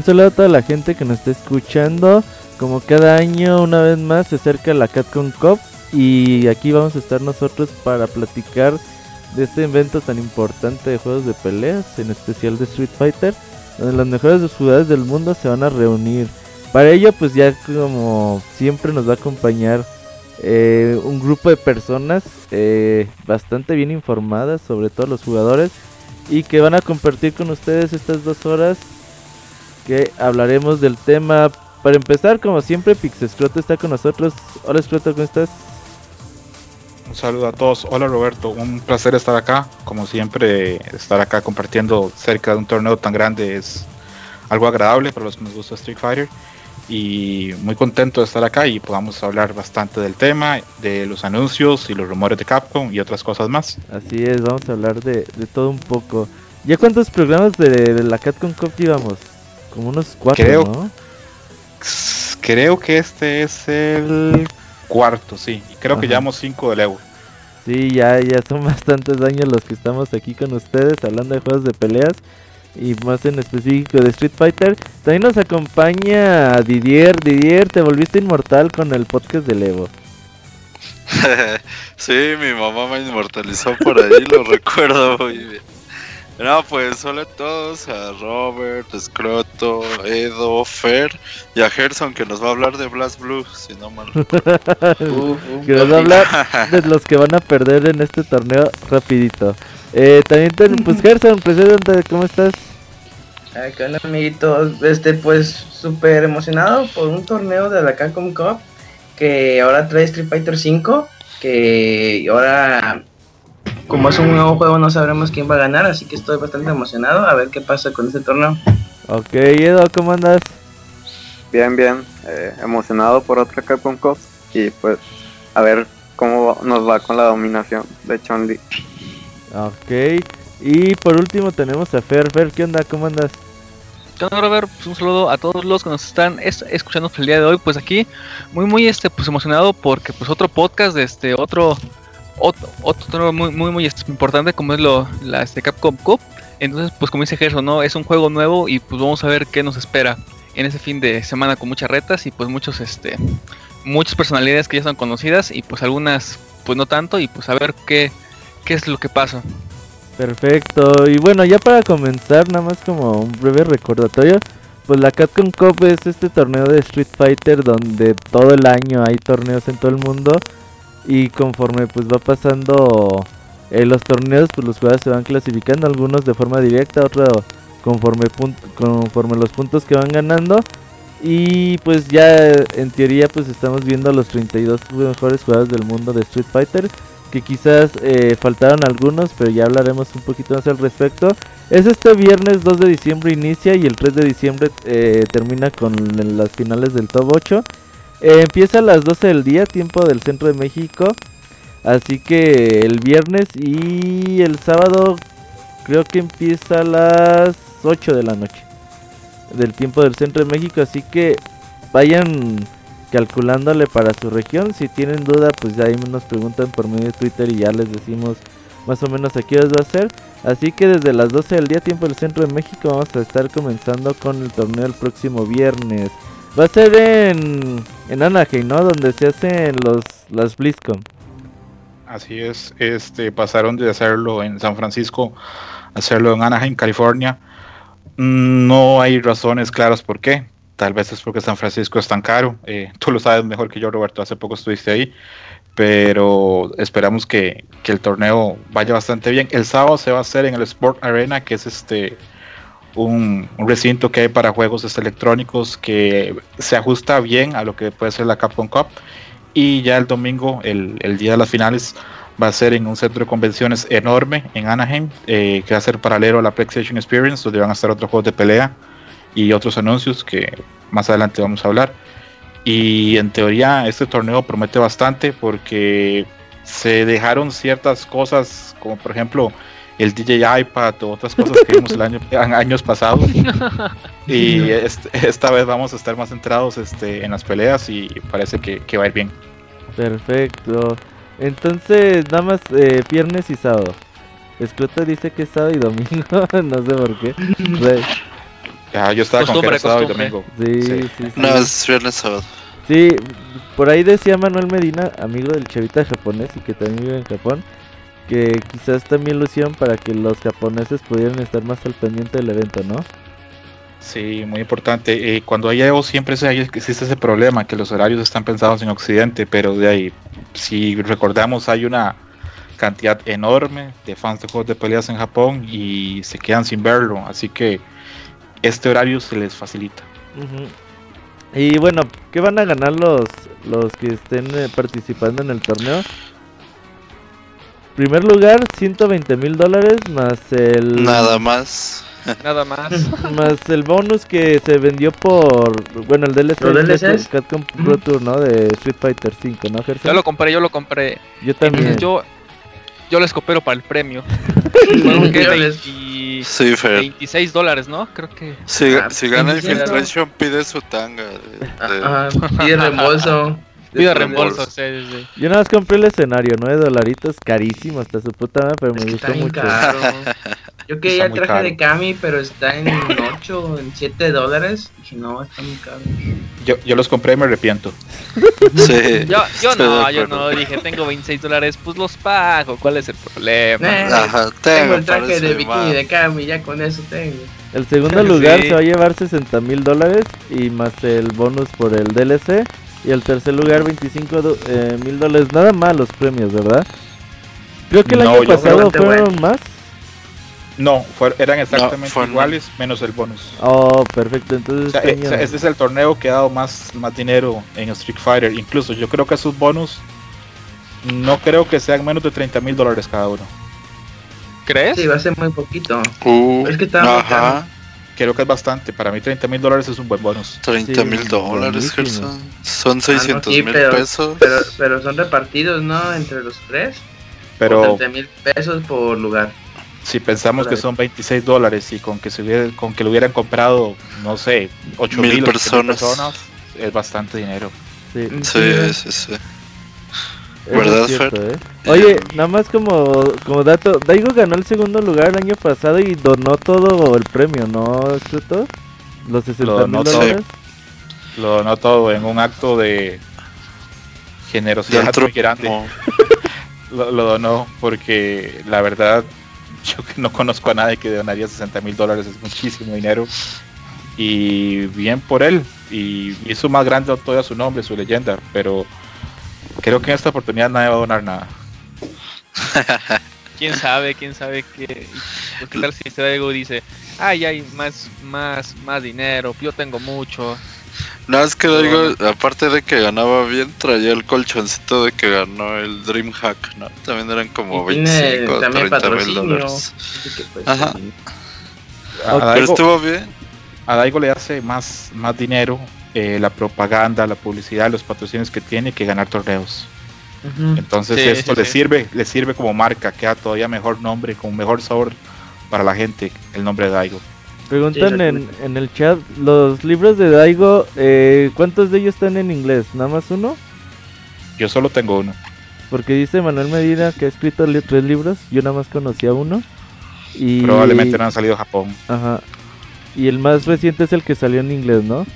Un saludo a toda la gente que nos está escuchando. Como cada año, una vez más, se acerca la CatCon Cup. Y aquí vamos a estar nosotros para platicar de este evento tan importante de juegos de peleas, en especial de Street Fighter, donde las mejores ciudades del mundo se van a reunir. Para ello, pues ya como siempre nos va a acompañar eh, un grupo de personas eh, bastante bien informadas sobre todos los jugadores y que van a compartir con ustedes estas dos horas que hablaremos del tema. Para empezar, como siempre, Pixescroto está con nosotros. Hola, Scroto, ¿cómo estás? Un saludo a todos. Hola, Roberto. Un placer estar acá. Como siempre, estar acá compartiendo cerca de un torneo tan grande es algo agradable para los que nos gusta Street Fighter. Y muy contento de estar acá y podamos hablar bastante del tema, de los anuncios y los rumores de Capcom y otras cosas más. Así es, vamos a hablar de, de todo un poco. ¿Ya cuántos programas de, de la Capcom Cup llevamos? Como unos cuatro, Creo- ¿no? Creo que este es el cuarto, sí. Y creo que Ajá. llevamos cinco del Evo. Sí, ya, ya son bastantes años los que estamos aquí con ustedes hablando de juegos de peleas y más en específico de Street Fighter. También nos acompaña Didier. Didier, te volviste inmortal con el podcast de Evo. sí, mi mamá me inmortalizó por ahí, lo recuerdo muy bien. No, pues hola a todos, a Robert, Scroto, Edo, Fer y a Gerson que nos va a hablar de Blast Blue, si no mal que nos va a hablar de los que van a perder en este torneo rapidito. Eh, también, ten- pues Gerson, preséntate, ¿cómo estás? ¿Qué onda, amiguitos? Este, pues, súper emocionado por un torneo de la Capcom Cup que ahora trae Street Fighter V, que ahora, como es un nuevo juego, no sabremos quién va a ganar, así que estoy bastante emocionado a ver qué pasa con este torneo. Ok, Edo, ¿cómo andas? Bien, bien, eh, emocionado por otra Capcom Cup y pues a ver cómo nos va con la dominación de Chun-Li. Ok, y por último tenemos a Fer. Fer, ¿qué onda? ¿Cómo andas? ¿Qué onda, Robert? Pues un saludo a todos los que nos están es- escuchando el día de hoy. Pues aquí, muy, muy este, pues emocionado porque pues otro podcast de este otro, otro, otro muy, muy, muy importante como es lo, la este, Capcom Cup. Entonces, pues como dice Gerson, ¿no? Es un juego nuevo y pues vamos a ver qué nos espera en ese fin de semana con muchas retas y pues muchos, este, muchas personalidades que ya son conocidas y pues algunas, pues no tanto y pues a ver qué, qué es lo que pasa. Perfecto, y bueno, ya para comenzar, nada más como un breve recordatorio, pues la Capcom Cup es este torneo de Street Fighter donde todo el año hay torneos en todo el mundo y conforme pues va pasando eh, los torneos, pues los jugadores se van clasificando, algunos de forma directa, otros conforme, conforme los puntos que van ganando y pues ya en teoría pues estamos viendo a los 32 mejores jugadores del mundo de Street Fighter que quizás eh, faltaron algunos, pero ya hablaremos un poquito más al respecto. Es este viernes 2 de diciembre inicia y el 3 de diciembre eh, termina con las finales del top 8. Empieza a las 12 del día, tiempo del centro de México. Así que el viernes y el sábado creo que empieza a las 8 de la noche. Del tiempo del centro de México. Así que vayan calculándole para su región. Si tienen duda, pues ahí nos preguntan por medio de Twitter y ya les decimos más o menos a qué horas va a ser. Así que desde las 12 del día, tiempo del centro de México, vamos a estar comenzando con el torneo el próximo viernes. Va a ser en, en Anaheim, ¿no? Donde se hacen los, las BlizzCon. Así es, este pasaron de hacerlo en San Francisco a hacerlo en Anaheim, California. Mm, No hay razones claras por qué. Tal vez es porque San Francisco es tan caro. Eh, tú lo sabes mejor que yo, Roberto. Hace poco estuviste ahí. Pero esperamos que, que el torneo vaya bastante bien. El sábado se va a hacer en el Sport Arena, que es este un, un recinto que hay para juegos electrónicos que se ajusta bien a lo que puede ser la Capcom Cup. Y ya el domingo, el, el día de las finales, va a ser en un centro de convenciones enorme en Anaheim, eh, que va a ser paralelo a la PlayStation Experience, donde van a estar otros juegos de pelea y otros anuncios que más adelante vamos a hablar. Y en teoría este torneo promete bastante porque se dejaron ciertas cosas, como por ejemplo el DJ iPad o otras cosas que vimos el año, en años pasados. Y este- esta vez vamos a estar más centrados este, en las peleas y parece que, que va a ir bien. Perfecto. Entonces, nada más eh, viernes y sábado. Escroto dice que es sábado y domingo, no sé por qué. Ah, yo estaba con que Costumbre, era sábado y domingo. Sí, Sí. sí, sí. No, es viernes sábado. Sí, por ahí decía Manuel Medina, amigo del chavita japonés y que también vive en Japón, que quizás también lo hicieron para que los japoneses pudieran estar más al pendiente del evento, ¿no? Sí, muy importante. Eh, cuando hay Evo siempre se- hay- existe ese problema, que los horarios están pensados en Occidente, pero de ahí, si recordamos, hay una cantidad enorme de fans de juegos de peleas en Japón y se quedan sin verlo, así que este horario se les facilita. Y bueno, ¿qué van a ganar los, los que estén eh, participando en el torneo? Primer lugar, 120 mil dólares más el... Nada más. Nada más. Más el bonus que se vendió por... Bueno, el DLC, ¿Los de DLCs? Capcom Pro Tour, ¿no? De Street Fighter 5, ¿no, Gerson? Yo lo compré, yo lo compré. Yo también. Entonces yo, yo les coopero para el premio. Fueron que Yo les- 20 Sí, Fer. 26 dólares, ¿no? Creo que. Si, Ah, si gana. Infiltration, pide su tanga. de- de- Ajá, pide reembolso. Pide reembolso. reembolso. sí, sí, sí. Yo nada más compré el escenario, 9 dolaritos, carísimo hasta su puta madre, pero Es me que gustó mucho. caro. Yo quería el traje caro. de Kami, pero está en 8 o en 7 dólares. Dije, no, está muy caro. Yo, yo los compré y me arrepiento. Sí. Yo, yo no, yo no. Dije, tengo 26 dólares, pues los pago. ¿Cuál es el problema? Eh, Ajá, tengo el traje de bikini mal. de Kami, ya con eso tengo. El segundo Sí. lugar se va a llevar 60 mil dólares y más el bonus por el DLC. Y el tercer lugar 25 do- eh, mil dólares. Nada más los premios, ¿verdad? Creo que el No, año pasado fueron más. No, fue- eran exactamente fueron- iguales, menos el bonus. Oh, perfecto. Entonces O sea, este eh, o sea, año- este es el torneo que ha dado más, más dinero en Street Fighter. Incluso yo creo que sus bonus no creo que sean menos de 30 mil dólares cada uno. ¿Crees? Sí, va a ser muy poquito. Uh, Es que está muy Ajá, Creo que es bastante. Para mí 30 mil dólares es un buen bonus. 30 mil Sí, dólares. Gerson. Son 600 sí, mil pesos. Pero, pero son repartidos, ¿no? Entre los tres. Pero 30 mil pesos por lugar. si pensamos que son 26 dólares y con que, se hubiera- con que lo hubieran comprado, no sé, 8 Mil mil personas. personas, es bastante dinero. sí, Sí, sí, sí. Eso ¿verdad, es cierto, Fer? ¿eh? Oye, nada más como, como dato, Daigo ganó el segundo lugar el año pasado y donó todo el premio, ¿no, Escroto? Los 60 Lo mil dólares. Lo donó todo en un acto de generosidad muy grande. Lo, lo donó porque la verdad yo que no conozco a nadie que donaría 60 mil dólares, es muchísimo dinero. Y bien por él. Y hizo más grande todavía su nombre, su leyenda. Pero creo que en esta oportunidad nadie va a donar nada. quién sabe, quién sabe qué. ¿Qué tal si este algo dice, ay, hay más, más, más dinero, yo tengo mucho. No, es que digo, aparte de que ganaba bien, traía el colchoncito de que ganó el Dreamhack, ¿no? También eran como Y tiene 25 o también 30 mil patrocinio. dólares. Pues, Ajá. Pero Daigo, estuvo bien. a Daigo le hace más, más dinero eh, la propaganda, la publicidad, los patrocinios que tiene que ganar torneos. Entonces Sí, esto sí, le sí. sirve, le sirve como marca, queda todavía mejor nombre, con mejor sabor para la gente, el nombre de Daigo. Preguntan Sí, en, en el chat, los libros de Daigo, eh, ¿cuántos de ellos están en inglés? ¿Nada más uno? Yo solo tengo uno. Porque dice Manuel Medina que ha escrito li- tres libros, yo nada más conocía uno. Y... Probablemente no han salido a Japón. Ajá. Y el más reciente es el que salió en inglés, ¿no?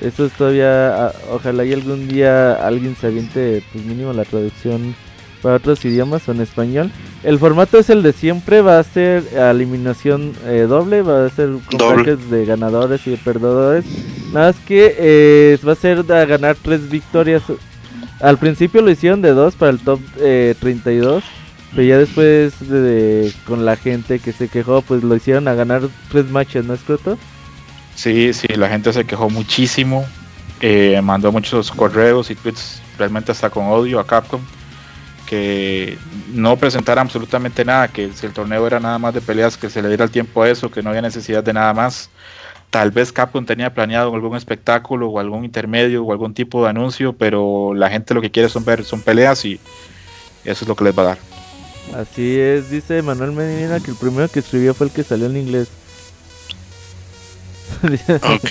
Eso es todavía, ah, ojalá y algún día alguien se aviente, pues mínimo la traducción para otros idiomas o en español. El formato es el de siempre, va a ser eliminación eh, doble, va a ser brackets de ganadores y de perdedores. Nada más que eh, va a ser a ganar tres victorias. Al principio lo hicieron de dos para el top eh, 32, pero ya después de, de- con la gente que se quejó, pues lo hicieron a ganar tres matches, ¿no es cierto? Sí, sí, la gente se quejó muchísimo, eh, mandó muchos correos y tweets realmente hasta con odio a Capcom, que no presentaran absolutamente nada, que si el torneo era nada más de peleas, que se le diera el tiempo a eso, que no había necesidad de nada más. Tal vez Capcom tenía planeado algún espectáculo o algún intermedio o algún tipo de anuncio, pero la gente lo que quiere son ver son peleas y eso es lo que les va a dar. Así es, dice Manuel Medina que el primero que escribió fue el que salió en inglés. Ok.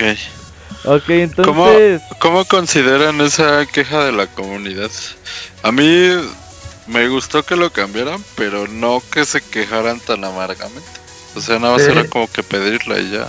ok, entonces, ¿Cómo consideran esa queja de la comunidad? A mí me gustó que lo cambiaran, pero no que se quejaran tan amargamente. O sea, nada más era como que pedirla y ya.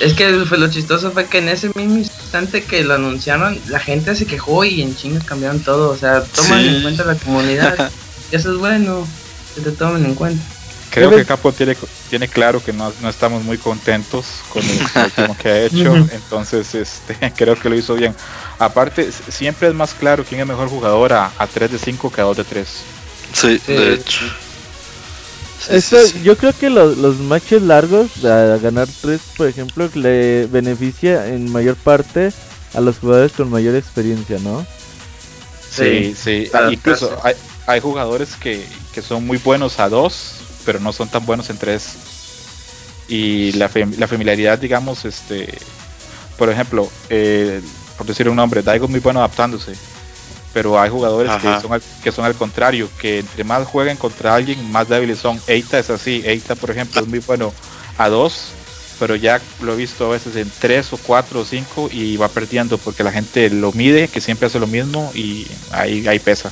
Es que fue- lo chistoso fue que en ese mismo instante que lo anunciaron, la gente se quejó y en chingas cambiaron todo. O sea, toman Sí. en cuenta la comunidad. y eso es bueno, que te tomen en cuenta. Creo ¿Qué que? Capcom tiene, tiene claro que no, no estamos muy contentos con el último que ha hecho, entonces este, creo que lo hizo bien. Aparte, siempre es más claro quién es mejor jugador a, a 3 de 5 que a 2 de 3. Sí, Sí. de hecho. Sí, Esto- sí, sí. Yo creo que los, los matches largos, a ganar 3, por ejemplo, le beneficia en mayor parte a los jugadores con mayor experiencia, ¿no? Sí, sí. Incluso hay, hay jugadores que, que son muy buenos a 2, pero no son tan buenos en 3. Y la, la familiaridad, digamos, este, por ejemplo, eh, por decir un nombre, Daigo es muy bueno adaptándose. Pero hay jugadores que son, al, que son al contrario, que entre más jueguen contra alguien, más débiles son. Eita es así. Eita, por ejemplo, es muy bueno a 2, pero ya lo he visto a veces en 3 o 4 o 5 y va perdiendo porque la gente lo mide, que siempre hace lo mismo y ahí, ahí pesa.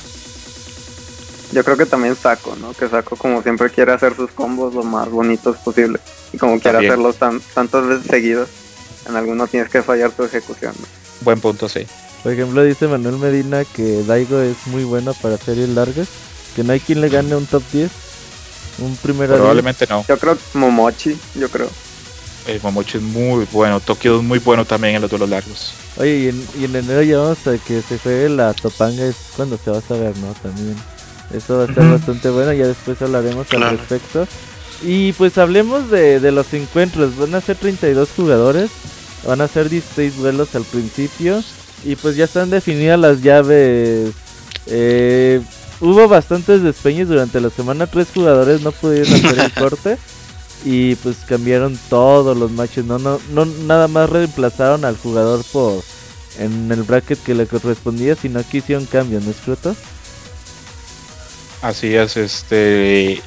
Yo creo que también Saco, ¿no? Que Saco como siempre quiere hacer sus combos lo más bonitos posible. Y como quiere También. hacerlos tan, tantas veces seguidas, en algunos tienes que fallar tu ejecución. ¿no? Buen punto, sí. Por ejemplo, dice Manuel Medina que Daigo es muy bueno para series largas, que no hay quien le gane un top 10, un primer. Probablemente no. Yo creo que Momochi, yo creo. El Momochi es muy bueno. Tokio es muy bueno también en los duelos largos. Oye, y en, y en enero ya vamos a que se juegue la Topanga, es cuando se va a saber, ¿no? También. Eso va a estar bastante bueno, ya después hablaremos al respecto. Y pues hablemos de, de los encuentros, van a ser 32 jugadores, van a ser 16 duelos al principio y pues ya están definidas las llaves. Eh, hubo bastantes despeñes durante la semana, tres jugadores no pudieron hacer el corte y pues cambiaron todos los matches, no, no, no nada más reemplazaron al jugador por en el bracket que le correspondía, sino que hicieron cambios, ¿no es cierto? Así es, este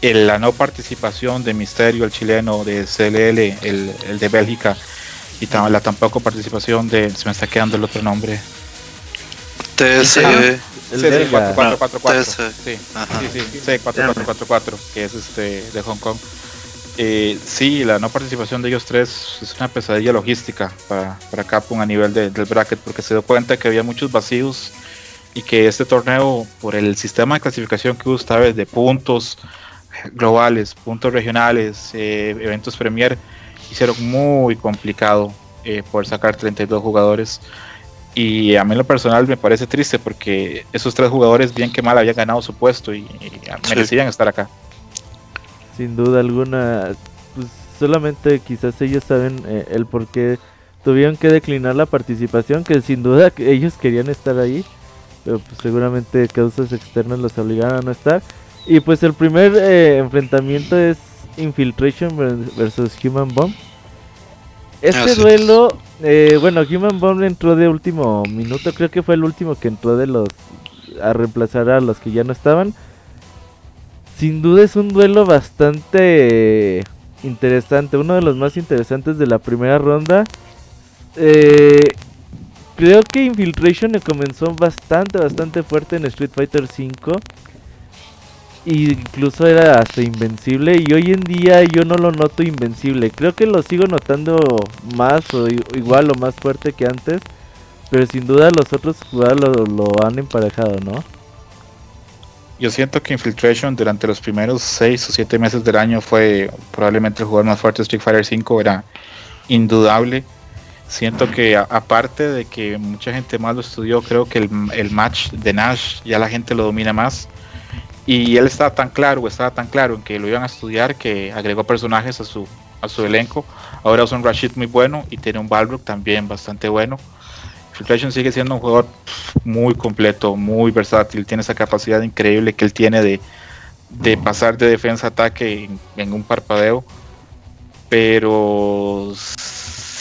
el- la no participación de Misterio, el chileno, de CLL, el, el de Bélgica, y tam- la tampoco participación de, se me está quedando el otro nombre. TS. El Sí, sí, belga. 4444. TS. Sí, Ajá. sí, sí, sí, 4444, que es este de Hong Kong. Eh, sí, la no participación de ellos tres es una pesadilla logística para, para Capcom a nivel de- del bracket, porque se dio cuenta que había muchos vacíos y que este torneo, por el sistema de clasificación que usa, de puntos globales, puntos regionales, eh, eventos Premier, hicieron muy complicado eh, poder sacar 32 jugadores. Y a mí en lo personal me parece triste porque esos tres jugadores, bien que mal, habían ganado su puesto y, y merecían estar acá. Sin duda alguna, pues solamente quizás ellos saben eh, el por qué tuvieron que declinar la participación, que sin duda que ellos querían estar ahí, pero pues seguramente causas externas los obligaron a no estar. Y pues el primer eh, enfrentamiento es Infiltration ver- versus Human Bomb. Este duelo, eh, bueno, Human Bomb entró de último minuto, creo que fue el último que entró de los a reemplazar a los que ya no estaban. Sin duda es un duelo bastante interesante, uno de los más interesantes de la primera ronda. Eh, creo que Infiltration comenzó bastante, bastante fuerte en Street Fighter V. Incluso era hasta invencible. Y hoy en día yo no lo noto invencible. Creo que lo sigo notando más o igual o más fuerte que antes. Pero sin duda los otros jugadores lo, lo han emparejado, ¿no? Yo siento que Infiltration durante los primeros 6 o 7 meses del año fue probablemente el jugador más fuerte de Street Fighter 5, era indudable. Siento que aparte de que mucha gente más lo estudió, creo que el, el match de Nash ya la gente lo domina más. Y él estaba tan claro, estaba tan claro en que lo iban a estudiar que agregó personajes a su, a su elenco. Ahora es un Rashid muy bueno y tiene un Balrog también bastante bueno. Infiltration sigue siendo un jugador muy completo, muy versátil, tiene esa capacidad increíble que él tiene de, de pasar de defensa a ataque en un parpadeo. Pero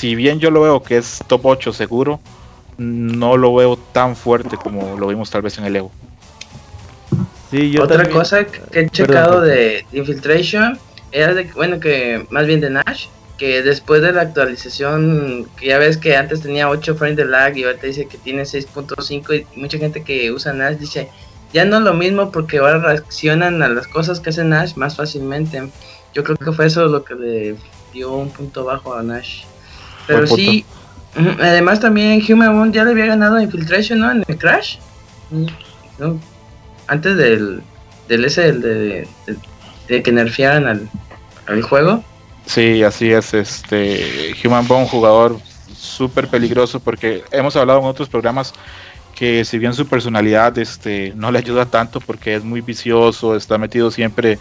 si bien yo lo veo que es top 8 seguro, no lo veo tan fuerte como lo vimos tal vez en el Evo. Sí, yo Otra también- cosa que he checado perdón. de Infiltration era de, bueno, que más bien de Nash, que después de la actualización, que ya ves que antes tenía 8 frames de lag y ahorita dice que tiene 6.5 y mucha gente que usa Nash dice, ya no es lo mismo porque ahora reaccionan a las cosas que hace Nash más fácilmente. yo creo que fue eso lo que le dio un punto bajo a Nash. Pero sí, además también Human Bond ya le había ganado a Infiltration, ¿no? En el Crash. ¿no? Antes del, del ese, el de, de, de que nerfearan al, al juego. Sí, así es. Este Human Bone, jugador súper peligroso porque hemos hablado en otros programas que si bien su personalidad este, no le ayuda tanto porque es muy vicioso, está metido siempre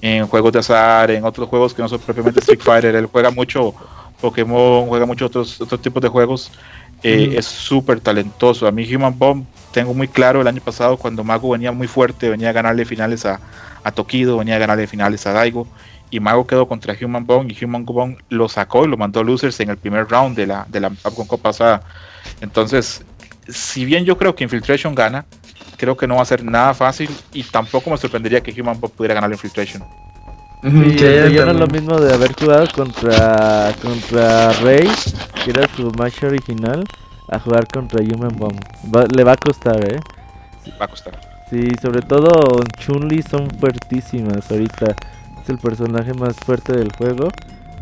en juegos de azar, en otros juegos que no son propiamente Street Fighter, él juega mucho Pokémon, juega mucho otros, otros tipos de juegos, eh, es súper talentoso. A mí Human Bomb tengo muy claro el año pasado cuando Mago venía muy fuerte, venía a ganarle finales a, a Tokido, venía a ganarle finales a Daigo y Mago quedó contra Human Bone y Human Bone lo sacó y lo mandó a losers en el primer round de la, de la Capcom pasada. Entonces, si bien yo creo que Infiltration gana, creo que no va a ser nada fácil y tampoco me sorprendería que Human Bone pudiera ganar Infiltration. Ujú, Sí, que ya no es lo mismo de haber jugado contra contra Rey, que era su match original, a jugar contra Human Bomb. Va- le va a costar, ¿eh? Va a costar. Sí, sobre todo Chun-Li son fuertísimas ahorita. Es el personaje más fuerte del juego.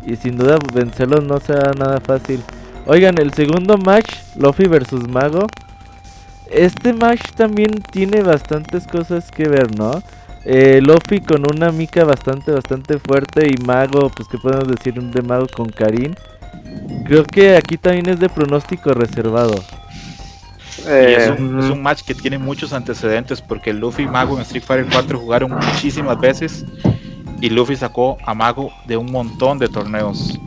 Y sin duda vencerlos no será nada fácil. Oigan, el segundo match, Luffy versus Mago. Este match también tiene bastantes cosas que ver, ¿no? Eh, Luffy con una mica bastante, bastante fuerte. Y Mago, pues que podemos decir un de Mago con Karin. Creo que aquí también es de pronóstico reservado. Y es Eh, un, es un match que tiene muchos antecedentes porque Luffy y Mago en Street Fighter 4 jugaron muchísimas veces y Luffy sacó a Mago de un montón de torneos.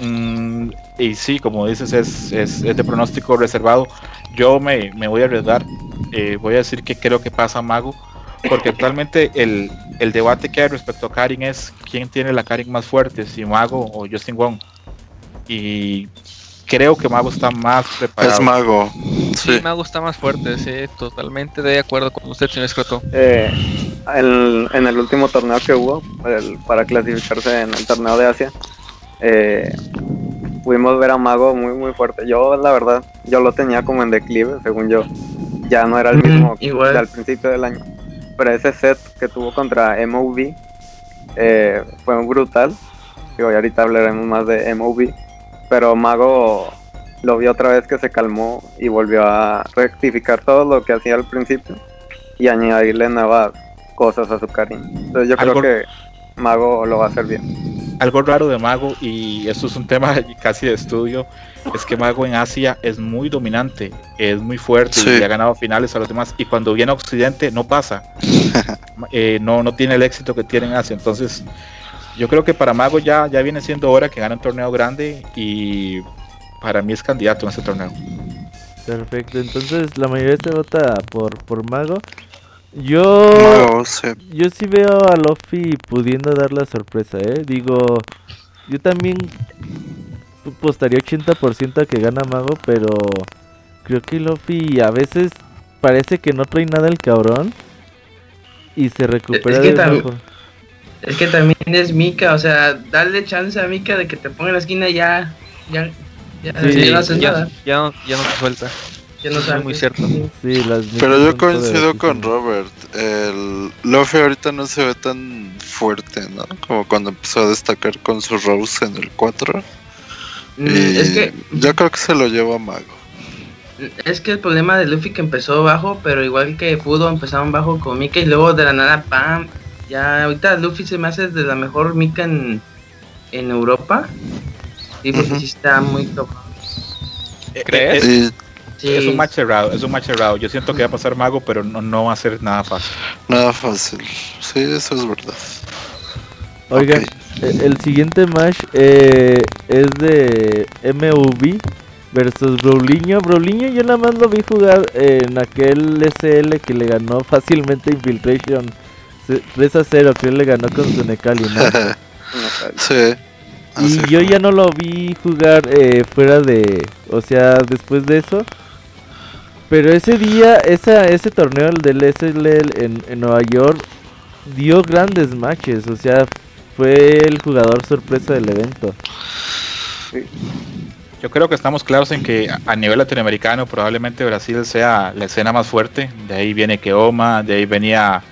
Mm, y sí, como dices, es, es- es de pronóstico reservado. Yo me, me voy a arriesgar. eh, voy a decir que creo que pasa Mago. Porque actualmente el, el debate que hay respecto a Karin es quién tiene la Karin más fuerte, si Mago o Justin Wong. Y creo que Mago está más preparado. Es mago. Sí. Me gusta más fuerte, sí, totalmente de acuerdo con usted, señor Escroto. eh, el- en el último torneo que hubo, el- para clasificarse en el torneo de Asia, eh, pudimos ver a Mago muy muy fuerte. Yo la verdad, yo lo tenía como en declive, según yo. Ya no era el mismo igual. que al principio del año. Pero ese set que tuvo contra MOV eh, fue brutal. Y ahorita hablaremos más de MOV. Pero Mago lo vi otra vez que se calmó y volvió a rectificar todo lo que hacía al principio y añadirle nuevas cosas a su Karin. Entonces yo creo que Mago lo va a hacer bien. algo raro de Mago, y esto es un tema casi de estudio, es que Mago en Asia es muy dominante, es muy fuerte Sí. y ha ganado finales a los demás. Y cuando viene a Occidente no pasa, Eh, no, no tiene el éxito que tiene en Asia. Entonces, yo creo que para Mago ya, ya viene siendo hora que gane un torneo grande y para mí es candidato en ese torneo. Perfecto, entonces la mayoría se vota por, por Mago. Yo, Mago, sí. yo sí veo a Luffy pudiendo dar la sorpresa, ¿eh? Digo, yo también apostaría 80% a que gana Mago, pero creo que Luffy a veces parece que no trae nada el cabrón y se recupera que de una tam- forma- Es que también es Mika, o sea, darle chance a Mika de que te ponga en la esquina y ya, ya, ya, Sí, ya no haces ya, nada. ya no, ya no se suelta. Ya no es muy cierto. Sí, las Pero yo coincido con. Robert. El Luffy ahorita no se ve tan fuerte, ¿no? Como cuando empezó a destacar con su Rose en el 4. Mm, Es que yo creo que se lo lleva Mago. es que el problema de Luffy que empezó bajo, pero igual que Fudo empezaron bajo con Mika y luego de la nada pam. Ya ahorita Luffy se me hace de la mejor Mika en, en Europa. Sí, porque sí está muy top. ¿Crees? Eh, Y Sí. Es un match cerrado, es un match cerrado. Yo siento que va a pasar Mago, pero no, no va a ser nada fácil. nada fácil. Sí, eso es verdad. Oigan, Ok. El siguiente match eh, es de MUV versus Brawliño. Brawliño yo nada más lo vi jugar en aquel SL que le ganó fácilmente Infiltration se- 3 a 0, que él le ganó con su Necali, sí. Y así yo fue. ya no lo vi jugar eh, fuera de, o sea, después de eso. Pero ese día, esa, ese torneo el del SL en, en Nueva York dio grandes matches, o sea, fue el jugador sorpresa del evento. Yo creo que estamos claros en que a- nivel latinoamericano probablemente Brasil sea la escena más fuerte. De ahí viene Keoma, de ahí venía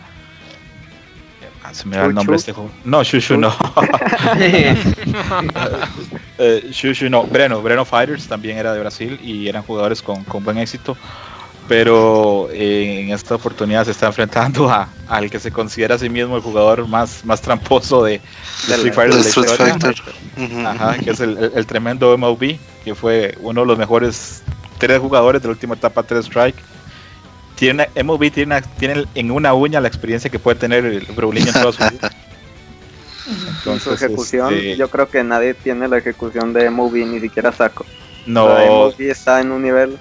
Ah, se me da el nombre de este juego. No, Shushu no. Eh, Shushu no. Breno, Breno Fighters también era de Brasil y eran jugadores con, con buen éxito. Pero eh, en esta oportunidad se está enfrentando a, al que se considera a sí mismo el jugador más, más tramposo de, de Street Fighter. de la Street historia. Fighter. Ujú. Ajá, que es el, el- el tremendo MLB, que fue uno de los mejores tres jugadores de la última etapa 3 Strike. Tiene, MLB tiene, una- tiene en una uña la experiencia que puede tener el Braulinho en toda su vida. Su ejecución, este, yo creo que nadie tiene la ejecución de MOV, ni siquiera Saco. no, MOV está en un nivel,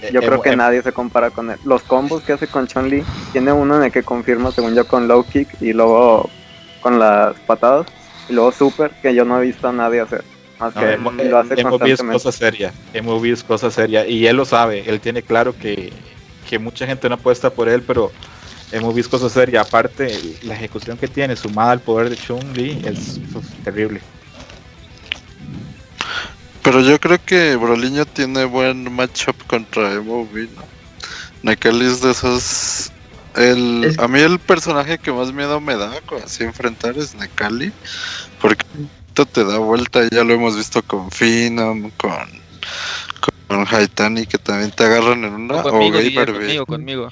yo eh, creo que eh, nadie se compara con él. Los combos que hace con Chun-Li, tiene uno en el que confirma, según yo, con low kick y luego con las patadas, y luego super, que yo no he visto a nadie hacer. Más no, que Mo- lo hace MLB es cosa seria. MLB es cosa seria. Y él lo sabe. Él tiene claro que, que mucha gente no apuesta por él, pero MLB es cosa seria. Aparte, la ejecución que tiene, sumada al poder de Chun-Li, es terrible. Pero yo creo que Broliño tiene buen matchup contra MOV, ¿no? Nekali es de esos. El, Es- A mí el personaje que más miedo me da así enfrentar es Nekali. Porque esto te da vuelta, ya lo hemos visto con Phenom, con, con Haitani, que también te agarran en una. conmigo, o conmigo, conmigo.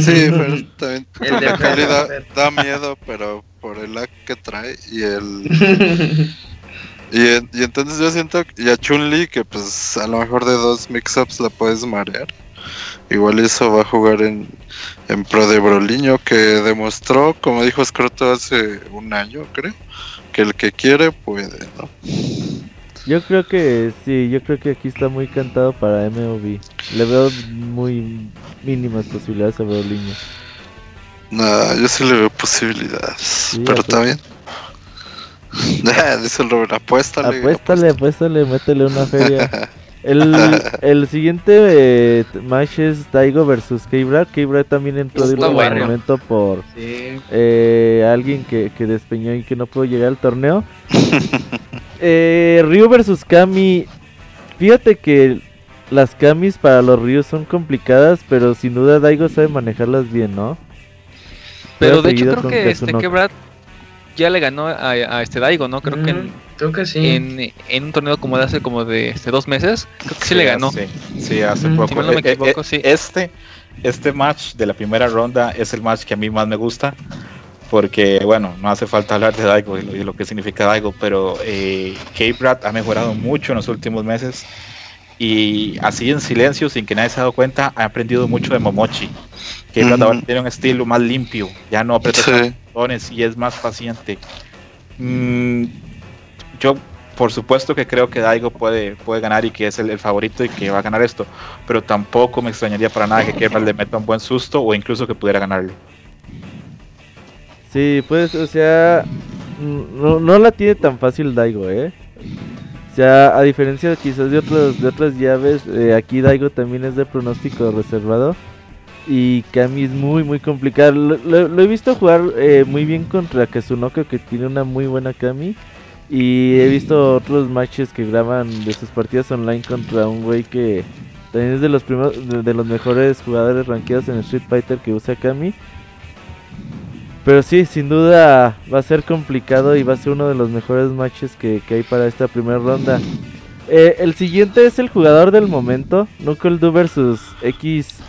Sí, pero también El Nekali da, da miedo, pero por el lag que trae y el. Y, en- y entonces yo siento que- y a Chun-Li que pues a lo mejor de dos mix-ups la puedes marear. Igual eso va a jugar en, en pro de Broliño que demostró, como dijo Scroto hace un año creo, que el que quiere puede, ¿no? Yo creo que sí, yo creo que aquí está muy cantado para MOV. Le veo muy mínimas posibilidades a Braulinho. Nada, yo sí le veo posibilidades, pero está bien. Dice el Robert, apuéstale. Apuéstale, apuéstale, métele una feria. El, el siguiente eh, match es Daigo versus K-Brad. K-Brad también entró de último bueno. momento por Sí. eh, alguien que, que despeñó y que no pudo llegar al torneo. eh, Ryu versus Kami. Fíjate que las Kamis para los Ryu son complicadas, pero sin duda Daigo sabe manejarlas bien, ¿no? Pero Pero de hecho creo que este Kazunoko. Que ya le ganó a, a este Daigo, ¿no? Creo que en, Ujú, Creo que sí. en, en un torneo como de hace como de este, dos meses, creo que sí, le ganó. Sí, sí, hace Ujú. poco. Si mal no me Eh, eh, equivoco, eh, sí. Este, este match de la primera ronda es el match que a mí más me gusta. Porque, bueno, no hace falta hablar de Daigo y lo, y lo que significa Daigo, pero eh, K-Brad ha mejorado mucho en los últimos meses. Y así en silencio, sin que nadie se ha dado cuenta, ha aprendido mucho de Momochi. Ujú. ahora tiene un estilo más limpio, ya no aprieta Sí. Y es más paciente. Mm, yo, por supuesto que creo que Daigo puede, puede ganar y que es el, el favorito y que va a ganar esto, pero tampoco me extrañaría para nada que K-Brad le meta un buen susto o incluso que pudiera ganarle. Sí, pues, o sea, no, no la tiene tan fácil Daigo, ¿eh? O sea, a diferencia quizás de otras, de otras llaves, eh, aquí Daigo también es de pronóstico reservado. Y Kami es muy, muy complicado. Lo, lo- lo he visto jugar eh, muy bien contra Kazunoko, que tiene una muy buena Kami. Y he visto otros matches que graban de sus partidas online contra un güey que también es de los primeros, de, de los mejores jugadores rankeados en Street Fighter que usa Kami. Pero sí, sin duda va a ser complicado y va a ser uno de los mejores matches que, que hay para esta primera ronda. Eh, el siguiente es el jugador del momento, Knuckle Du versus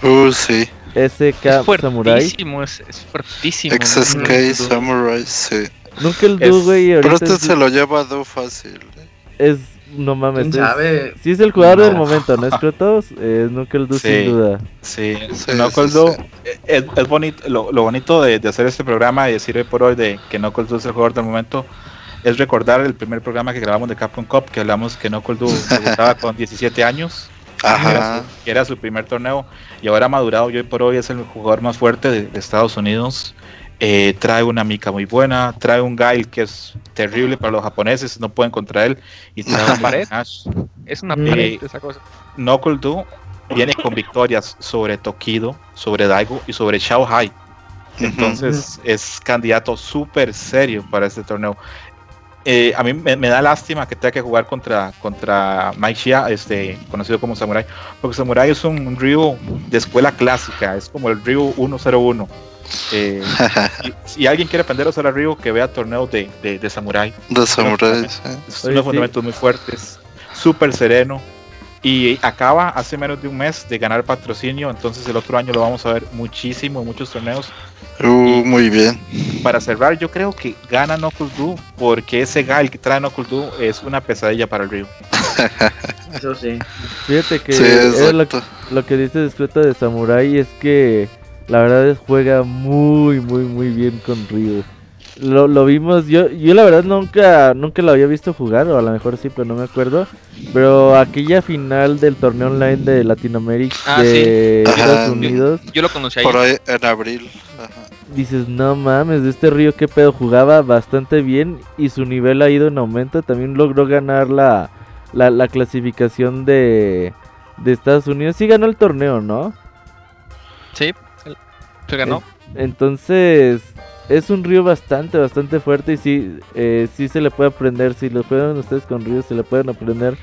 Uh, sí. XSK Es Samurai. fuertísimo, es, es fuertísimo. XSK Samurai, sí. Knuckle Es- Du, güey, Pero ahorita este es, se lo lleva Do fácil. ¿eh? es- no mames, ¿Quién es, sabe? sí es el jugador del momento, ¿no es Kratos? Es Knuckle Du Sí. sin duda. Sí, Sí, Knuckles sí, Du, sí. eh, Es, es bonito, lo, lo bonito de, de hacer este programa y decir hoy por hoy de que Knuckles Du es el jugador del momento es recordar el primer programa que grabamos de Capcom Cup, que hablamos que Knuckles Du debutaba con 17 años, que era, Ajá. su, que era su primer torneo y ahora ha madurado y hoy por hoy es el jugador más fuerte de, de Estados Unidos. Eh, trae una mica muy buena, trae un guile que es terrible para los japoneses, no pueden contra él y trae Una un pared. Hash. Es una pared esa cosa. Knuckle Du viene con victorias sobre Tokido, sobre Daigo y sobre Shao Hai. Entonces es candidato súper serio para este torneo. Eh, a mí me, me da lástima que tenga que jugar contra, contra Mike Shia, este, conocido como Samurai, porque Samurai es un, un Ryu de escuela clásica, es como el Ryu 101. Eh, si, si alguien quiere aprender a usar a Ryu, que vea torneos de, de, de Samurai. De samuráis. eh. Es Oye, unos sí. fundamentos muy fuertes, súper sereno. Y acaba hace menos de un mes de ganar patrocinio, entonces el otro año lo vamos a ver muchísimo en muchos torneos. Uh, muy bien. Para cerrar, yo creo que gana Knuckles Du porque ese Gal que trae Knuckles Du es una pesadilla para el Ryu. Eso sí. Fíjate que Sí, lo, que dice discreto de Samurai es que la verdad es juega muy, muy, muy bien con Ryu. Lo, lo vimos, yo, yo la verdad nunca, nunca lo había visto jugar, o a lo mejor sí, pero no me acuerdo. Pero aquella final del torneo online de Latinoamérica, Ah, de sí. Ajá. Estados Unidos, Yo lo conocí ahí. Por ahí en abril. Dices, no mames, de este Ryu qué pedo, jugaba bastante bien y su nivel ha ido en aumento. También logró ganar la, la, la clasificación de, de Estados Unidos. Sí ganó el torneo, ¿no? Sí, se ganó. Entonces, es un río bastante, bastante fuerte y sí, eh, sí se le puede aprender, si lo juegan ustedes con ríos, se le pueden aprender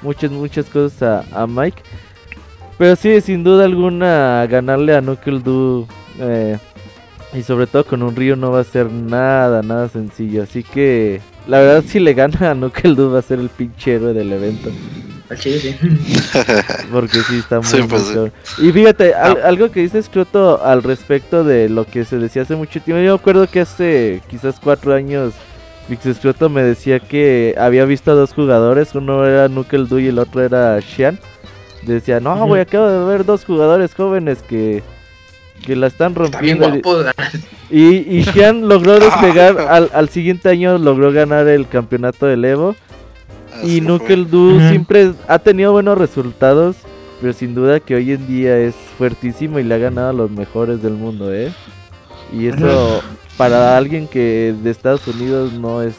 muchas, muchas cosas a, a Mike. Pero sí, sin duda alguna, ganarle a Knuckle Du eh, y sobre todo con un río no va a ser nada, nada sencillo. Así que, la verdad, si le gana a Knuckle Du va a ser el pinche héroe del evento. Chile sí. Porque sí, está muy, Sí, pues sí. Y fíjate, al- algo que dice Scroto al respecto de lo que se decía hace mucho tiempo. Yo me acuerdo que hace quizás cuatro años Vix Scroto me decía que había visto a dos jugadores. Uno era Knuckle Du y el otro era Xian. Decía, no, güey, acabo de ver dos jugadores jóvenes que, que la están Está bien rompiendo. guapo. Y, y Xian logró despegar, al, al siguiente año logró ganar el campeonato del Evo. Así Y. Knuckle Du siempre ha tenido buenos resultados, pero sin duda que hoy en día es fuertísimo y le ha ganado a los mejores del mundo, ¿eh? Y eso para alguien que de Estados Unidos no es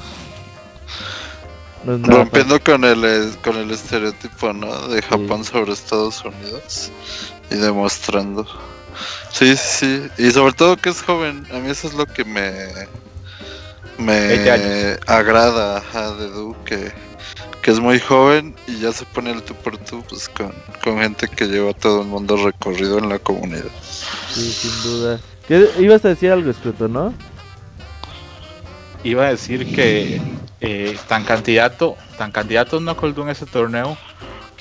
no es nada Rompiendo con el, eh, con el estereotipo, ¿no? De Japón sobre Estados Unidos. Y demostrando. Sí, sí, sí. Y sobre todo que es joven. A mí eso es lo que me... 20 Me agrada ajá, de Du, que, que es muy joven y ya se pone el tú por tú pues, con, con gente que lleva todo el mundo recorrido en la comunidad. sí, sin duda. ¿Qué, ibas a decir algo, Escruto, ¿no? Iba a decir que eh, tan candidato, tan candidato Knuckles Du en ese torneo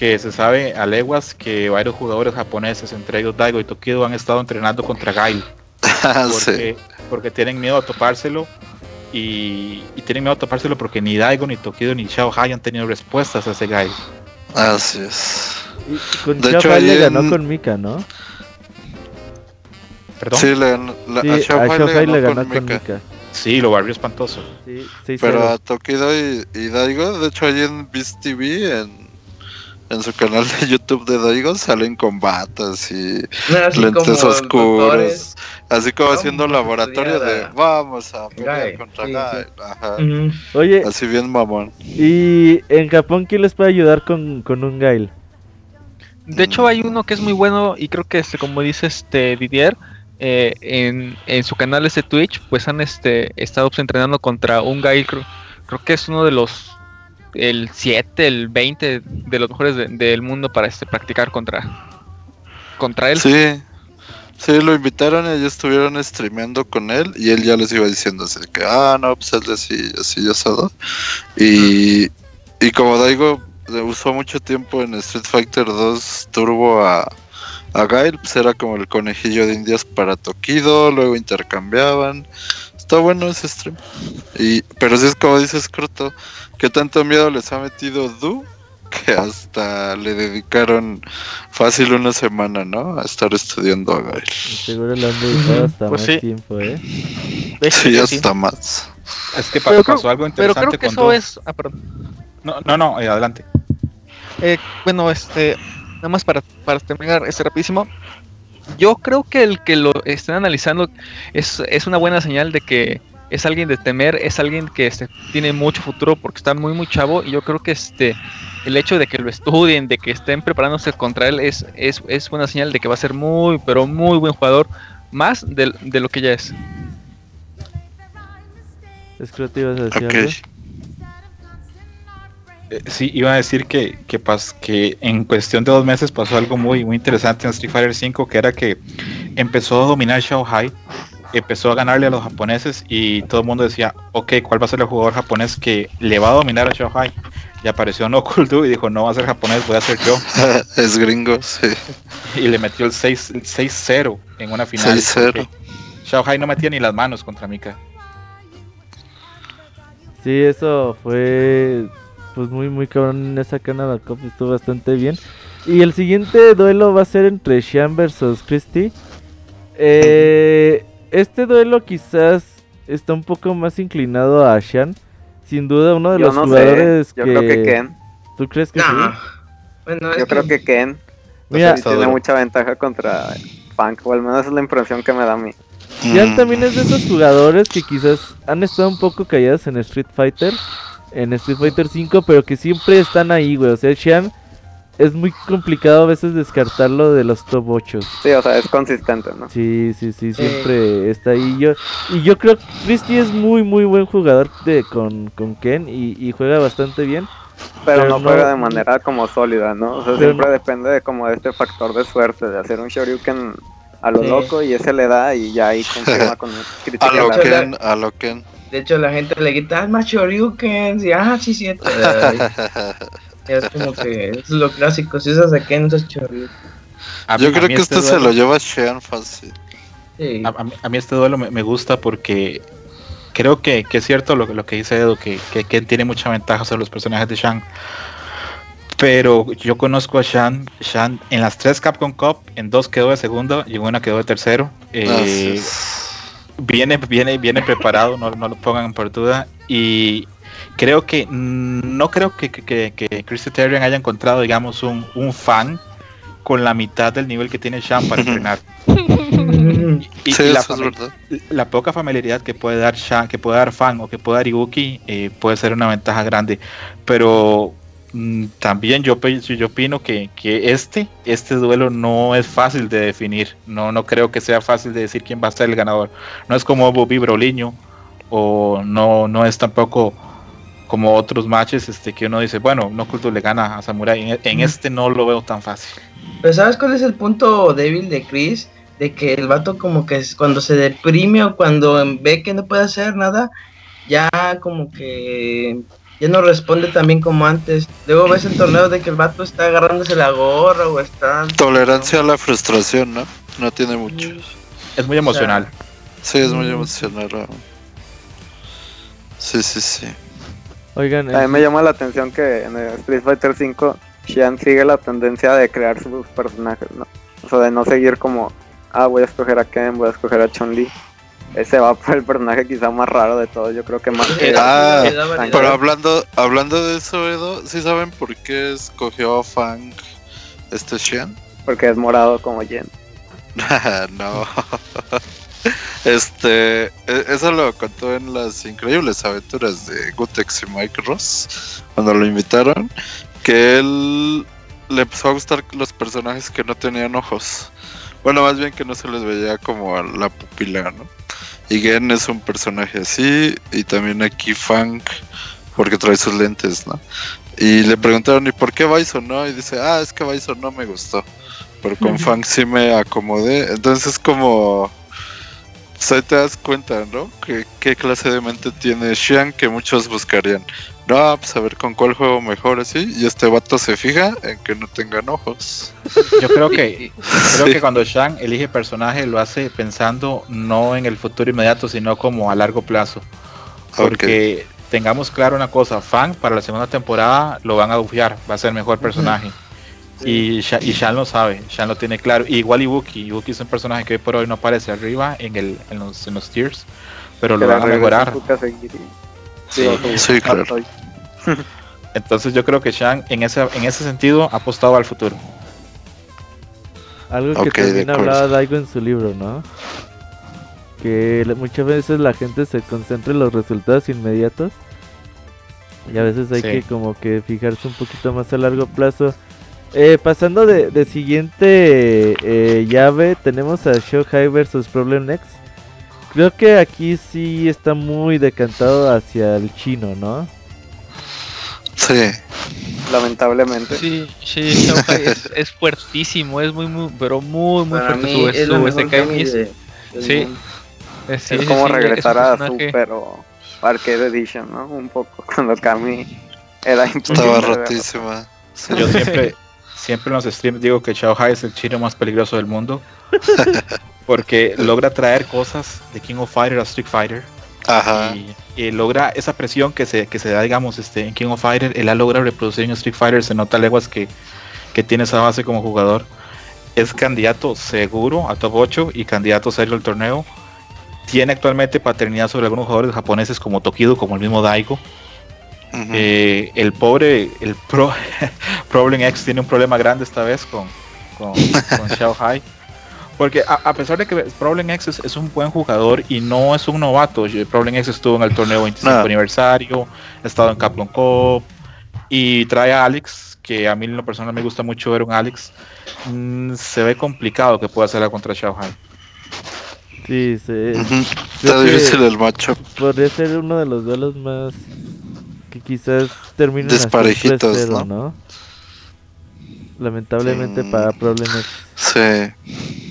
que se sabe a leguas que varios jugadores japoneses, entre ellos Daigo y Tokido, han estado entrenando contra Gail. Ah, sí. porque, porque tienen miedo a topárselo y, y tienen miedo a topárselo porque ni Daigo, ni Tokido, ni Shao Hai han tenido respuestas a ese Gail. Así es. Y con De hecho, Hai le ganó en- con Mika, ¿no? Perdón. Sí, le ganó, la- Sí, a a Xiao Hai le Hai le ganó con con Mika. Mika. Sí, lo barrió espantoso. Sí, sí, Pero a Tokido y, y Daigo, de hecho, ahí en Beast TV, en, en su canal de YouTube de Daigo, salen con batas y Así lentes oscuros. doctores. Así como haciendo a laboratorio de vamos a pelear Gael, contra sí, Gael. Ajá. Oye, Así bien mamón. ¿y en Japón quién les puede ayudar con, con un Gail? De hecho, hay uno que es muy bueno y creo que, este, como dice este Didier, eh, en, en su canal este Twitch, pues han este, estado pues, entrenando contra un creo, creo que es uno de los, el 7, el 20 de los mejores de- del mundo para este, practicar contra, contra él. Sí. Sí, lo invitaron y ellos estuvieron streameando con él y él ya les iba diciendo así que, ah, no, pues él así, así, asado. Y, y como Daigo usó mucho tiempo en Street Fighter 2 Turbo a, a Gail, pues era como el conejillo de indias para Tokido, luego intercambiaban. Está bueno ese stream. Y, pero sí es como dices, Croto, que tanto miedo les ha metido Du que hasta le dedicaron fácil una semana, ¿no? A estar estudiando a Gail. Seguro le han dedicado hasta Pues más sí. tiempo, ¿eh? Sí, hasta más. Es que pa- Pero creo- pasó algo Pero interesante creo que con eso Du. es... ah, perdón. No, no, no, eh, adelante. Eh, bueno, este, nada más para, para terminar este rapidísimo. Yo creo que el que lo estén analizando es, es una buena señal de que es alguien de temer, es alguien que este, tiene mucho futuro porque está muy muy chavo y yo creo que este el hecho de que lo estudien, de que estén preparándose contra él es, es, es buena señal de que va a ser muy pero muy buen jugador, más de, de lo que ya es. Es que te ibas a decir Ok. Eh, sí, iba a decir que, que, pas- que en cuestión de dos meses pasó algo muy, muy interesante en Street Fighter V, que era que empezó a dominar Shao Hai empezó a ganarle a los japoneses y todo el mundo decía, ok, ¿cuál va a ser el jugador japonés que le va a dominar a Shohei? Y apareció No Cool y dijo, no va a ser japonés, voy a ser yo. es gringo, sí. Y le metió el 6 el 6-0 en una final. 6-0. porque Shohei no metía ni las manos contra Mika. Sí, eso fue pues muy muy cabrón en esa Canada Cup, estuvo bastante bien. Y el siguiente duelo va a ser entre Sean versus Christie. Eh, este duelo quizás está un poco más inclinado a Sean. Sin duda uno de Yo los no sé, jugadores yo creo que Ken. ¿Tú crees que No. sí? Bueno, es Yo creo que Ken Mira, tiene mucha ventaja contra Funk, o al menos es la impresión que me da a mí. Sean Mm, también es de esos jugadores que quizás han estado un poco callados en Street Fighter, en Street Fighter 5, pero que siempre están ahí, güey. O sea, Sean es muy complicado a veces descartarlo de los top 8. Sí, o sea, es consistente, ¿no? Sí, sí, sí, siempre está ahí. Yo, y yo creo que Christy es muy, muy buen jugador de, con, con Ken y, y juega bastante bien. Pero, Pero no no- juega de manera como sólida, ¿no? O sea, Pero siempre no- depende de como de este factor de suerte, de hacer un Shoryuken a lo Sí. loco y ese le da y ya ahí confirma con crítica. A lo. Ken, a lo Ken. De hecho, la gente le grita, ah, más Shoryukens", y ah, sí, cierto. Ay, es como que es lo clásico, si usas a Ken, usas Shoryuken. A mí- Yo creo que este este se lo lleva Shean fácil. Sí. A, a mí, a mí este duelo me, me gusta porque creo que, que es cierto lo, que- lo que dice Edo, que, que Ken tiene mucha ventaja sobre los personajes de Shang. Pero yo conozco a Shan, Shan en las tres Capcom Cup, en dos quedó de segundo y en una quedó de tercero. Eh. Viene, viene, viene preparado, no, no lo pongan por duda. Y creo que no creo que, que, que, que Christy Terrian haya encontrado, digamos, un, un fan con la mitad del nivel que tiene Shan para entrenar. Y, Sí, y la, poca familiaridad que puede dar Shan, que puede dar Fan o que puede dar Ibuki eh, puede ser una ventaja grande. Pero también yo, yo opino que, que este, este duelo no es fácil de definir. No, no creo que sea fácil de decir quién va a ser el ganador. No es como Bobby Broliño o no, no es tampoco como otros matches este, que uno dice, bueno, no culto le gana a Samurai. En, en este no lo veo tan fácil. Pero ¿sabes cuál es el punto débil de Chris? De que el vato como que es- cuando se deprime o cuando ve que no puede hacer nada, ya como que ya no responde tan bien como antes. Luego ves en torneos de que el vato está agarrándose la gorra o está... Tolerancia a la frustración, ¿no? No tiene mucho. Es muy emocional. Sí, es muy Mm. emocional. ¿no? Sí, sí, sí. Oigan, A mí me llama la atención que en el Street Fighter 5 Xian sigue la tendencia de crear sus personajes, ¿no? O sea, de no seguir como, ah, voy a escoger a Ken, voy a escoger a Chun-Li. Ese va por el personaje quizá más raro de todos, yo creo que más que... Ah, da variedad. Pero hablando, hablando de eso, Edo, ¿sí saben por qué escogió a Fang este Xian? Porque es morado como Jen. no. Este, e- eso lo contó en las increíbles aventuras de Gutex y Mike Ross, cuando lo invitaron, que él le empezó a gustar los personajes que no tenían ojos. Bueno, más bien que no se les veía como a la pupila, ¿no? Y Gen es un personaje así, y también aquí Fang, porque trae sus lentes, ¿no? Y le preguntaron, ¿y por qué Bison no? Y dice, ah, es que Bison no me gustó. Pero con Fang sí me acomodé. Entonces es como. Ahí te das cuenta, ¿no? Que, ¿Qué clase de mente tiene Xian que muchos buscarían? No, pues a ver con cuál juego mejor así. Y este vato se fija en que no tengan ojos. Yo creo que Creo Sí. que cuando Shang elige personaje lo hace pensando no en el futuro inmediato, sino como a largo plazo. Porque tengamos claro una cosa, Fang para la segunda temporada lo van a bufear, va a ser mejor personaje. Y, Sha- y Shan lo sabe, Shan lo tiene claro. Igual Ibuki, Ibuki es un personaje que hoy por hoy no aparece arriba en, el, en, los, en los tiers, pero lo van a mejorar. Sí. Sí, claro. Entonces yo creo que Shang en ese, en ese sentido ha apostado al futuro. algo que también hablaba Daigo en su libro, ¿no? Que muchas veces la gente se concentra en los resultados inmediatos. Y a veces hay Sí. que como que fijarse un poquito más a largo plazo. Eh, pasando de, de siguiente eh, llave, tenemos a Shohei versus Problem Next. Creo que aquí sí está muy decantado hacia el chino, ¿no? Sí. Lamentablemente. Sí, sí, es, es fuertísimo, es muy, muy, pero muy, muy Para fuerte mí su, es su es- de- del sí. mundo. Sí, es sí, como sí, regresar a Super o Arcade Edition, ¿no? Un poco, cuando Kami era. Estaba rotísima. Sí. Yo siempre, siempre en los streams digo que Shao Hai es el chino más peligroso del mundo. Porque logra traer cosas de King of Fighter a Street Fighter. Ajá. Y, y logra esa presión que se, que se da, digamos, este, en King of Fighter. Él la logra reproducir en Street Fighter. Se nota leguas que, que tiene esa base como jugador. Es candidato seguro a top 8 y candidato serio al torneo. Tiene actualmente paternidad sobre algunos jugadores japoneses como Tokido, como el mismo Daigo. Eh, el pobre, el pro, Problem X tiene un problema grande esta vez con, con, con Xiao Hai. Porque a, a pesar de que Problem X es, un buen jugador y no es un novato, Problem X estuvo en el torneo 25 No. aniversario, ha estado en Capcom Cup y trae a Alex, que a mí en lo personal me gusta mucho ver un Alex. Mm, se ve complicado que pueda hacerla contra Xiao Hai. Sí, sí. Está difícil el macho. Podría ser uno de los duelos más que quizás terminen Desparejitos, 3-0, ¿no? ¿no? Lamentablemente Mm. para Problem X. Sí.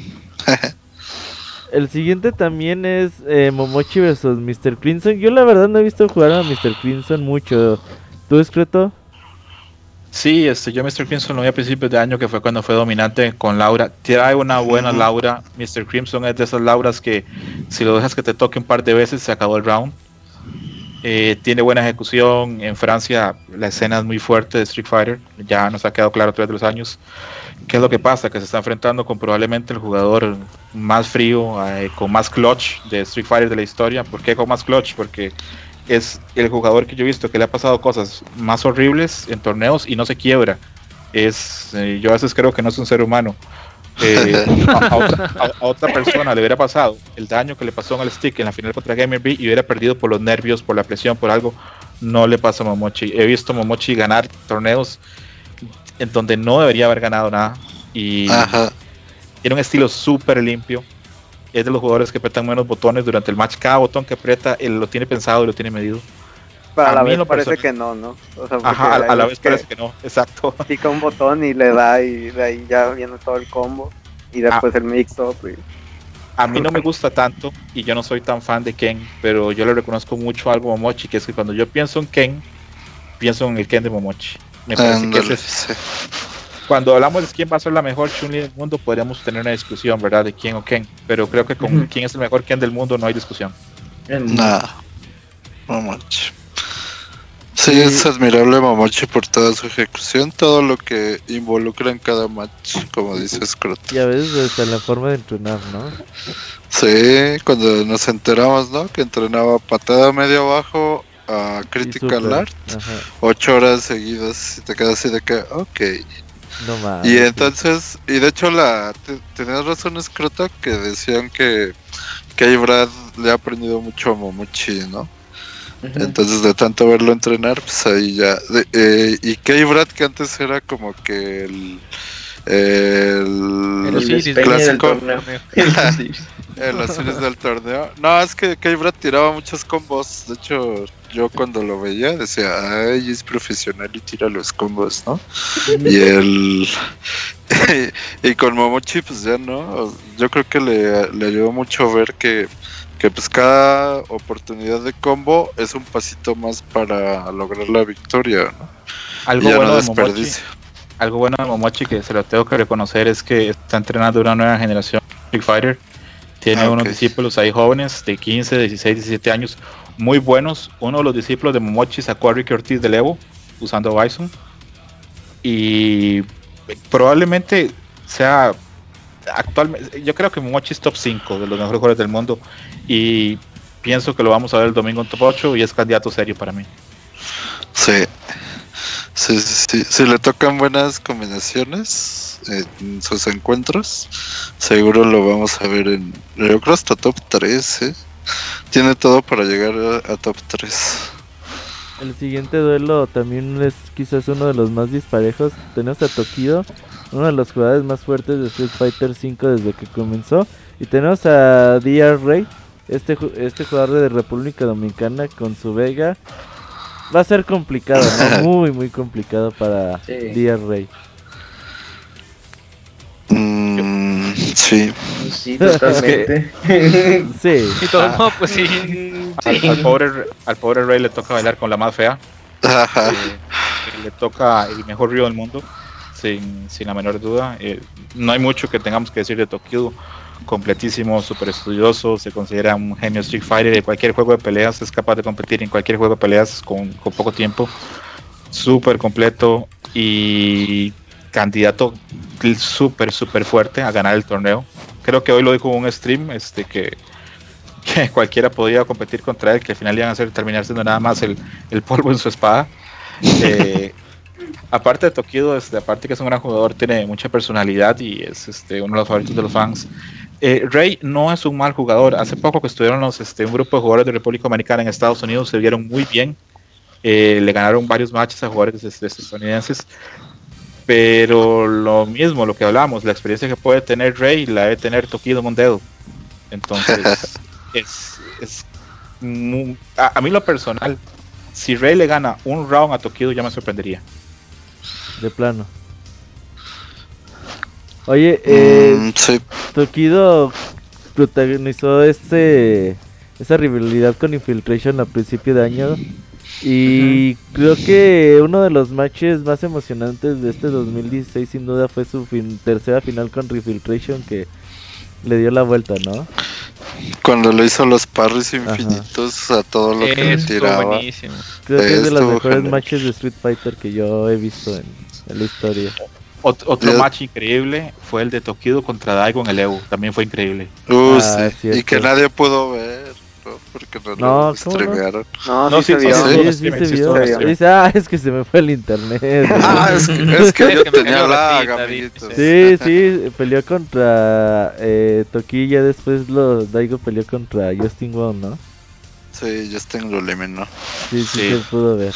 El siguiente también es eh, Momochi versus Mr. Crimson. Yo la verdad no he visto jugar a Mr. Crimson mucho. ¿Tú, Escreto? Sí, este, yo Mr. Crimson lo vi a principios de año que fue cuando fue dominante con Laura. Trae una buena. Laura. Mr. Crimson es de esas Lauras que si lo dejas que te toque un par de veces se acabó el round. Eh, tiene buena ejecución. En Francia la escena es muy fuerte de Street Fighter. Ya nos ha quedado claro a través de los años. ¿Qué es lo que pasa? Que se está enfrentando con probablemente el jugador más frío, eh, con más clutch de Street Fighter de la historia. ¿Por qué con más clutch? Porque es el jugador que yo he visto que le ha pasado cosas más horribles en torneos y no se quiebra. Es, eh, yo a veces creo que no es un ser humano. Eh, a, a otra, a- a otra persona le hubiera pasado el daño que le pasó en el stick en la final contra Gamer B y hubiera perdido por los nervios, por la presión, por algo. No le pasa a Momochi. He visto a Momochi ganar torneos en donde no debería haber ganado nada. Y Ajá. tiene un estilo súper limpio. Es de los jugadores que apretan menos botones durante el match. Cada botón que aprieta, él lo tiene pensado y lo tiene medido. Pero a A la mí vez lo parece personal- que no, ¿no? O sea, Ajá, a, a la vez que parece que no. Exacto. Pica un botón y le da y de ahí ya viene todo el combo. Y Ah. después el mix-up. y- A mí no me gusta tanto y yo no soy tan fan de Ken, pero yo le reconozco mucho algo a Momochi, que es que cuando yo pienso en Ken, pienso en el Ken de Momochi. Me parece que ese es- sí. cuando hablamos de quién va a ser la mejor Chun-Li del mundo, podríamos tener una discusión, ¿verdad? De quién o Ken, pero creo que con quién es el mejor Ken del mundo no hay discusión. El- Nah. Momochi. Sí, es admirable Momochi por toda su ejecución, todo lo que involucra en cada match, como dice Scrot. Y a veces hasta la forma de entrenar, ¿no? Sí, cuando nos enteramos, ¿no? Que entrenaba patada medio abajo a Critical. Art, Ajá. ocho horas seguidas, y te quedas así de que, ok. No mames. Y entonces, y de hecho la te- tenías razón Scroto que decían que que Brad le ha aprendido mucho a Momochi, ¿no? Entonces de tanto verlo entrenar, pues ahí ya. de- eh, y Kay Brad que antes era como que el el, El clásico torneo. El Osiris. en los series del torneo. No, es que Kay Brad tiraba muchos combos. De hecho, yo cuando lo veía decía, ay, es profesional y tira los combos, ¿no? Y el y con Momochi pues ya no, yo creo que le, le ayudó mucho ver que, que pues cada oportunidad de combo es un pasito más para lograr la victoria, ¿no? Algo ya bueno no de Momochi, desperdicio. algo bueno de Momochi que se lo tengo que reconocer es que está entrenando una nueva generación de Street Fighter. Tiene Ah, unos discípulos ahí jóvenes de 15, 16, 17 años, muy buenos. Uno de los discípulos de Momochi sacó a Ricky Ortiz del Evo usando Bison. Y probablemente sea actualmente, yo creo que Momochi es top 5 de los mejores jugadores del mundo. Y pienso que lo vamos a ver el domingo en top 8 y es candidato serio para mí. Sí. Sí, sí, sí. Si le tocan buenas combinaciones en sus encuentros, seguro lo vamos a ver en. Yo creo hasta top 3, ¿eh? Tiene todo para llegar a, a top 3. El siguiente duelo también es quizás uno de los más disparejos. Tenemos a Tokido, uno de los jugadores más fuertes de Street Fighter V desde que comenzó. Y tenemos a DR Rey, este, ju- este jugador de República Dominicana con su Vega. Va a ser complicado, ¿no? muy, muy complicado para Sí. DR Rey. Mm, Sí. Sí, totalmente. Sí. Y todo, Ah. no, pues sí. Al, al pobre, al pobre Rey le toca bailar con la más fea. Ajá. Eh, le toca el mejor río del mundo, sin, sin la menor duda. Eh, no hay mucho que tengamos que decir de Tokido. Completísimo, súper estudioso, se considera un genio Street Fighter de cualquier juego de peleas, es capaz de competir en cualquier juego de peleas con, con poco tiempo. Súper completo y candidato súper, súper fuerte a ganar el torneo. Creo que hoy lo dijo en un stream este, que, que cualquiera podía competir contra él, que al final iban a hacer terminar siendo nada más el, el polvo en su espada. Eh, aparte de Tokido, este, aparte que es un gran jugador, tiene mucha personalidad y es este, uno de los favoritos de los fans. Eh, Rey no es un mal jugador. Hace poco que estuvieron los, este, un grupo de jugadores de República Dominicana en Estados Unidos, se vieron muy bien. Eh, le ganaron varios matches a jugadores este, estadounidenses. Pero lo mismo, lo que hablamos, la experiencia que puede tener Rey la debe tener Tokido Mondedo. Entonces, es, a, a mí lo personal, si Rey le gana un round a Tokido ya me sorprendería. De plano. Oye, eh, Mm, sí. Tokido protagonizó este esa rivalidad con Infiltration a principio de año y creo que uno de los matches más emocionantes de este 2016 sin duda fue su fin- tercera final con Infiltration que le dio la vuelta, ¿no? Cuando le hizo los parries infinitos a todo lo que le tiraba. buenísimo. Creo que es de los mejores genial. matches de Street Fighter que yo he visto en, en la historia. Ot- otro Ya- match increíble fue el de Tokido contra Daigo en el Evo, también fue increíble. Uh, Ah, sí. Y que nadie pudo ver, ¿no? Porque no, No, lo ¿cómo no? streamearon. No, No, sí, sí, se sí, vio. sí. Sí, sí, stream, se sí, vio. Dice, ah, es que se me fue el internet. Ah, es que, es que yo tenía la. Sí, sí, peleó contra eh, ya después lo, Daigo peleó contra Justin Wong, ¿no? Sí, Justin lo eliminó. Sí, sí, Sí. se pudo ver.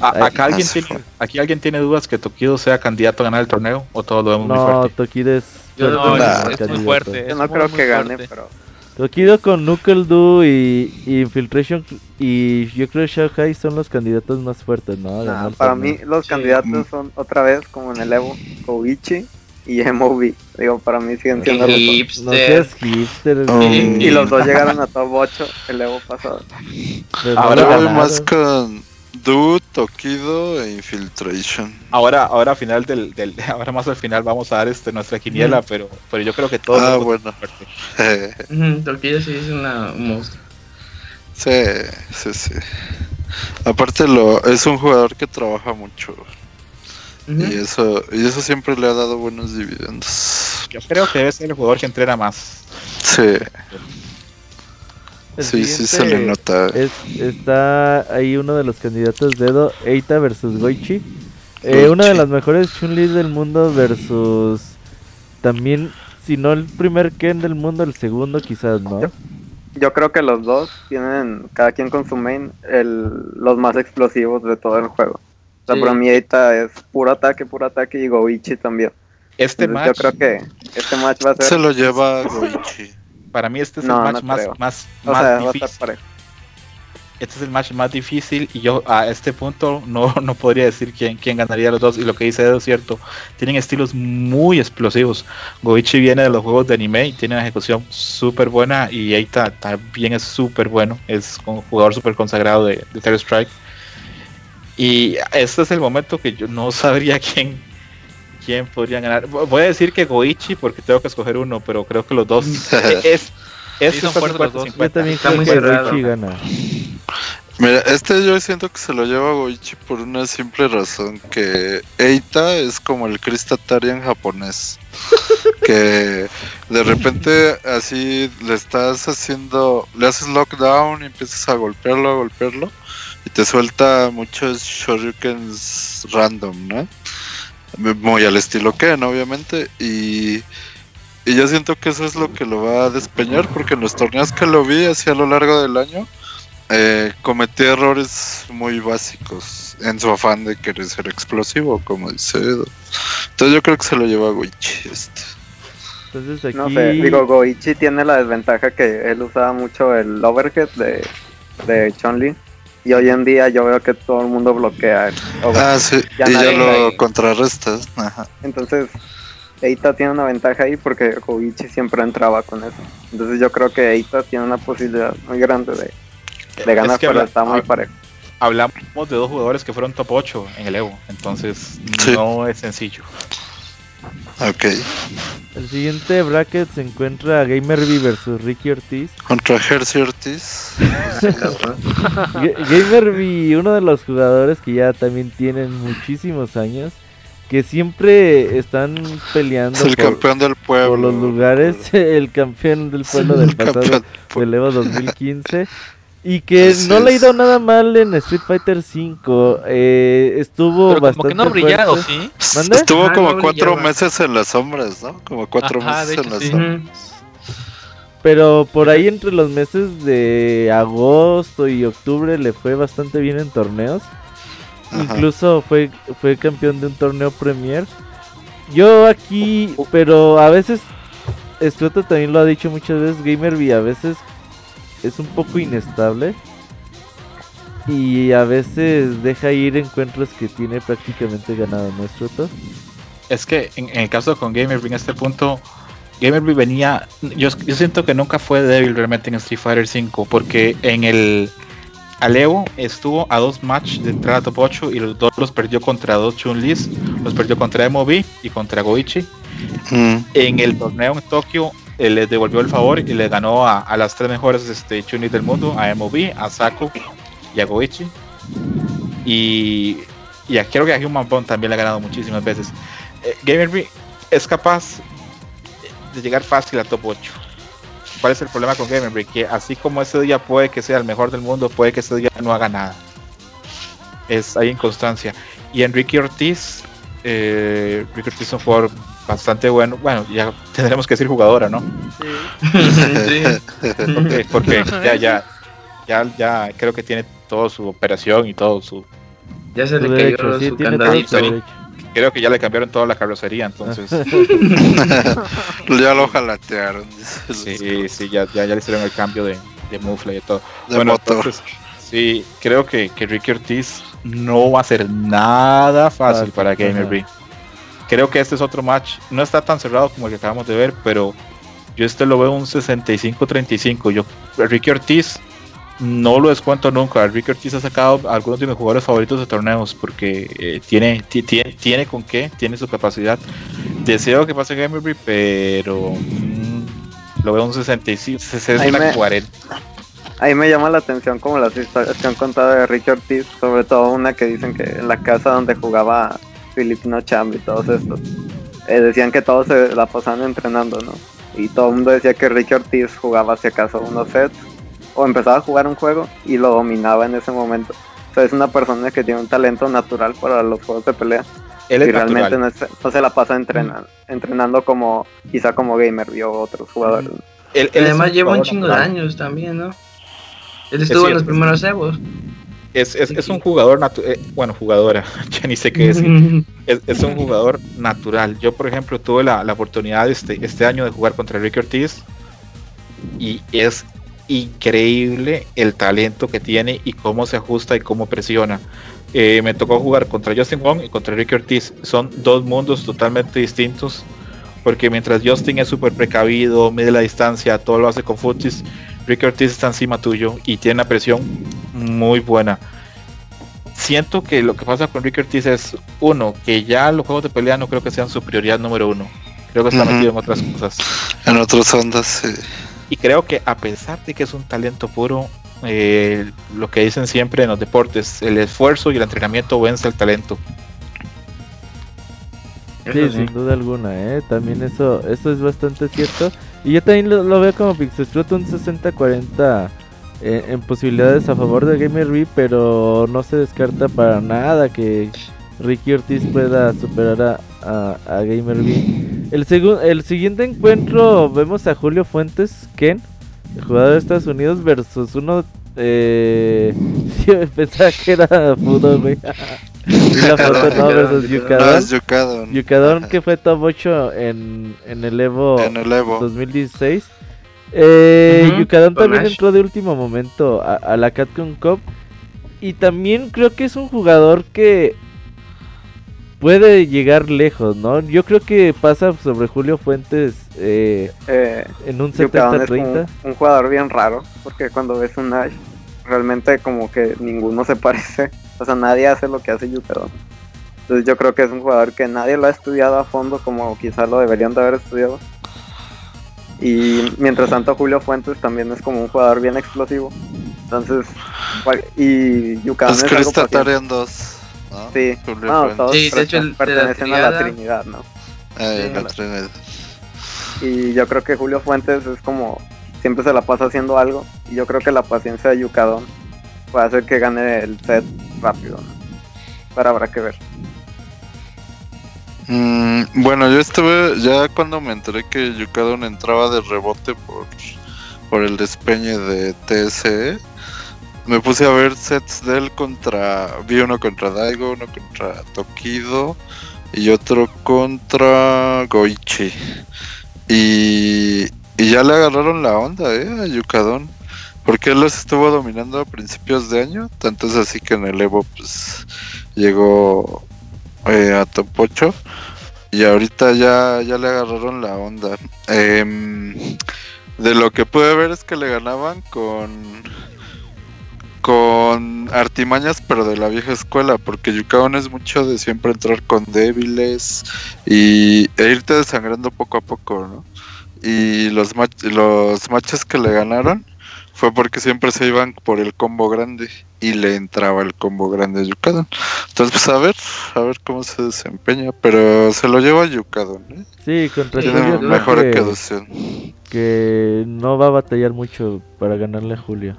A- Ay, acá, alguien ah, tiene, aquí alguien tiene dudas que Tokido sea candidato a ganar el torneo o todo lo vemos muy No, fuerte. Tokido es Yo No, es, es muy fuerte. Yo no muy, creo muy que gane, fuerte. pero Tokido con Knuckle Doo y, y Infiltration y yo creo que Shanghai son los candidatos más fuertes, ¿no? Nah, para torneo. mí los Sí. candidatos son otra vez como en el Evo, Koichi y MOV. Digo, para mí siguen siendo los dos. No Hipster. seas hipster. Um, güey. Y los dos llegaron a top 8 el Evo pasado. Pero no ahora Yo voy más con Dude, Tokido e Infiltration. Ahora, ahora al final del, del- ahora más al final vamos a dar este nuestra quiniela, pero, pero yo creo que todos Ah, bueno. Tokido sí es una, un monstruo. sí, sí, sí. Aparte lo, es un jugador que trabaja mucho. Y eso, y eso siempre le ha dado buenos dividendos. Yo creo que debe ser el jugador que entrena más. Sí, El sí, sí se le nota. es- está ahí uno de los candidatos Dedo, Eita versus Goichi. Eh, una de las mejores Chun-Li del mundo versus también, si no el primer Ken del mundo, el segundo quizás, ¿no? Yo creo que los dos tienen, cada quien con su main, el, los más explosivos de todo el juego. O sea, Sí. para mí Eita es puro ataque, puro ataque y Goichi también. Este Entonces, match, Yo creo que este match va a ser... Se lo lleva Goichi. Para mí este es No, el match no más, creo. más, o más sea, difícil. Este es el match más difícil y yo a este punto no, no podría decir quién, quién ganaría los dos. Y lo que dice Edo es cierto, tienen estilos muy explosivos. Goichi viene de los juegos de anime y tiene una ejecución súper buena y Eita también es súper bueno. Es un jugador súper consagrado de, de Third Strike. Y este es el momento que yo no sabría quién, quién podría ganar. Voy a decir que Goichi porque tengo que escoger uno, pero creo que los dos es... es Sí, son fuertes los dos. Yo también Está creo muy que cerrado. Goichi gana. Mira, este yo siento que se lo lleva Goichi por una simple razón, que Eita es como el Chris Tatarian japonés. que de repente así le estás haciendo, le haces lockdown y empiezas a golpearlo, a golpearlo, y te suelta muchos shurikens random, ¿no? Muy al estilo Ken, obviamente, y, y yo siento que eso es lo que lo va a despeñar, porque en los torneos que lo vi así a lo largo del año, eh, cometí errores muy básicos en su afán de querer ser explosivo, como dice Edo. Entonces yo creo que se lo lleva Goichi. Este. Entonces aquí... No sé, digo, Goichi tiene la desventaja que él usaba mucho el overhead de, de Chun-Li. Y hoy en día yo veo que todo el mundo bloquea el overhead. Ah, sí, Ya y ya lo contrarrestas. Ajá. Entonces, Eita tiene una ventaja ahí porque Koichi siempre entraba con eso. Entonces yo creo que Eita tiene una posibilidad muy grande de, de ganar, Es que pero habla- está muy parejo. hablamos de dos jugadores que fueron top 8 en el Evo, entonces Sí. no es sencillo. Ok. El siguiente bracket se encuentra Gamerby versus Ricky Ortiz. Contra Jersey Ortiz. Cabrón. Ga- Gamerby, uno de los jugadores que ya también tienen muchísimos años, que siempre están peleando Es el por, campeón del pueblo. por los lugares, el campeón del pueblo del El pasado del Evo 2015. Y que no le ha ido nada mal en Street Fighter V. eh, estuvo Pero bastante como que no ha brillado, fuerte. ¿sí? Estuvo Ajá, como no cuatro brillaba. meses en las sombras, ¿no? Como cuatro Ajá, meses en las sí. sombras. Pero por ahí entre los meses de agosto y octubre le fue bastante bien en torneos. Ajá. Incluso fue, fue campeón de un torneo Premier. Yo aquí, pero a veces, Estruto también lo ha dicho muchas veces, Gamerby a veces es un poco inestable. Y a veces deja ir encuentros que tiene prácticamente ganado, ¿no, Estruto? Es que en, en el caso con Gamerby en este punto, Gamerby venía, yo, yo siento que nunca fue débil realmente en Street Fighter 5, porque en el Alevo estuvo a dos matches de entrar a top 8 y los dos los perdió contra dos Chun-Lis, los perdió contra MOV y contra Goichi. Mm. En el torneo en Tokio eh, les devolvió el favor y le ganó a, a las tres mejores este, Chun-Lis del mundo, a MOV, a Saku y a Goichi. Y, y creo que a Human Bond también le ha ganado muchísimas veces. Eh, Gamerby es capaz de llegar fácil a top 8. ¿Cuál es el problema con Gamerby? Que así como ese día puede que sea el mejor del mundo, puede que ese día no haga nada. Es hay inconstancia. Y Enrique Ortiz, eh, Ricky Ortiz es un jugador bastante bueno. Bueno, ya tendremos que decir jugadora, ¿no? Sí. Porque, porque ya, ya, ya, ya creo que tiene toda su operación y todo su. Ya se le cayó sí, su todo candadito. Creo que ya le cambiaron toda la carrocería, entonces. ya lo jalatearon. Sí, sí, ya, ya, ya le hicieron el cambio de, de mufla y todo. De bueno, motor. entonces, sí, creo que, que Ricky Ortiz no va a ser nada fácil Fácil, para ajá. Gamerby. Creo que este es otro match. No está tan cerrado como el que acabamos de ver, pero yo este lo veo un 65-35. Yo, Ricky Ortiz, no lo descuento nunca. Ricky Ortiz ha sacado a algunos de mis jugadores favoritos de torneos porque eh, tiene, ti- tiene, tiene con qué, tiene su capacidad. Deseo que pase Gamerby, pero mm, lo veo un 65, Ahí me- 60-40. Ahí me llama la atención como las historias que han contado de Ricky Ortiz, sobre todo una que dicen que en la casa donde jugaba Filipino Champ y todos estos, eh, decían que todos se la pasaban entrenando, ¿no? Y todo el mundo decía que Ricky Ortiz jugaba si acaso unos sets o empezaba a jugar un juego y lo dominaba en ese momento. O sea, es una persona que tiene un talento natural para los juegos de pelea Él y es realmente natural. no, es- no se la pasa entrenando, entrenando como quizá como gamer vio otros jugadores. Él- él es Además lleva un chingo de años también, ¿no? Él estuvo en los primeros Evos. Es, es, es un jugador natural. bueno, jugadora, ya ni sé qué decir. Es, es un jugador natural. Yo, por ejemplo, tuve la, la oportunidad este, este año de jugar contra Ricky Ortiz y es increíble el talento que tiene y cómo se ajusta y cómo presiona. Eh, me tocó jugar contra Justin Wong y contra Ricky Ortiz. Son dos mundos totalmente distintos. Porque mientras Justin es súper precavido, mide la distancia, todo lo hace con futis, Ricky Ortiz está encima tuyo y tiene una presión muy buena. Siento que lo que pasa con Ricky Ortiz es, uno, que ya los juegos de pelea no creo que sean su prioridad número uno. Creo que está Ujú. metido en otras cosas. En otras ondas, sí. Y creo que a pesar de que es un talento puro, eh, lo que dicen siempre en los deportes, el esfuerzo y el entrenamiento vence el talento. Sí, sin duda alguna, ¿eh? También eso, eso es bastante cierto. Y yo también lo, lo veo como Pixestrut un 60-40 eh, en posibilidades a favor de Gamer pero no se descarta para nada que Ricky Ortiz pueda superar a, a, a Gamer El, el siguiente encuentro vemos a Julio Fuentes, Ken, el jugador de Estados Unidos, versus uno... Eh, yo pensaba que era fútbol, güey. La foto, no, versus. Yukadon Ajá. que fue top 8 en, en el Evo En el Evo. 2016. Eh, Yukadon con también entró de último momento a, a la Capcom Cup. Y también creo que es un jugador que puede llegar lejos, ¿no? Yo creo que pasa sobre Julio Fuentes eh, Eh, en un Yucadón es como 70-30. un, un jugador bien raro, porque cuando ves un Nash, realmente como que ninguno se parece. O sea, nadie hace lo que hace Yucadón. Entonces yo creo que es un jugador que nadie lo ha estudiado a fondo como quizás lo deberían de haber estudiado. Y mientras tanto Julio Fuentes también es como un jugador bien explosivo. Entonces, y Yucadón Es es algo. Tatarian 2. ¿no? Sí, Julio no, todos Sí, de hecho, el de la pertenecen a la. Trinidad, ¿no? Eh, Sí, la la- Trinidad. Y yo creo que Julio Fuentes es como siempre se la pasa haciendo algo. Y yo creo que la paciencia de Yucadón puede hacer que gane el set rápido. ¿no? Pero habrá que ver. Mm, bueno, yo estuve ya cuando me enteré que Yukadon entraba de rebote por, por el despeñe de TSE. Me puse a ver sets de él contra. Vi uno contra Daigo, uno contra Tokido y otro contra Goichi. Y, y ya le agarraron la onda, ¿eh? A Yukadon. Porque él los estuvo dominando a principios de año. Tanto es así que en el Evo, pues llegó eh, a top 8 y ahorita ya, ya le agarraron la onda. Em, de lo que pude ver es que le ganaban con con artimañas pero de la vieja escuela porque Yukaon es mucho de siempre entrar con débiles y e irte desangrando poco a poco, ¿no? Y los mach- los matches que le ganaron fue porque siempre se iban por el combo grande y le entraba el combo grande a Yukadon. Entonces, pues a ver, a ver cómo se desempeña, pero se lo lleva a Yukadon, ¿eh? Sí, contra Tiene Julio mejor que, que no va a batallar mucho para ganarle a Julio.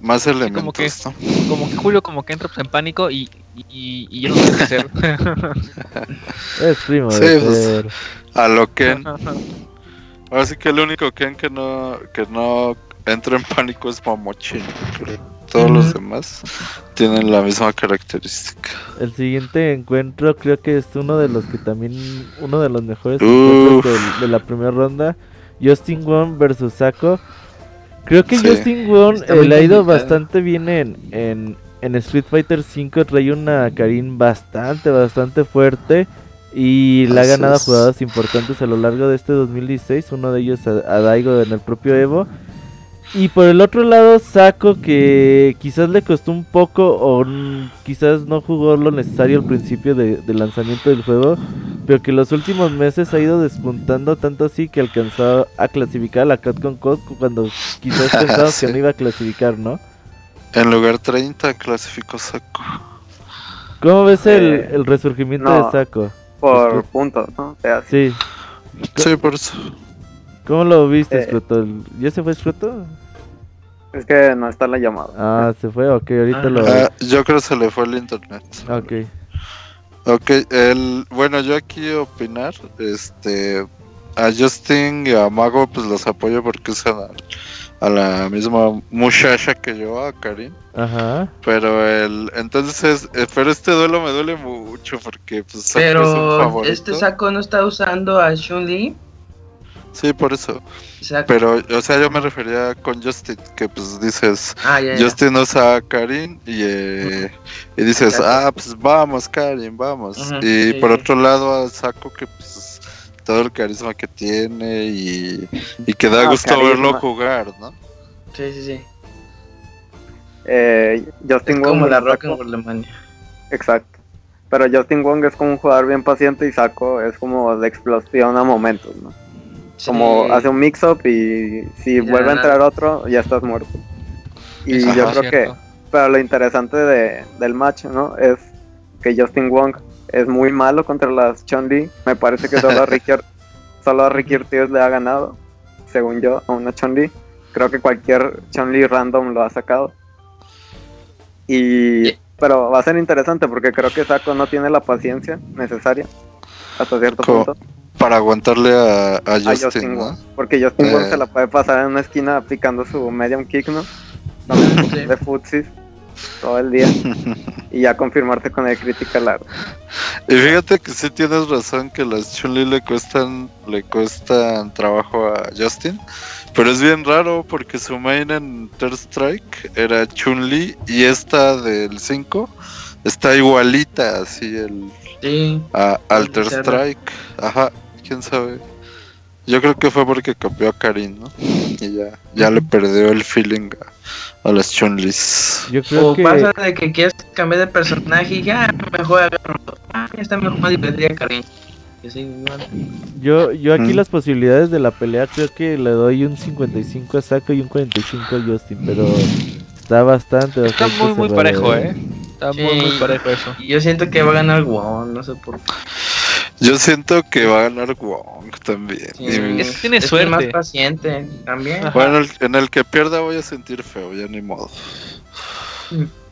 Más como elementos, que- ¿no? Como que Julio como que entra pues, en pánico y, y, y ya no sabe qué hacer. Es primo Sí, de pues. A lo Ken. Ahora sí que el único Ken que no, que no entra en pánico es Momochin. pero Todos los demás tienen la misma característica. El siguiente encuentro creo que es uno de los que también, uno de los mejores encuentros de la primera ronda. Justin Wong versus Sako. Creo que Sí. Justin Wong eh, le ha ido bastante bien en, en, en Street Fighter V. Trae una Karin bastante, bastante fuerte. Y le ha ganado jugadores importantes a lo largo de este 2016. Uno de ellos a, a Daigo en el propio Evo. Y por el otro lado, Saco que quizás le costó un poco o quizás no jugó lo necesario al principio de, del lanzamiento del juego, pero que los últimos meses ha ido despuntando tanto así que alcanzó a clasificar a la Capcom Cup cuando quizás pensamos que no iba a clasificar, ¿no? En lugar 30 clasificó Saco. ¿Cómo ves el, Eh, el resurgimiento no. de Saco? Por puntos, ¿no? Sí, Sí, por eso. ¿cómo lo viste, Eh. Scroto? ¿Ya se fue Scroto? Es que no está la llamada. Ah, se fue, ok, ahorita Ah. lo... Ah, yo creo que se le fue el internet. Ok. Ok, el, bueno, yo aquí opinar, este, a Justin y a Mago pues los apoyo porque usan a, a la misma muchacha que yo, a Karin. Ajá. Pero el, entonces, eh, pero este duelo me duele mucho porque pues Saco es un Pero favorito. este saco no está usando a Chun-Li. Sí, por eso. Saco- Pero, o sea, yo me refería con Justin, que pues dices, Ah, ya, ya. Justin usa a Karin y, eh, y dices, Exacto. ah, pues vamos, Karin, vamos. Y sí, por sí. otro lado a Saco que pues todo el carisma que tiene y, y que da Ah, gusto carisma. verlo jugar, ¿no? Sí, sí, sí. Eh, Justin Es Wong como la Rock en Alemania. Exacto. Pero Justin Wong es como un jugador bien paciente y Saco es como de explosión a momentos, ¿no? Como Sí. hace un mix-up y si Ya. vuelve a entrar otro, ya estás muerto. Y Eso yo creo que, pero lo interesante de, del match, ¿no? Es que Justin Wong es muy malo contra las Chun-Li. Me parece que solo a Ricky, solo a Ricky Ortiz le ha ganado, según yo, a una Chun-Li. Creo que cualquier Chun-Li random lo ha sacado. Y, Yeah. pero va a ser interesante porque creo que Saco no tiene la paciencia necesaria hasta cierto Co- punto Para aguantarle a, a a Justin, Justin ¿no? Porque Justin Eh. se la puede pasar en una esquina aplicando su medium kick, ¿no? Sí. De futsis todo el día. y ya confirmarte con el critical art. Y fíjate que sí tienes razón que las Chun-Li le cuestan, le cuestan trabajo a Justin. Pero es bien raro porque su main en Third Strike era Chun-Li y esta del 5 está igualita, así el Sí. a Alter Cerro. Strike. Ajá, quién sabe. Yo creo que fue porque copió a Karin, ¿no? Y ya, ya le perdió el feeling a, a las Chun-Lis. Yo creo O que pasa de que quieres cambiar de personaje y ya mejor agarro. Ah, ya está mejor más divertida Karin. Igual. yo yo aquí Mm. las posibilidades de la pelea creo que le doy un 55 a Saco y un 45 a Justin, pero está bastante Está bastante muy, muy cerrado, parejo, ¿eh? Está muy, Sí. muy parejo eso. Y yo siento que va a ganar Wong, no sé por qué. Yo siento que va a ganar Wong también. Sí. Y- Es que tiene Es es más suerte. paciente también. Ajá. bueno, el- en el que pierda voy a sentir feo, ya ni modo.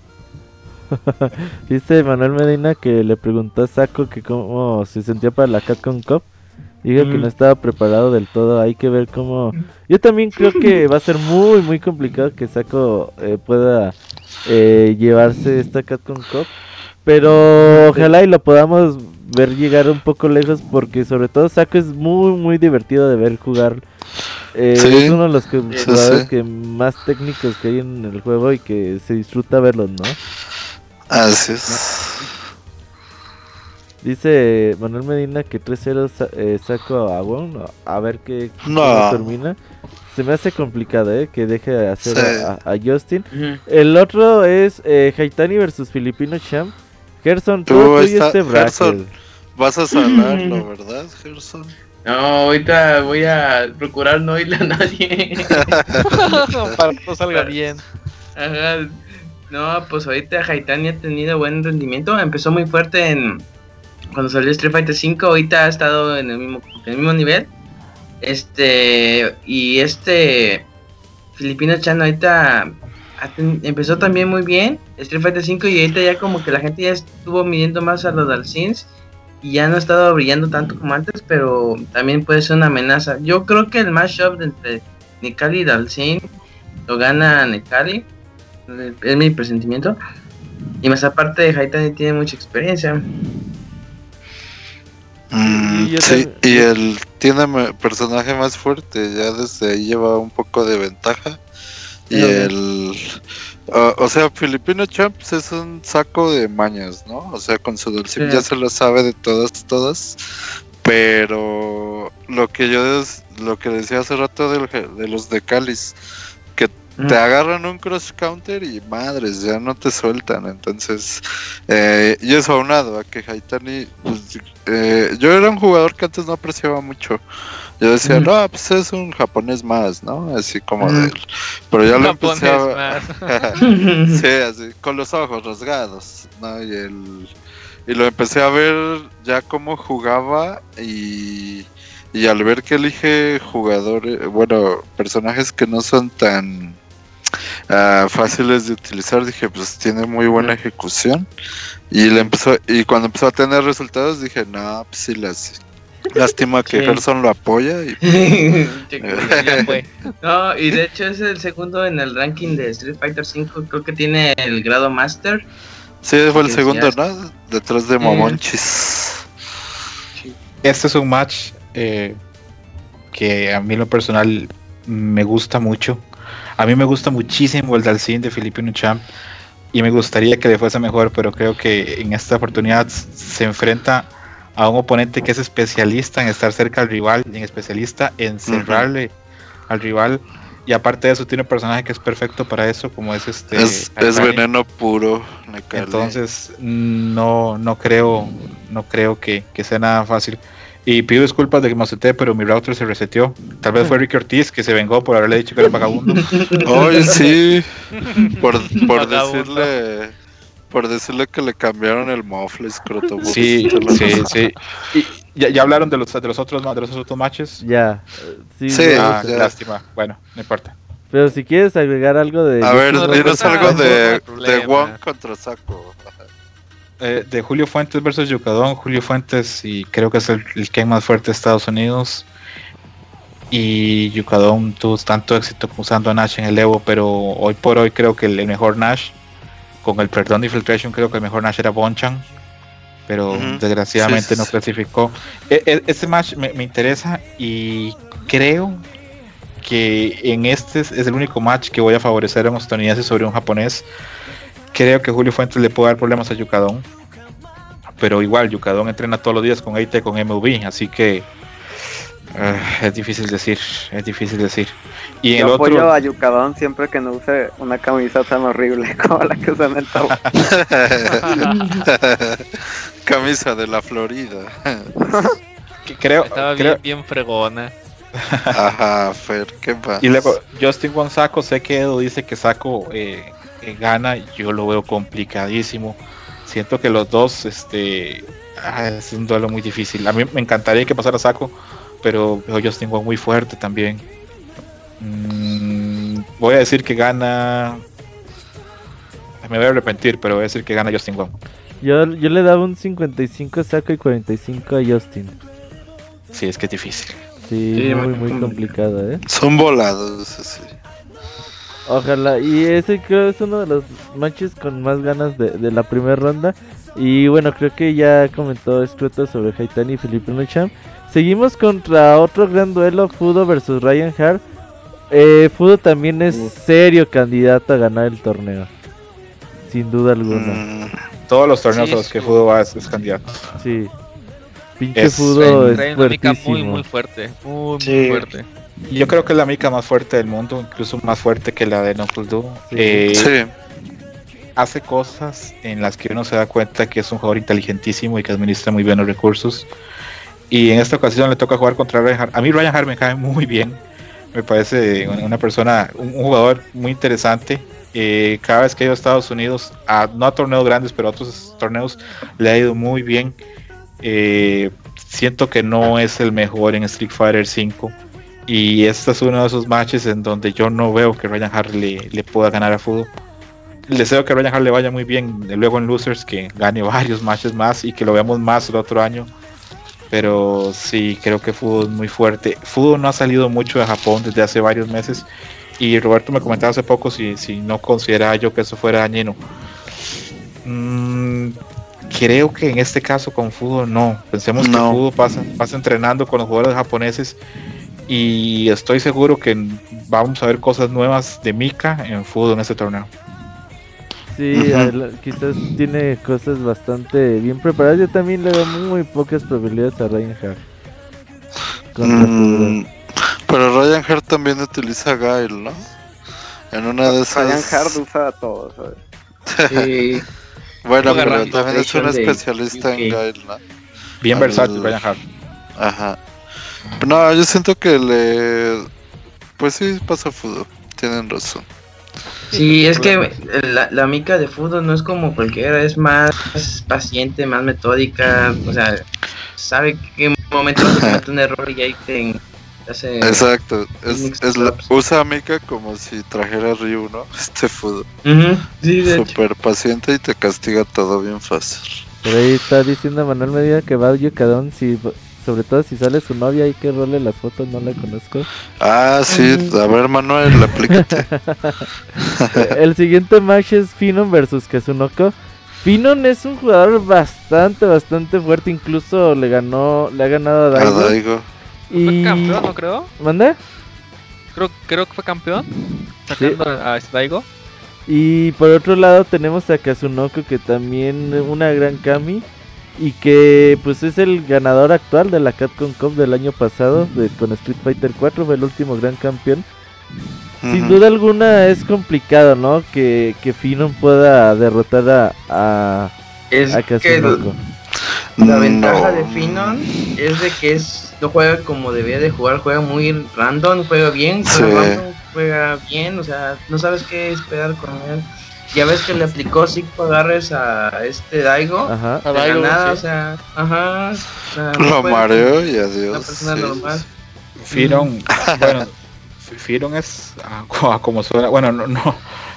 Dice Manuel Medina que le preguntó a Saco que cómo se sentía para la Capcom Cup. Dijo que Mm. no estaba preparado del todo. Hay que ver cómo. Yo también creo que va a ser muy, muy complicado que Saco eh, pueda eh, llevarse esta Capcom Cup. Pero ojalá y lo podamos ver llegar un poco lejos. Porque, sobre todo, Saco es muy, muy divertido de ver jugar. Eh, Sí, es uno de los que- sí, jugadores sí. que más técnicos que hay en el juego y que se disfruta verlos, ¿no? Así es. Dice Manuel Medina que 3-0 sa- eh, saco a Wong. A ver qué No. termina. Se me hace complicado, ¿eh? Que deje hacer Sí. a, a Justin. El otro es eh, Haitani versus Filipino Champ. Gerson, Tú, y este. Gerson. Vas a salarlo, ¿verdad, Gerson? No, ahorita voy a procurar no irle a nadie. Para que todo salga bien. Ajá. No, pues ahorita Haitani ha tenido buen rendimiento. Empezó muy fuerte en cuando salió Street Fighter 5. Ahorita ha estado en el mismo, en el mismo nivel. Este y este Filipino Chan ahorita empezó también muy bien Street Fighter 5 y ahorita ya como que la gente ya estuvo midiendo más a los Dalsins y ya no ha estado brillando tanto como antes, pero también puede ser una amenaza. Yo creo que el matchup entre Nikali y Dalsin lo gana Nikali, es mi presentimiento. Y más aparte, Haitani tiene mucha experiencia. Mm, Y sí, y el tiene personaje más fuerte, ya desde ahí lleva un poco de ventaja. Y el. o sea, Filipino Champs es un saco de mañas, ¿no? O sea, con su dulce Sí. ya se lo sabe de todas, todas. Pero lo que yo des- lo que decía hace rato del de los de Cáliz, que te agarran un cross counter y madres, ya no te sueltan. Entonces, eh, y eso aunado a que Haitani, pues, eh, yo era un jugador que antes no apreciaba mucho. Yo decía, no, pues es un japonés más, ¿no? Así como Ujú. de. Pero ya lo empecé a. más. sí, así, con los ojos rasgados, ¿no? Y el. Y lo empecé a ver ya cómo jugaba y. Y al ver que elige jugadores, bueno, personajes que no son tan ah, fáciles de utilizar, dije, pues tiene muy buena ejecución. Y le empezó, y cuando empezó a tener resultados, dije, no, pues sí las Lástima que Sí. Gerson lo apoya y Ya fue. no, y de hecho es el segundo en el ranking de Street Fighter 5. Creo que tiene el grado Master. sí fue el segundo, ¿no? Detrás de Momonchis. Este es un match eh, que a mí en lo personal me gusta mucho. A mí me gusta muchísimo el Dalcin de Filipino Champ y me gustaría que le fuese mejor, pero creo que en esta oportunidad se enfrenta a un oponente que es especialista en estar cerca al rival, y en especialista en cerrarle al rival. Y aparte de eso, tiene un personaje que es perfecto para eso, como es este. es, veneno puro. Entonces, no, no creo, no creo que, que sea nada fácil. Y pido disculpas de que me asusté, pero mi router se reseteó. Tal vez fue Ricky Ortiz que se vengó por haberle dicho que era vagabundo. Oye, sí. Por, por decirle. Por decirle que le cambiaron el mofle, escroto. Sí, sí, sí. Y ya, ya hablaron de los, de los otros de los otros matches. Ya. Sí, Sí, Ah, ya. lástima. Bueno, no importa. Pero si quieres agregar algo de. A ver, no, no, dinos no, algo de, de. Wong contra Saco. Eh, de Julio Fuentes versus Yucadón. Julio Fuentes, y creo que es el, el Ken más fuerte de Estados Unidos. Y Yucadón tuvo tanto éxito usando a Nash en el Evo, pero hoy por hoy creo que el mejor Nash, con el perdón de Infiltration, creo que el mejor Nash era Bonchan. Pero desgraciadamente Sí, sí, no sí. clasificó. E- e- este match me, me interesa y creo que en este es, el único match que voy a favorecer a un estadounidense sobre un japonés. Creo que Julio Fuentes le puede dar problemas a Yucadón. Pero igual, Yucadón entrena todos los días con EIT, con MV, así que ah, es difícil decir, es difícil decir. Y el Yo apoyo otro, a Yucadón siempre que no use una camisa tan horrible como la que usa en el top. Camisa de la Florida. que creo, Estaba creo- bien, bien fregona. Ajá, Fer, ¿qué pasa? y luego Justin Juan Saco, sé que Edo dice que Saco eh, eh, gana, yo lo veo complicadísimo. Siento que los dos, este, ah, es un duelo muy difícil. A mí me encantaría que pasara Saco, pero veo Justin Juan muy fuerte también. Mm, voy a decir que gana. Me voy a arrepentir, pero voy a decir que gana Justin Juan. Yo, yo le daba un 55 a Saco y 45 a Justin. Sí, es que es difícil. Sí, Sí, muy, muy complicado. ¿eh? Son volados, sí. Ojalá, y ese creo es uno de los matches con más ganas de, de la primera ronda. Y bueno, creo que ya comentó Scroto sobre Haitani y Felipe Nucham. Seguimos contra otro gran duelo, Fudo versus Ryan Hart. Eh, Fudo también es Uf. serio candidato a ganar el torneo. Sin duda alguna. Mm, Todos los torneos Sí, a los que. Fudo va es, es candidato. Sí. Pinche Es- Fudo es Trae una mica muy, muy fuerte. Muy, muy Sí. fuerte. Yo creo que es la mica más fuerte del mundo, incluso más fuerte que la de Knuckle Duo. Sí. Eh, sí, hace cosas en las que uno se da cuenta que es un jugador inteligentísimo y que administra muy bien los recursos. Y en esta ocasión le toca jugar contra Ryan Hart. A mí Ryan Hart me cae muy bien. Me parece una persona, un, jugador muy interesante. Eh, cada vez que ha ido a Estados Unidos, no a torneos grandes, pero a otros torneos, le ha ido muy bien. Eh, siento que no es el mejor en Street Fighter 5. Y este es uno de esos matches en donde yo no veo que Ryan Hart le, le pueda ganar a Fudo. Deseo que Ryan Hart le vaya muy bien luego en Losers, que gane varios matches más y que lo veamos más el otro año. Pero sí, creo que Fudo es muy fuerte. Fudo no ha salido mucho de Japón desde hace varios meses. Y Roberto me comentaba hace poco si, si no consideraba yo que eso fuera dañino. Mm, creo que en este caso con Fudo no. Pensemos que. Fudo pasa, pasa entrenando con los jugadores japoneses. Y estoy seguro que vamos a ver cosas nuevas de Mika en Fudo en este torneo. Sí, quizás tiene cosas bastante bien preparadas. Yo también le doy muy pocas probabilidades a Ryan Hart. Contra Fudo. Mm, pero Ryan Hart también utiliza Gail, ¿no? En una de esas. Ryan Hart usa a todos, ¿sabes? Sí, Bueno, pero también es un especialista en UK. Gail, ¿no? Bien Al- versátil, Ryan Hart. Ajá. No, yo siento que le. Pues sí, pasa fútbol. Tienen razón. Sí, es que la, la mica de fútbol no es como cualquiera, es más paciente, más metódica, o sea, sabe qué momento se comete un error y ahí te hace... Exacto. Es, la- usa a Mika como si trajera Ryu, ¿no? Este fútbol. Ujú, Sí, de hecho. Súper paciente y te castiga todo bien fácil. Por ahí está diciendo Manuel Medina que va a Yucadón, si, sobre todo si sale su novia y que role las fotos, no la conozco. Ah, sí. A ver, Manuel, aplícate. El siguiente match es Finon versus Kazunoko. Finon es un jugador bastante, bastante fuerte, incluso le ganó, le ha ganado a A Daigo. Daigo. Fue Y... campeón, ¿no creo? ¿Manda? Creo, creo que fue campeón. Sacando a Daigo. Y por otro lado tenemos a Kazunoko que también es una gran Kami y que pues es el ganador actual de la Capcom Cup del año pasado de, con Street Fighter 4, fue el último gran campeón. Sin duda alguna es complicado, ¿no? Que, que Finon pueda derrotar a, a, Es a que la ventaja No. de Finon es de que es no juega como debía de jugar, juega muy random, juega bien, juega, Sí. random, juega bien, o sea, no sabes qué esperar con él. Ya ves que le aplicó cinco agarres a este Daigo. Ajá. A de Daigo, nada, sí. o sea, ajá. o sea, no Lo mareó y Una adiós. persona sí, normal. sí. Firon, bueno, F- Firon es ah, co- como suena, bueno, no, no,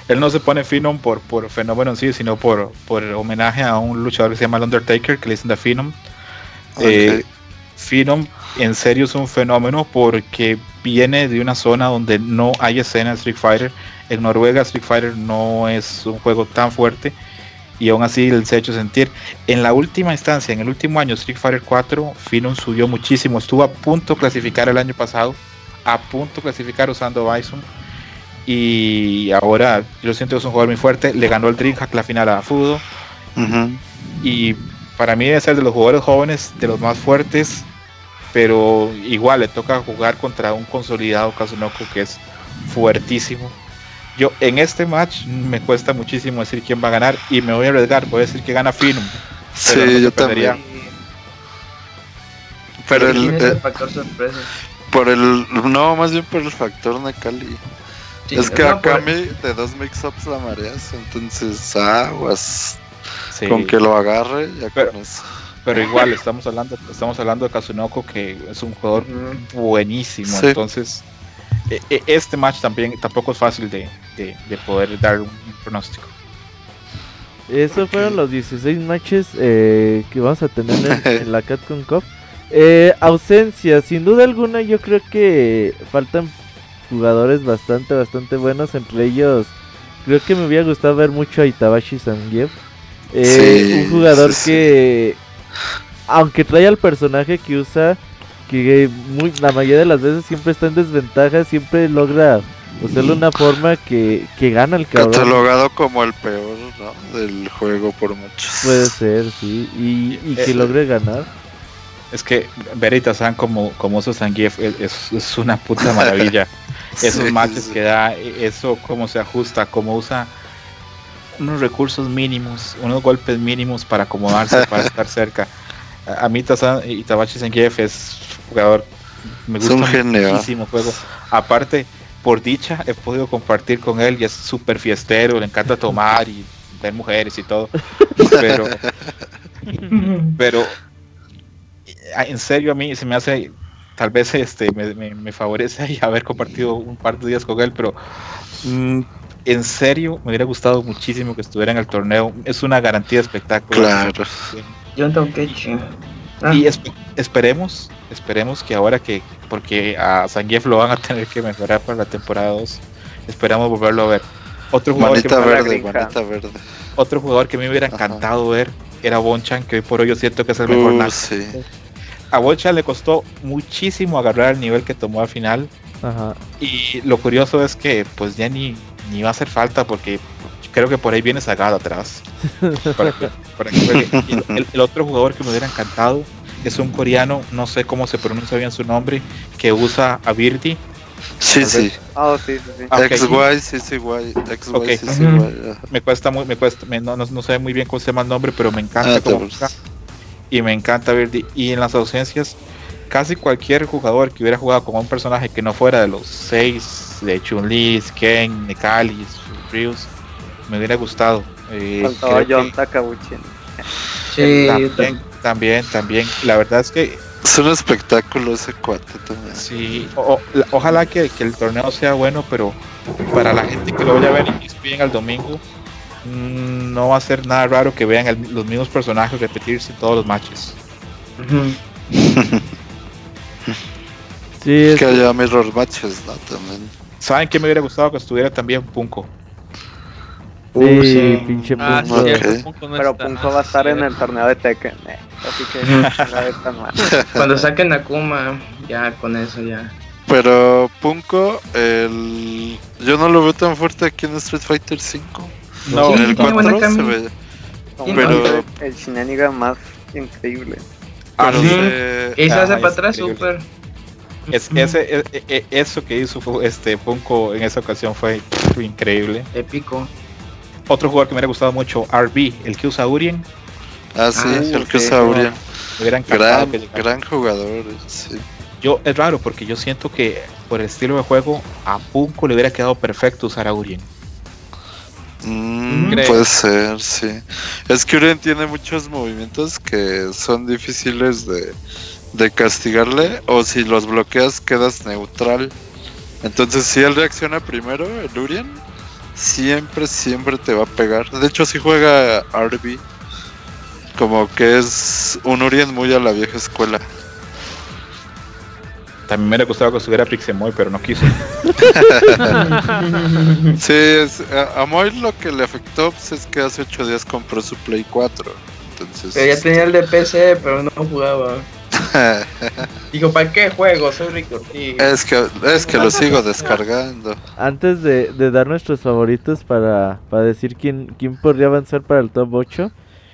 él no se pone Finon por, por fenómeno en sí, sino por, por homenaje a un luchador que se llama el Undertaker, que le dicen The Phenom. Eh, Ok. Phenom en serio es un fenómeno porque viene de una zona donde no hay escena de Street Fighter. En Noruega Street Fighter no es un juego tan fuerte y aún así se ha hecho sentir. En la última instancia, en el último año Street Fighter 4, Phenom subió muchísimo. Estuvo a punto de clasificar el año pasado, a punto de clasificar usando Bison. Y ahora yo siento que es un jugador muy fuerte. Le ganó el Dreamhack la final a Fudo. Y para mí debe ser de los jugadores jóvenes, de los más fuertes. Pero igual le toca jugar contra un consolidado Kazunoko que es fuertísimo. Yo en este match me cuesta muchísimo decir quién va a ganar y me voy a arriesgar, voy a decir que gana Finum. Sí, no yo también. Pero el, ¿Quién es el eh, factor sorpresa? por el. No, más bien por el factor Necali. Sí, es que no, a por- de dos mix-ups la mareas, entonces aguas. Sí. Con que lo agarre, ya Pero- con eso. Pero igual estamos hablando, estamos hablando de Kazunoko que es un jugador buenísimo. Sí. Entonces, este match también tampoco es fácil de, de- de poder dar un pronóstico. Esos fueron los 16 matches eh, que vamos a tener en, en la Capcom Cup. Eh, ausencia, sin duda alguna, yo creo que faltan jugadores bastante, bastante buenos. Entre ellos, creo que me hubiera gustado ver mucho a Itabashi Zangief. Eh, Sí, un jugador sí, sí. que, aunque trae al personaje que usa, que muy, la mayoría de las veces siempre está en desventaja, siempre logra usarlo de una forma que, que gana el cabrón. Catalogado como el peor ¿no? del juego por muchos. Puede ser, sí. Y, y que Eh, logre ganar. Es que Veritas-san como, como usa Zangief es, es- una puta maravilla. Esos Sí, matches sí. que da, e- eso cómo se ajusta, cómo usa unos recursos mínimos, unos golpes mínimos para acomodarse, para estar cerca. A, mí Tazan y Tabachi Zangief es jugador, me gusta muchísimo juego. Aparte, por dicha, he podido compartir con él y es súper fiestero, le encanta tomar y ver mujeres y todo. Pero, pero a- en serio a mí se me hace tal vez este me, me- me favorece y haber compartido un par de días con él pero mm, en serio me hubiera gustado muchísimo que estuviera en el torneo es una garantía de espectáculo Claro. John Tokechi. Ah, y esp- esperemos esperemos que ahora que porque a Zangief lo van a tener que mejorar para la temporada 2 esperamos volverlo a ver otro jugador que Manita verde, granja. manita verde. otro jugador que me hubiera Ajá. encantado ver era Bonchan que hoy por hoy yo siento que es el mejor Uh, Nax. sí. a Bocha le costó muchísimo agarrar el nivel que tomó al final. Ajá. Y lo curioso es que pues ya ni, ni va a hacer falta porque creo que por ahí viene Sagado atrás. Para que- para que juegue. Y el, el otro jugador que me hubiera encantado es un coreano, no sé cómo se pronuncia bien su nombre, que usa a Birdi. Sí, sí. Oh, sí, sí, sí. Ah. XY, sí, sí, guay. XY, sí, sí, guay. ajá. Me cuesta muy, me cuesta, me- no, no, no sé muy bien cómo se llama el nombre, pero me encanta Ah, cómo. Y me encanta Birdi. Y en las ausencias, casi cualquier jugador que hubiera jugado como un personaje que no fuera de los seis, de Chun-Li, Ken, Nekali, Rius, me hubiera gustado. Eh, Faltaba John sí, también, también, también. La verdad es que Es un espectáculo ese cuate también. sí, o- o- la- ojalá que, que el torneo sea bueno, pero para la gente que lo vaya a ver en ESPN al domingo, mm, no va a ser nada raro que vean el- los mismos personajes repetirse en todos los matches. Ujú. Sí, es- Que haya mirror matches, ¿no? También. ¿Saben que me hubiera gustado que estuviera también Punko? Sí, Uh, sí. pinche Ah, sí, punto. Ok. cierto, Punko no Pero. Punko va a estar Ah, en sí, el torneo de Tekken. eh, Así que no tan mal. Cuando saquen a Kuma, ya con eso ya. Pero Punko, el... yo no lo veo tan fuerte aquí en Street Fighter 5. No, en el tiene buena 4 se ve. Pero- el shenanigan más increíble. Pero Ujú. se- Y se Ah, hace para atrás súper. Es, ese, e- e- eso que hizo este Punko en esa ocasión fue pff, increíble. Épico. Otro jugador que me hubiera gustado mucho, RB, el que usa Urien. Ah, sí, Ah, el que usa Urien. Gran, gran jugador, sí. Yo, es raro porque yo siento que por el estilo de juego a Punko le hubiera quedado perfecto usar a Urien. Mm, puede ser, sí. Es que Urien tiene muchos movimientos que son difíciles de, de castigarle o si los bloqueas quedas neutral. Entonces si él reacciona primero, el Urien, siempre, siempre te va a pegar. De hecho si juega RB, como que es un Urien muy a la vieja escuela. También me hubiera gustado que estuviera Pixemoy, pero no quiso. Sí, es- a, a Moy lo que le afectó pues, es que hace 8 días compró su Play 4. Entonces... Pero ya tenía el de PC, pero no jugaba. Dijo, ¿para qué juego? Soy Ortiz. Es que, es que lo sigo descargando. Antes de, de dar nuestros favoritos para, para decir quién, quién podría avanzar para el top 8,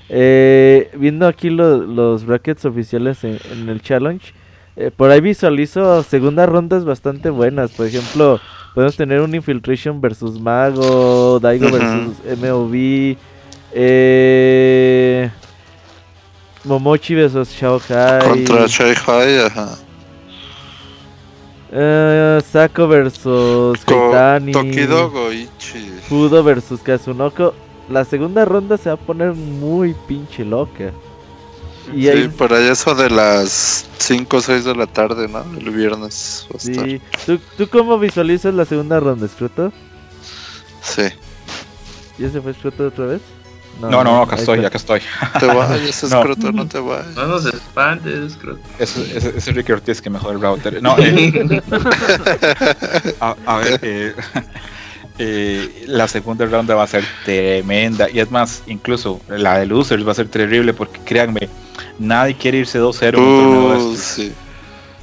eh, viendo aquí lo- los brackets oficiales en, en el challenge, eh, por ahí visualizo segundas rondas bastante buenas. Por ejemplo, podemos tener un Infiltration versus Mago, Daigo versus MOV, eh, Momochi versus Shao Hai. Contra Shai Hai, ajá. Eh, Sako versus Ko- Kaitani. Tokido Goichi. Fudo versus Kazunoko. La segunda ronda se va a poner muy pinche loca. Y Sí, ahí, por ahí eso de las 5 o 6 de la tarde, ¿no? El viernes va a estar. sí. ¿Tú, ¿Tú cómo visualizas la segunda ronda, Scroto? Sí. ¿Ya se fue Scroto otra vez? No, no, no, acá estoy, acá estoy. Te vayas, No. escroto, no te vayas. No nos espantes, creo. Es, es, es Ricky Ortiz que mejor el router. No, eh, a, a ver, eh, eh, la segunda ronda va a ser tremenda. Y es más, incluso la de Losers va a ser terrible porque créanme, nadie quiere irse 2-0 en un torneo de Uh, sí.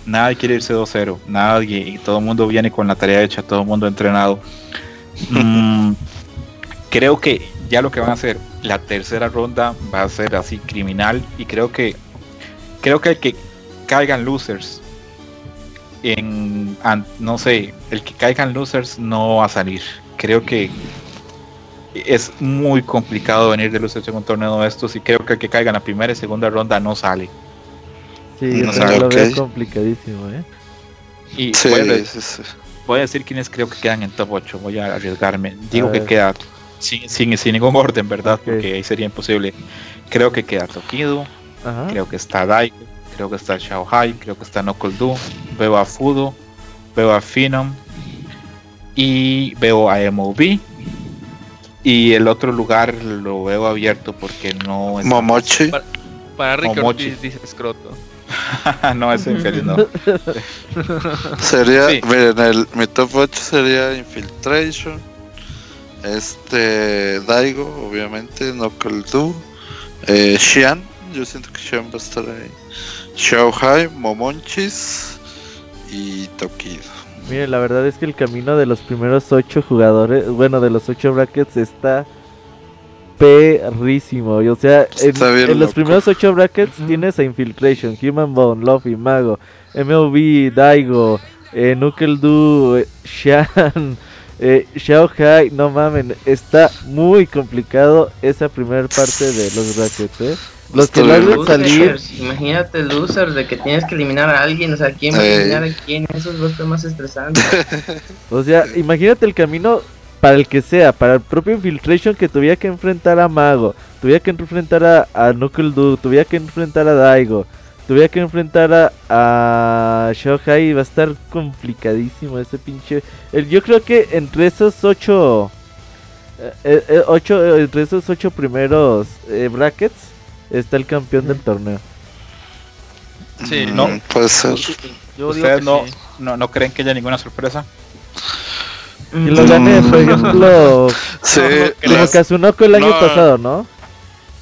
Nadie quiere irse 2-0, nadie, y todo el mundo viene con la tarea hecha, todo el mundo entrenado. Mm, creo que ya lo que van a hacer, la tercera ronda va a ser así criminal, y creo que creo que el que caigan losers en an- no sé, el que caigan losers no va a salir. Creo que es muy complicado venir de losers en un torneo de estos, y creo que el que caiga en la primera y segunda ronda no sale. Sí, No veo ok. complicadísimo, ¿eh? Y Sí, voy a- sí, sí. Voy a decir quiénes creo que quedan en top 8. Voy a arriesgarme. Digo A que ver. queda sin, sin, sin ningún orden, ¿verdad? Porque ahí sería imposible. Creo que queda Tokido. Ajá. Creo que está Daigo. Creo que está Shao Hai. Creo que está Knuckle Du. Veo a Fudo. Veo a Phenom. Y veo a MOV. Y el otro lugar lo veo abierto porque no es. Momochi. Para Momochi. Ortiz dice Scroto. no es infeliz, no. Sería, Sí. miren, el, mi top 8 sería Infiltration. Este, Daigo, obviamente, Knuckle Du. Eh, Xian, yo siento que Xian va a estar ahí. Xiao Hai, Momonchis y Tokido. Mire, la verdad es que el camino de los primeros ocho jugadores, bueno, de los ocho brackets está perrísimo. y, O sea, en, los primeros ocho brackets tienes a Infiltration, Human Bone, Luffy, Mago, MOV, Daigo, eh, Knuckle Du, eh, Shan, eh, Xiao Hai. No mamen, está muy complicado esa primera parte de los brackets, ¿eh? Los que loco. salir Imagínate losers de que tienes que eliminar a alguien, o sea, ¿quién va a eliminar a quién? Eso es lo más estresante. O sea, imagínate el camino para el que sea, para el propio Infiltration que tuviera que enfrentar a Mago, tuviera que enfrentar a, a Knuckle Du, tuviera que enfrentar a Daigo, tuviera que enfrentar a, a Shohei, va a estar complicadísimo ese pinche... el- yo creo que entre esos ocho, eh, eh, eh, ocho entre esos ocho primeros eh, brackets está el campeón del torneo. Sí, Mm, no. Puede ser. Yo digo ¿Ustedes que no, sí. no, no creen que haya ninguna sorpresa? Y lo gane, por ejemplo, Sí, como las- Kazunoko el año no. pasado, ¿no?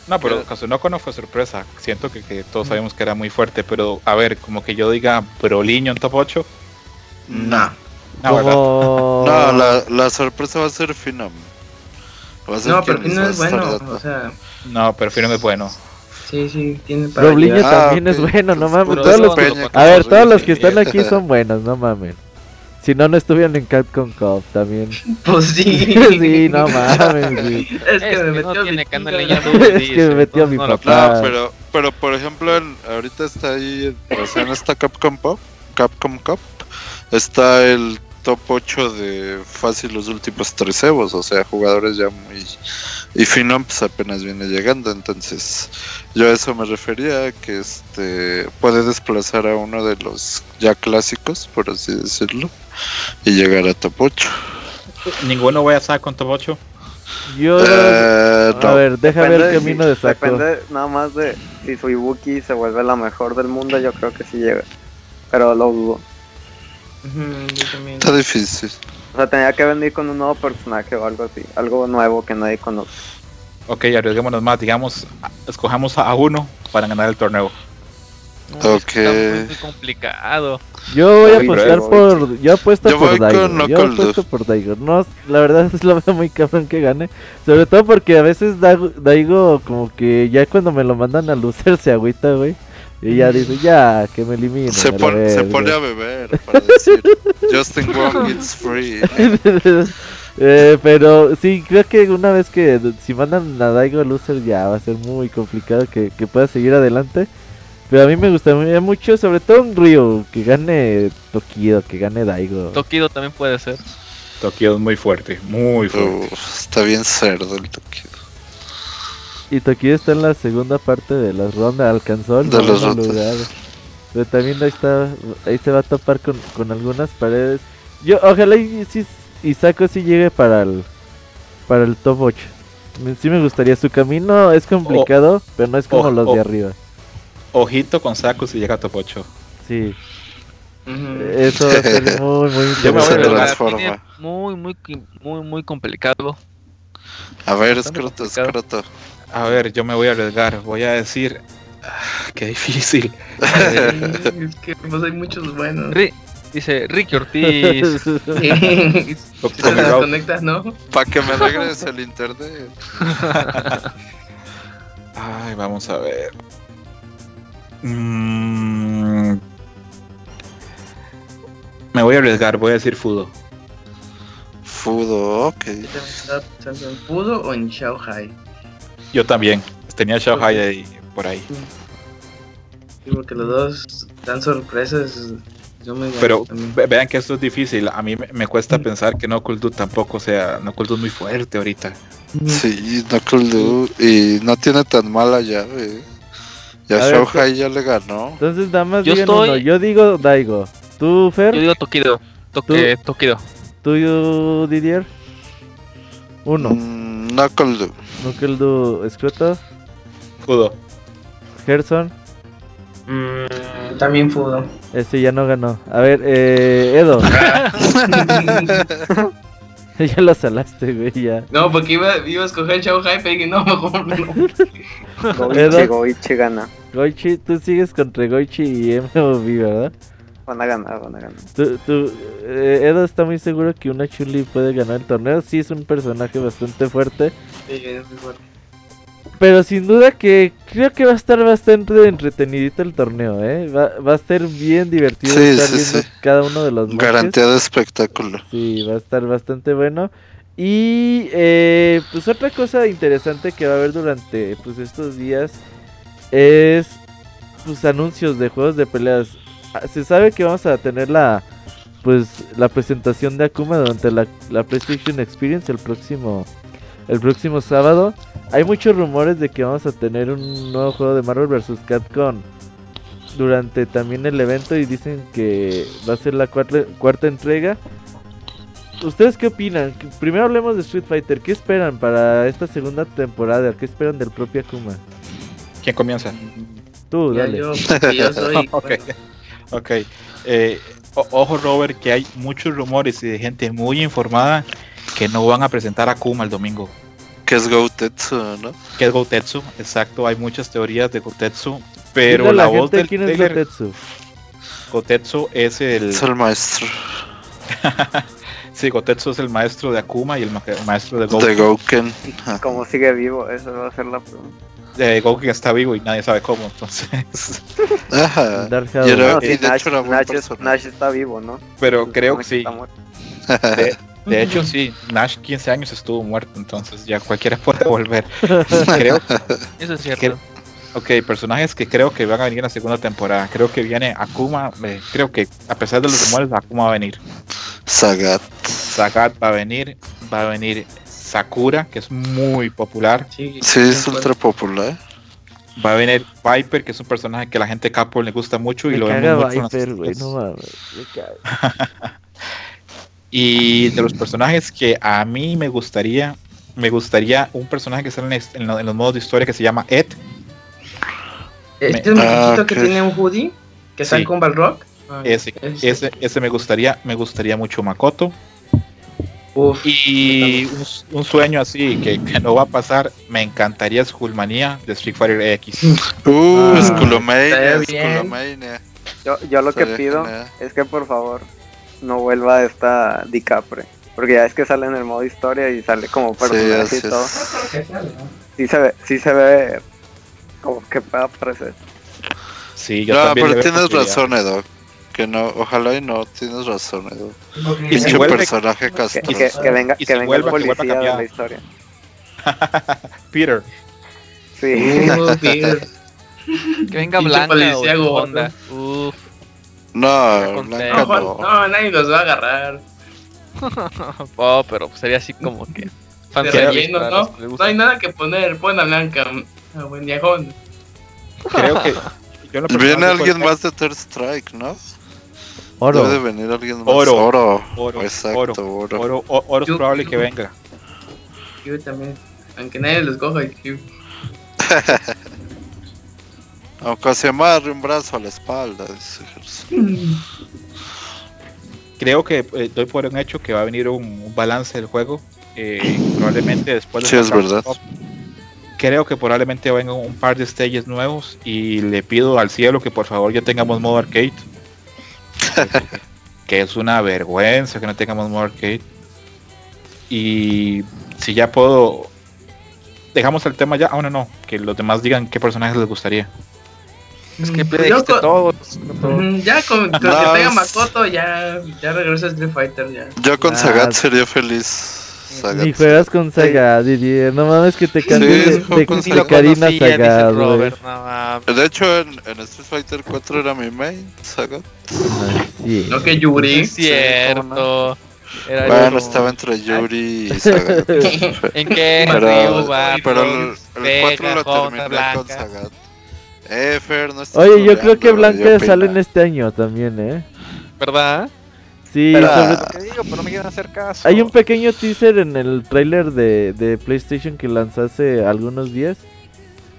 No, pero Kazunoko no fue sorpresa. Siento que, que todos sabíamos que era muy fuerte, pero a ver, como que yo diga Broliño en top 8. No. No, ¿verdad? Como... No, la, la sorpresa va a ser Phenom. Va a ser No, pero a es bueno, o sea, No, pero Fino es bueno. sí, sí, tiene para. Ah, también es bueno, no mames. Puro Todos los que- Peña, A ver, todos los que están aquí son buenos, no mames. Si no, no estuvieran en Capcom Cup también. Pues sí. sí, no mames. sí. Es que Es me metió mi Es que me metió mi papá. Pero, pero por ejemplo, en- ahorita está ahí, o sea, en esta Capcom Pop, Capcom Cup, está el top 8 de fácil los últimos tres Evos, o sea, jugadores ya muy... Y Phenom pues apenas viene llegando, entonces yo a eso me refería, que este puede desplazar a uno de los ya clásicos, por así decirlo, y llegar a top 8. Ninguno voy a sacar con top 8. Yo. Eh, A no. ver, deja ver el camino de saco. Depende nada más de si su Ibuki se vuelve la mejor del mundo, yo creo que sí llega. Pero lo dudo. Está difícil. O sea, tenía que venir con un nuevo personaje o algo así. Algo nuevo que nadie conoce. Ok, arriesguémonos más. Digamos, escojamos a uno para ganar el torneo. Uy, Ok. Está muy, complicado. Yo voy a apostar por. Yo apuesto Yo por voy con Daigo. Yo apuesto por Daigo. No, la verdad es lo veo muy cabrón que gane. Sobre todo porque a veces Daigo, Daigo como que ya cuando me lo mandan a loser se agüita, güey. Y ya dice, ya, que me eliminen. Se, a pon- se verga". pone a beber para decir Justin Wong it's free. Eh, pero sí, creo que una vez que si mandan a Daigo loser ya va a ser muy complicado que, que pueda seguir adelante. Pero a mí me gustaría mucho, sobre todo un Ryo, que gane Tokido, que gane Daigo. Tokido también puede ser. Tokio es muy fuerte, muy fuerte. Está bien cerdo el Tokido. Y Tokido está en la segunda parte de las rondas, alcanzó el De los lugar. Pero también ahí está, ahí se va a topar con, con algunas paredes. Yo, ojalá y, sí, y Sako sí llegue para el, para el top 8. Me- Sí me gustaría, su camino es complicado, pero no es como oh, los oh. de arriba. Ojito con Saku si llega a top 8. Sí, eso va a ser muy, muy interesante. Muy, muy, muy, muy complicado. A ver, escroto, escroto. A ver, yo me voy a arriesgar. Voy a decir. ah, qué difícil. es que pues hay muchos buenos. Ri- dice Ricky Ortiz. si Con- te desconectas, ¿no? Para que me regrese el internet. Ay, vamos a ver. Mm, me voy a arriesgar, voy a decir Fudo. Fudo, ok. ¿Estás pensando en Fudo o en Shanghai? Yo también. Tenía Shanghai ahí, por ahí. Sí, porque los dos dan sorpresas. Yo me Pero vean que esto es difícil. A mí me, me cuesta Mm. pensar que no Dude tampoco sea. No Dude es muy fuerte ahorita. Sí, Knuckle Doo. Y no tiene tan mala llave. Ya A ver, Shohei ya le ganó. Entonces, damas, Yo digan estoy- uno. Yo digo Daigo. ¿Tú, Fer? Yo digo Tokido. Toque, Tokido. ¿Tú, Didier? Uno. Mm, Knuckle Doo. Nukeldu Escroto. Fudo. Gerson. Mm, también Fudo. Este ya no ganó. A ver, eh, Edo. ya lo salaste, güey, ya. no, porque iba, iba a escoger Shanghai, pero dije, no, mejor no. Goichi, Edo. Goichi gana. Goichi, tú sigues contra Goichi y MOV, ¿verdad? Van a ganar, van a ganar. Tú, tú, eh, Edo está muy seguro que una Chuli puede ganar el torneo. Sí, es un personaje bastante fuerte. Sí, es muy fuerte. Pero sin duda que creo que va a estar bastante entretenidito el torneo, ¿eh? Va, va a ser bien divertido Sí, estar sí, viendo sí. cada uno de los matches. Garantía de espectáculo. Sí, va a estar bastante bueno. Y eh, pues otra cosa interesante que va a haber durante pues estos días es pues anuncios de juegos de peleas. Ah, Se sabe que vamos a tener la pues la presentación de Akuma durante la, la PlayStation Experience el próximo el próximo sábado. Hay muchos rumores de que vamos a tener un nuevo juego de Marvel vs. Capcom durante también el evento y dicen que va a ser la cuarta, cuarta entrega. ¿Ustedes qué opinan? Primero hablemos de Street Fighter. ¿Qué esperan para esta segunda temporada? ¿Qué esperan del propio Akuma? ¿Quién comienza? Tú, Ya dale. yo, soy. Bueno, Ok. Eh, ojo, Robert, que hay muchos rumores y de gente muy informada que no van a presentar a Kuma el domingo. Que es Goutetsu, ¿no? Que es Gotetsu, exacto. Hay muchas teorías de Gotetsu. Pero Dile la, la voz gente del quién es Gotetsu. Gotetsu es el. Es el maestro Sí, Gotetsu es el maestro de Akuma y el ma- maestro de de Goku. Gouken. Ah, Como sigue vivo, esa va a ser la pregunta. Eh, Goku está vivo y nadie sabe cómo, entonces. Ajá. Dark Y Shadow. era- No, y sí, de Nash, hecho era buen Nash, es- personaje. Nash está vivo, ¿no? Pero creo que sí. De, de hecho, sí. Nash 15 años estuvo muerto, entonces ya cualquiera puede volver. creo, Eso es cierto. ¿Qué? ok, personajes que creo que van a venir en la segunda temporada. Creo que viene Akuma. eh, creo que a pesar de los rumores, Akuma va a venir. Sagat. Sagat va a venir. Va a venir Sakura, que es muy popular. Sí, Sí, es ultra popular. Va a venir Viper, que es un personaje que a la gente de Capcom le gusta mucho y Me lo vemos Viper, güey. noticias. No mames. me caga. Y de los personajes que a mí me gustaría, me gustaría un personaje que sale en, los modos de historia que se llama Ed. Este es un Ah, muchachito que tiene un hoodie, que está Sí. con Balrock. Ah, Ese, ese. ese, ese me gustaría, me gustaría mucho Makoto. Uf, Y un, un sueño así que, que no va a pasar, me encantaría Skullmanía de Street Fighter X. Uh, Ah, bien. Skullomania. Yo, yo lo que pido genial. es que por favor no vuelva esta DiCapre. Porque ya es que sale en el modo historia y sale como personaje y todo. Sí se ve, sí se ve como que pueda aparecer. Sí, yo No, pero tienes razón, Edo. Que no, ojalá y no, tienes razón, Edo. Y si Pinche vuelve- personaje Que, castroso. que, que venga, y que si venga vuelva, el que vuelva policía de la historia. Peter, Sí. Uf, Peter. Que venga Blanca policía o gordo. Honda. Uf, No, Blanca No, no. no, nadie los va a agarrar. oh, pero sería así como que. De relleno, ¿no? No hay nada que poner. Pon a Blanca. A buen creo que. Viene alguien más de Third Strike, ¿no? Oro. Debe de venir alguien más. Oro. Oro. Oro, Exacto, oro. Oro, o- oro es probable yo- que venga. Yo también. Aunque nadie los coja. yo- Aunque se amarre un brazo a la espalda. Creo que eh, doy por un hecho que va a venir un, un balance del juego. eh, probablemente después de Sí, es verdad. Top. Creo que probablemente vengan un par de stages nuevos y le pido al cielo que por favor ya tengamos modo arcade. que es una vergüenza que no tengamos modo arcade. Y si ya puedo... Dejamos el tema ya. Ah, no, no. Que los demás digan qué personajes les gustaría. Es que Mm, yo con-. Ujú, Ya con, con que tenga es- Makoto, ya, ya regresa Street Fighter. Ya. Yo con Ah, Sagat sería feliz. Sagat. Ni juegas con Saga, Didier. No mames que te cambies Sí, de, con de Karina conocía, dice Saga, güey. Robert. No mames. De hecho, en, en Street Fighter 4 era mi main, Sagat. Sí. No que Yuri. Es cierto. Era Bueno, como- estaba entre Yuri y Sagat. ¿En qué? Pero, pero el, el Vega, 4 lo Honda, terminé con Blanca. Sagat. Eh, Fer, no Oye, yo creo que Blanca sale en este año también, ¿eh? ¿Verdad? Sí, Pero- sobre- ¿Qué digo? Pero no me quieren hacer caso. hay un pequeño teaser en el tráiler de, de PlayStation que lanzó hace algunos días.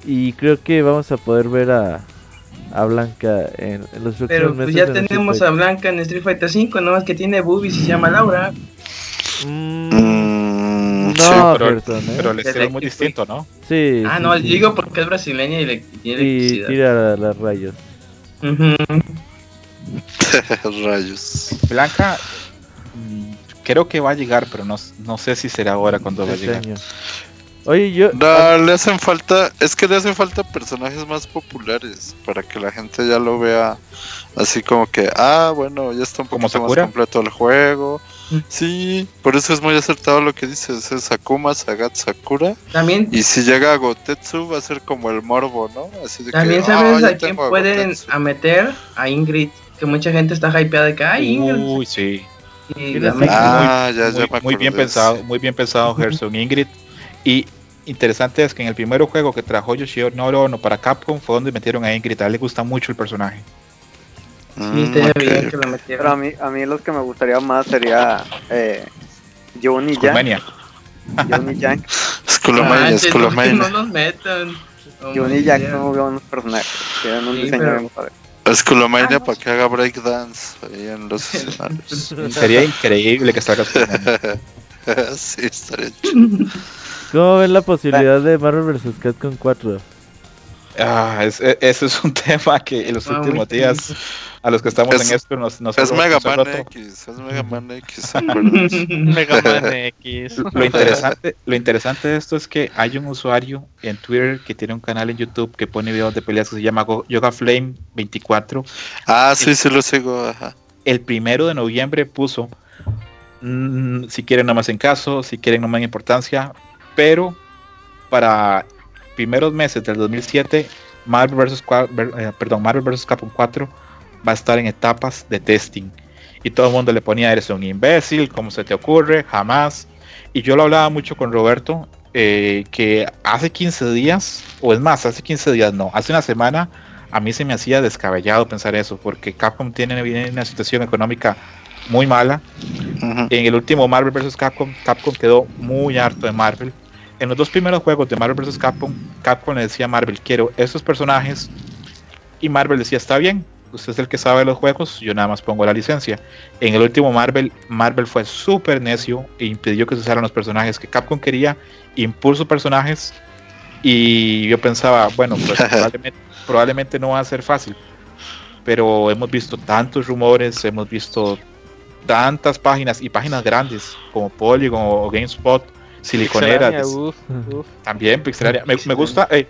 Y creo que vamos a poder ver a, a Blanca en, en los próximos Pero meses. pues ya tenemos a. Blanca en Street Fighter 5, nomás que tiene boobies y se llama Laura. Mm, sí. no, pero- Gerson, ¿eh? Pero el estilo es muy distinto, ¿no? Sí. Ah, sí, no, sí. digo porque es brasileña y le tiene Y electricidad. tira las rayos. Ujú. Rayos. Blanca, mm, creo que va a llegar, pero no, no sé si será ahora cuando va a llegar. Oye, yo. No, le hacen falta, es que le hacen falta personajes más populares para que la gente ya lo vea así como que, ah, bueno, ya está un ¿Como poquito más completo el juego. Mm. Sí, por eso es muy acertado lo que dices, es Akuma, Sagat, Sakura. También, Y si llega a Gotetsu va a ser como el morbo, ¿no? Así de también que, sabes "Ah, ya a quién a pueden Gotetsu". a meter a Ingrid, que mucha gente está hypeada de que, ay, Ingrid. Uy, sí. y ¿quién la es meten. Ah, ya, ya muy, muy bien pensado, muy bien pensado Gerson Ingrid. Y interesante es que en el primer juego que trajo Yoshinoro Ono para Capcom fue donde metieron a Ingrid. A él le gusta mucho el personaje. Sí, Mm, estaría ok. bien que la Pero a mí, a mí los que me gustaría más sería eh, Jun y Yang. Skullmania. Jun y Yang. Skullomania, Manches, no, Skullomania. no nos metan. Oh, Jun y my Yang God. son muy buenos personajes. Tienen un Sí, diseño pero- bien padre. Skullomania Ah, no. para que haga breakdance ahí en los escenarios. Sería increíble que salga sí, estaría chido. ¿Cómo ven la posibilidad de Marvel vs. Capcom 4? Ah, es- e- ese es un tema que en los Ah, últimos días, a los que estamos Es- en esto, nos, nos Es Mega Man. X, es Mega Man X. Mega Man X. Lo interesante, lo interesante de esto es que hay un usuario en Twitter que tiene un canal en YouTube que pone videos de peleas que se llama Yoga Flame 24. Ah, sí, sí lo sigo, ajá. El primero de noviembre puso, mm, si quieren no más en caso, si quieren no más en importancia, pero para primeros meses del 2007, Marvel vs. Eh, perdón, Marvel vs. Capcom 4 va a estar en etapas de testing. Y todo el mundo le ponía, eres un imbécil, ¿cómo se te ocurre? Jamás. Y yo lo hablaba mucho con Roberto, eh, que hace 15 días, o es más, hace 15 días no, hace una semana, a mí se me hacía descabellado pensar eso, porque Capcom tiene viene una situación económica muy mala. Ujú. En el último Marvel vs. Capcom, Capcom quedó muy harto de Marvel. En los dos primeros juegos de Marvel vs. Capcom, Capcom le decía a Marvel, quiero estos personajes. Y Marvel decía, está bien, usted es el que sabe los juegos, yo nada más pongo la licencia. En el último Marvel, Marvel fue súper necio e impidió que se usaran los personajes que Capcom quería, impulsó personajes y yo pensaba, bueno, pues probablemente, probablemente no va a ser fácil, pero hemos visto tantos rumores, hemos visto tantas páginas y páginas grandes como Polygon o GameSpot, siliconeras, uf, uf. también Pixelania. Me, me gusta, eh,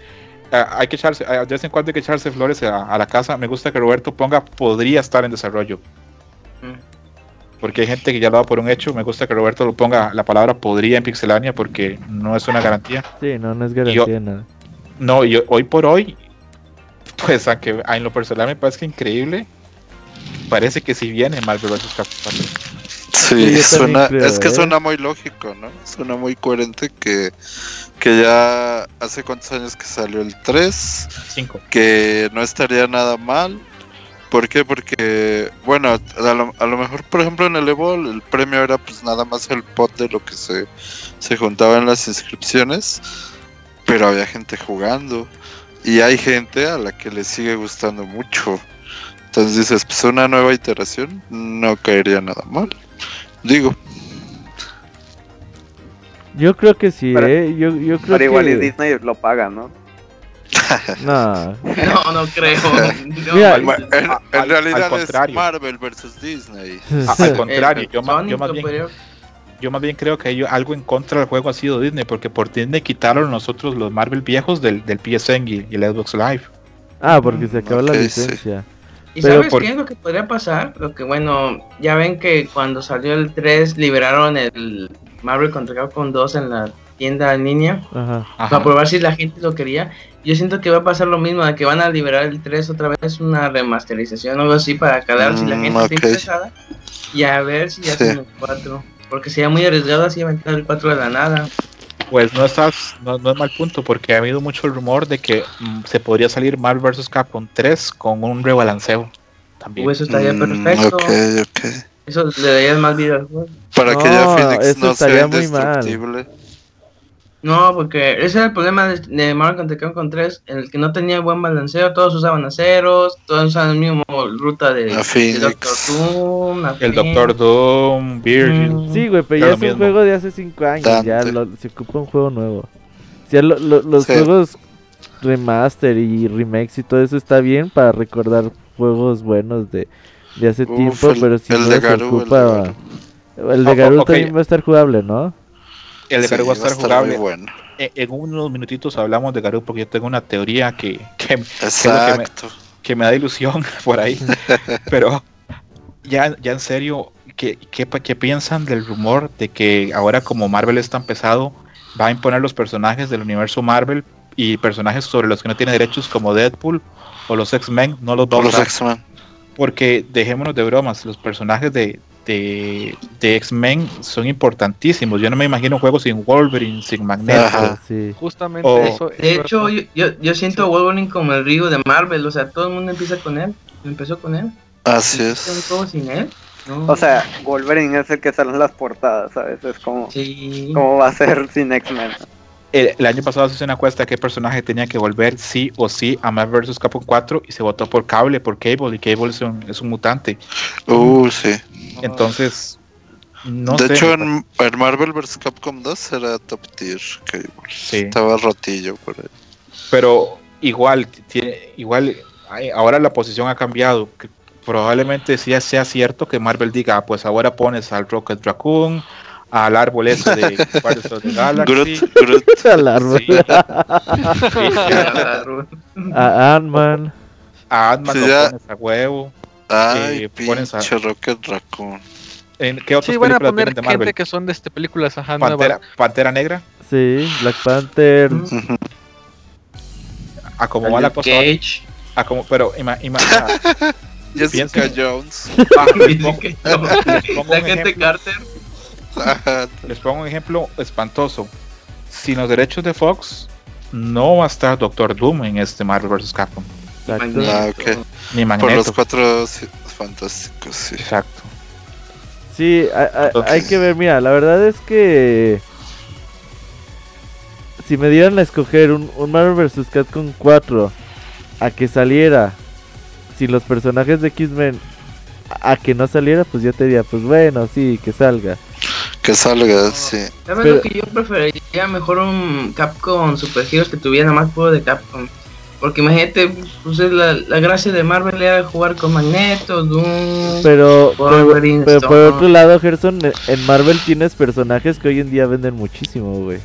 hay que echarse, ah, de vez en cuando hay que echarse flores a, a la casa. Me gusta que Roberto ponga podría estar en desarrollo, Mm. porque hay gente que ya lo da por un hecho. Me gusta que Roberto lo ponga la palabra podría en Pixelania porque no es una garantía. Sí, no, no es garantía de nada. No, y hoy por hoy, pues aunque en lo personal me parece increíble, parece que si viene Marvel vs. Capcom 4. Sí, suena, creo, es que ¿eh? suena muy lógico, ¿no? Suena muy coherente que, que ya hace cuántos años que salió el 3, 5. que no estaría nada mal. ¿Por qué? Porque, bueno, a lo, a lo mejor, por ejemplo, en el Evo el premio era pues nada más el pot de lo que se, se juntaba en las inscripciones, pero había gente jugando y hay gente a la que le sigue gustando mucho. Entonces dices, pues una nueva iteración no caería nada mal. Digo, Yo creo que sí, Pero- eh. Yo, yo creo Pero igual y que. Disney lo paga, ¿no? No. No, no creo. No, Mira, al- en, en a- al- realidad al contrario. es Marvel versus Disney. A- al contrario, eh, yo, ma- Sony yo más bien, yo más bien creo que hay algo en contra del juego ha sido Disney, porque por Disney quitaron nosotros los Marvel viejos del, del PSN y y el Xbox Live. Ah, porque se acabó la sí. ¿Y Pero sabes por- qué es lo que podría pasar? Lo que, bueno, ya ven que cuando salió el 3 liberaron el Marvel contra Capcom 2 en la tienda en línea Ajá. Ajá. para probar si la gente lo quería. Yo siento que va a pasar lo mismo, de que van a liberar el 3 otra vez, una remasterización o algo así para calar si la Mm, gente está interesada y a ver si ya Sí. el 4. Porque sería muy arriesgado así aventar el 4 de la nada. Pues no estás, no, no es mal punto, porque ha habido mucho rumor de que mm, se podría salir Marvel vs. Capcom 3 con un rebalanceo. También. Pues eso estaría Mm, perfecto. ok, ok. Eso le daría más vida al juego. Para que ya Phoenix no sea muy mal. No, porque ese era el problema de, de Marvel contra Capcom 3, en el que no tenía buen balanceo, todos usaban aceros, todos usaban el mismo ruta de, A de Phoenix. Doctor Doom, a el. Doctor Doom, Virgil. Mm. Sí, güey, pero Es ya es un mismo. juego de hace 5 años. Ya lo- se ocupa un juego nuevo. Ya lo- lo- los Sí. juegos remaster y remakes y todo eso está bien para recordar juegos buenos de, de hace Uf, tiempo, el- pero si el no de se Garou, el de ocupa. El de Ah, Garou ok. también va a estar jugable, ¿no? El de Sí, Garou va a estar jugable. bueno. En, en unos minutitos hablamos de Garou porque yo tengo una teoría que, que, Exacto. que me da ilusión por ahí. Pero ya, ya en serio, ¿qué, qué, qué piensan del rumor de que ahora como Marvel es tan pesado, va a imponer los personajes del universo Marvel y personajes sobre los que no tiene derechos como Deadpool o los X-Men no los Por los? X-Men. Porque dejémonos de bromas, los personajes de, de, de X-Men son importantísimos. Yo no me imagino un juego sin Wolverine, sin Magneto. Ajá. Sí. Justamente O- eso. De hecho, yo, yo, yo siento a Wolverine como el Ryu de Marvel, o sea, todo el mundo empieza con él, empezó con él, Así ¿un es. juego sin él? No. O sea, Wolverine es el que sale en las portadas, ¿sabes? Es como, sí. ¿cómo va a ser sin X-Men? El, el año pasado se hizo una encuesta de qué personaje tenía que volver sí o sí a Marvel vs. Capcom 4 y se votó por Cable, por Cable, y Cable es un, es un mutante. Uh, sí. Entonces, no de sé. hecho, en, en Marvel vs. Capcom 2 era top tier. Que Sí. Estaba rotillo por ahí. pero igual, tiene, igual ahora la posición ha cambiado. que probablemente sí sea cierto que Marvel diga, "Ah, pues ahora pones al Rocket Raccoon, al árbol ese de Guardians of the Galaxy. Groot, Groot. Al árbol. Sí. Sí, A Ant-Man. a Ant-Man Sí, lo ya. pones a huevo. Ay, Eh, pones a- pinche Rocket Raccoon. ¿En ¿Qué otras Sí, van a películas poner de gente que son de este películas ajá, Pantera, nuevas. Pantera Negra, Sí, Black Panther. A como va la cosa. Cage. A como, pero ima, ima- ah, Jessica Jones. ah, les, pongo, La un gente ejemplo, Carter. Les pongo un ejemplo espantoso. Sin los derechos de Fox, no va a estar Doctor Doom en este Marvel vs. Capcom. Exacto. Magneto. Ah, ok. Ni Por Magneto. los cuatro sí, fantásticos, sí. Exacto. Sí, hay, hay- Entonces- hay que ver, mira, la verdad es que si me dieran a escoger un, un Marvel vs. Capcom 4 a que saliera si los personajes de X-Men a, a que no saliera, pues yo te diría, pues bueno, sí, que salga. Que salga, sí. ¿Sabes Pero- lo que yo preferiría? Mejor un Capcom Super Heroes que tuviera más puro de Capcom. Porque imagínate, pues es la, la gracia de Marvel era jugar con Magneto, Doom. Pero, pero, Wolverine, pero por otro lado, Gerson, en Marvel tienes personajes que hoy en día venden muchísimo, güey.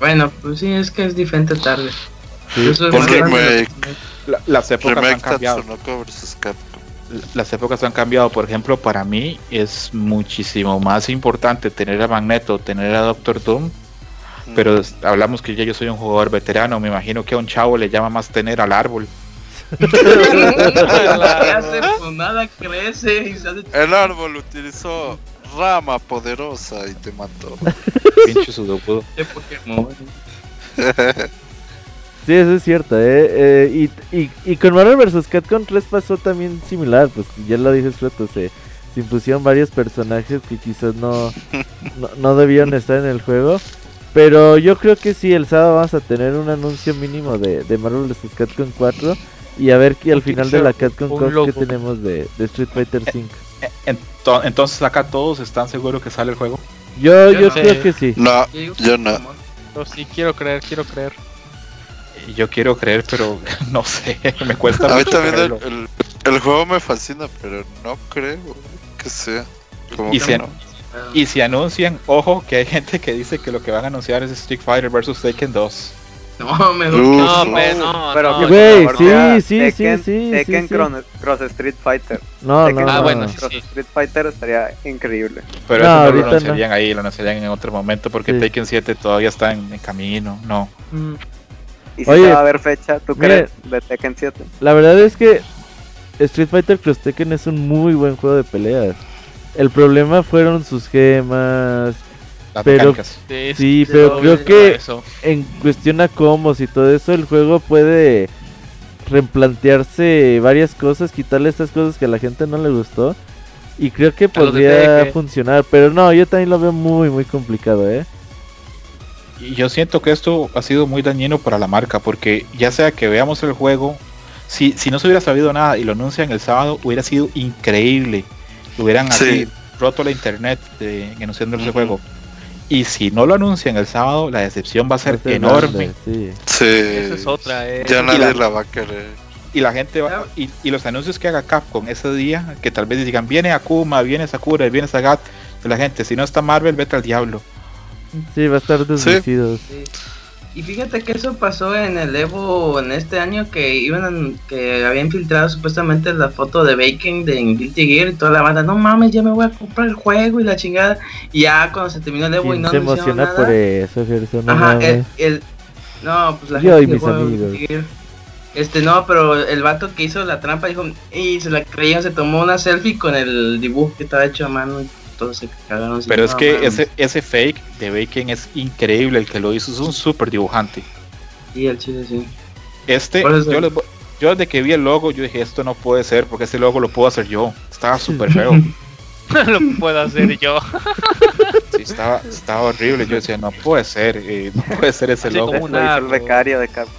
Bueno, pues sí, es que es diferente tarde. Sí. Eso es remake. La- las épocas han cambiado. Las épocas han cambiado. Por ejemplo, para mí es muchísimo más importante tener a Magneto, tener a Doctor Doom. Pero es- hablamos que ya yo soy un jugador veterano. Me imagino que a un chavo le llama más tener al árbol. Pues nada crece y sale. El árbol utilizó rama poderosa y te mató. Pinche sudoku. de Pokémon. Sí, eso es cierto, ¿eh? Eh, y, y, y con Marvel vs. Capcom 3 pasó también similar, pues ya lo dije Scroto, se, se impusieron varios personajes que quizás no, no, no debían estar en el juego. Pero yo creo que sí, el sábado vamos a tener un anuncio mínimo de, de Marvel vs. Capcom 4 y a ver que al final de la Capcom Cup que tenemos de, de Street Fighter 5. Ento- Entonces acá todos están seguros que sale el juego. Yo, Yo yo no. creo que sí. No, Yo no. Yo sí quiero creer, quiero creer. Y Yo quiero creer, pero no sé, me cuesta A mí mucho también el, el, el juego me fascina, pero no creo que sea. Como Y que si- no. Y si anuncian, ojo, que hay gente que dice que lo que van a anunciar es Street Fighter vs Taken 2. No, mejor. Uf, No, no. pues no, Pero no, Güey, sí, sí, Tekken, sí, sí, Tekken sí, sí. Cross, Cross Street Fighter. No, Tekken no, Ah, no. bueno, Cross sí. Street Fighter estaría increíble. Pero No, eso no lo anunciarían ahí, lo anunciarían en otro momento porque Sí. Taken 7 todavía está en, en camino. No. Mm, Y si Oye, va a haber fecha, ¿tú mire. crees? De Tekken 7. La verdad es que Street Fighter Cross Tekken es un muy buen juego de peleas. El problema fueron sus gemas. Las Pero- mecánicas. sí, pero creo que eso. en cuestión a combos y todo eso, el juego puede replantearse varias cosas, quitarle estas cosas que a la gente no le gustó. Y creo que podría funcionar. Pero no, yo también lo veo muy, muy complicado, ¿eh? Y yo siento que esto ha sido muy dañino para la marca porque ya sea que veamos el juego, si, si no se hubiera sabido nada y lo anuncian el sábado, hubiera sido increíble. Hubieran Sí. así roto la internet de, anunciando ese juego. Y si no lo anuncian el sábado, la decepción va a ser ser enorme. grande, sí. Sí. Esa es otra, eh. Ya Y nadie la- la va a querer. Y la gente va, y, y los anuncios que haga Capcom ese día, que tal vez digan, viene Akuma, viene Sakura, viene Sagat, de la gente, si no está Marvel, vete al diablo. Sí, va a estar deslucido. Sí. Y fíjate que eso pasó en el Evo en este año que iban a- que habían filtrado supuestamente la foto de Bacon de Guilty Gear y toda la banda, no mames, ya me voy a comprar el juego y la chingada. Y ya cuando se terminó el Evo y ¿Quién no se emociona nada. por eso, Gerson? No Ajá, el, el- no, pues la Yo gente y mis amigos. Este no, pero el vato que hizo la trampa dijo, y se la creyeron, se tomó una selfie con el dibujo que estaba hecho a mano y todos se cagaron. así, Pero es "No que mames". ese, ese fake de Bacon es increíble, el que lo hizo es un super dibujante. Sí, el chile sí. Este, yo, les yo desde que vi el logo, yo dije, esto no puede ser, porque ese logo lo puedo hacer yo. Estaba súper feo. lo puedo hacer yo. Sí, estaba, estaba horrible. Yo decía, no puede ser, eh, no puede ser ese Así logo. como árbol. becario de Capcom.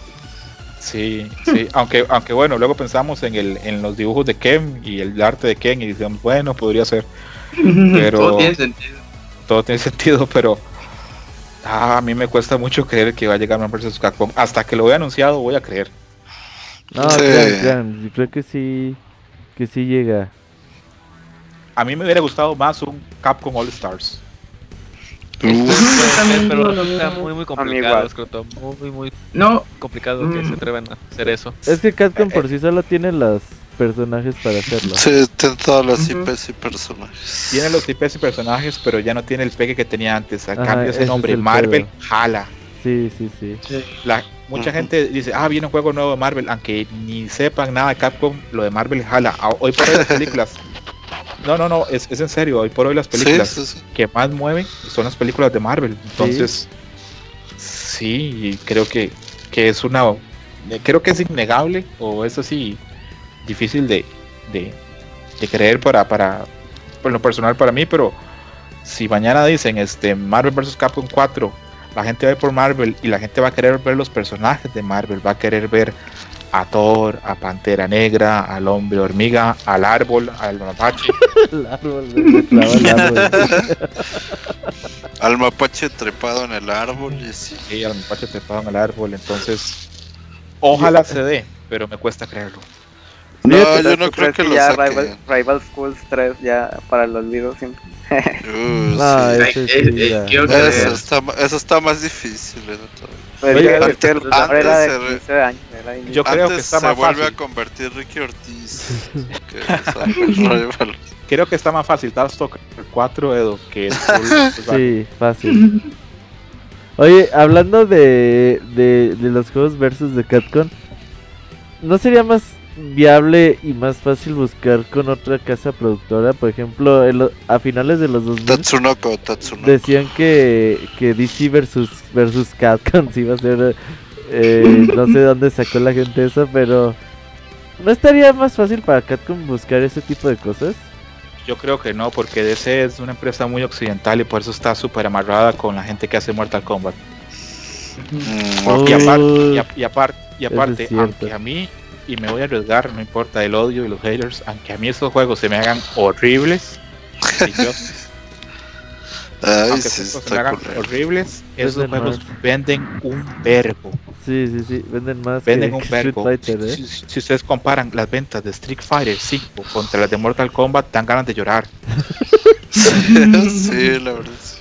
Sí, sí, aunque, aunque bueno, luego pensamos en, el, en los dibujos de Ken y el arte de Ken y decíamos, bueno, podría ser, Pero- Todo tiene sentido. todo tiene sentido, pero ah, a mí me cuesta mucho creer que va a llegar Marvel vs. Capcom. Hasta que lo vea anunciado voy a creer. No, Sí. creo que sí, que sí llega. A mí me hubiera gustado más un Capcom All Stars. Pero lo está mismo. muy, muy complicado, igual. Scroto. Muy, muy No, complicado que Mm. se atrevan a hacer eso. Es que Capcom Eh, por sí solo tiene los personajes para hacerlo. Sí, tiene todas las. IPs y personajes. Tiene los IPs y personajes, pero ya no tiene el pegue que tenía antes. A Ajá, cambio ese ese es nombre, el Marvel, pedo. jala. Sí, sí, sí. La, mucha gente dice, ah, viene un juego nuevo de Marvel, aunque ni sepan nada de Capcom, lo de Marvel jala. A- Hoy por hoy las películas. No, no, no, es, es en serio. Hoy por hoy las películas sí, sí. que más mueven son las películas de Marvel. Entonces, sí, creo que, que es una. eh, Creo que es innegable o es así difícil de, de, de creer para, para, por lo personal para mí, pero si mañana dicen este Marvel vs. Capcom 4, la gente va a ir por Marvel y la gente va a querer ver los personajes de Marvel, va a querer ver a Thor, a Pantera Negra, al Hombre Hormiga, al Árbol, al Mapache. El árbol, el árbol. Al mapache trepado en el árbol y al Mapache trepado en el árbol. Entonces, ojalá se dé, pero me cuesta creerlo. No, yo ¿Tú no creo crees que lo ya saquen. Rival, Rival Schools 3 ya para el olvido siempre. Uh, No, sí. Ay, sí, eh, eh, Eso está, ma- eso está más difícil. ¿eh? Pues Oye, antes- que el de antes se re- 15 años. Era Yo creo que Antes está se más vuelve fácil. a convertir Ricky Ortiz. que. Creo que está más fácil Darkstalker 4 Edo que Soul- Sí, fácil. Oye, hablando de, de, de los juegos versus de Capcom, ¿no sería más viable y más fácil buscar con otra casa productora? Por ejemplo, en lo- a finales de los 2000 Tatsunoko, Tatsunoko. decían que, que DC versus, versus Capcom sí iba a ser... eh, no sé dónde sacó la gente eso, pero... ¿No estaría más fácil para Capcom buscar ese tipo de cosas? Yo creo que no, porque DC es una empresa muy occidental y por eso está súper amarrada con la gente que hace Mortal Kombat. Mm, Oh. Y aparte, y, a- y aparte, y aparte aunque a mí, y me voy a arriesgar, no importa el odio y los haters, aunque a mí estos juegos se me hagan horribles, y yo- Ay, aunque sí, estos se me hagan horribles, esos Venden juegos más. venden un verbo. Sí, sí, sí, venden más Venden que, un verbo. Fighter, ¿eh? Si, si ustedes comparan las ventas de Street Fighter 5 contra las de Mortal Kombat, dan ganas de llorar. sí, la verdad. sí.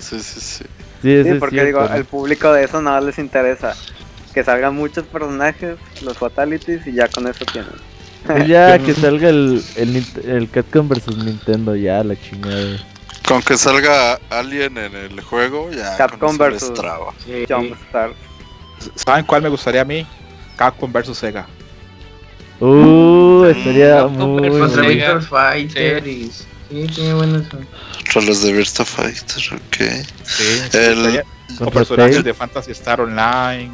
Sí, sí, sí. Sí, porque cierto, digo, al público de eso nada les interesa. Que salgan muchos personajes, los fatalities y ya con eso tienen. Y ya que salga el, el, el Capcom versus Nintendo, ya la chingada. Con que salga Alien en el juego, ya Capcom traba. Sí. Jumpstart. ¿Saben cuál me gustaría a mí? Capcom vs Sega. Uh, estaría Capcom muy. Sega. Victor Fighter y... Sí, tiene buenos... Contra los de Virtua Fighter, ok. Sí, El- personajes de Fantasy Star Online,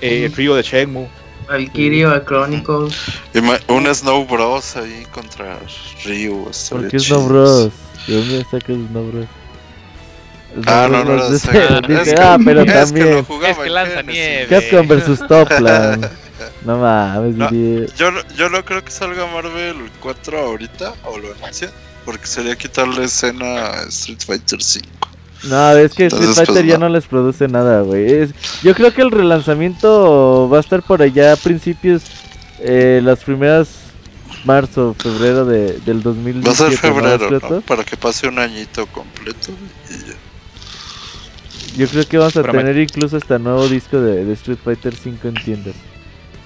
eh, Río de Shenmue. Valkyrie, Chronicles... Ima- un Snow Bros ahí contra Ryu. ¿Por qué. Snow Bros? ¿De dónde sacas Snow Bros? Ah, no, no, no, que- ah, pero es que también Es que lanza nieve. Capcom versus Topland. No mames. Yo, no- yo no creo que salga Marvel 4 ahorita o lo anuncien. Porque sería quitarle escena a Street Fighter 5. No, es que Street Entonces, Fighter pues, ya no. no les produce nada, güey. Es- Yo creo que el relanzamiento va a estar por allá a principios, eh, las primeras marzo, febrero de, del 2017. Va a ser ¿no, febrero. Para que pase un añito completo. Y ya. Yo creo que vamos a Promet- tener incluso hasta nuevo disco de, de Street Fighter 5 en tiendas.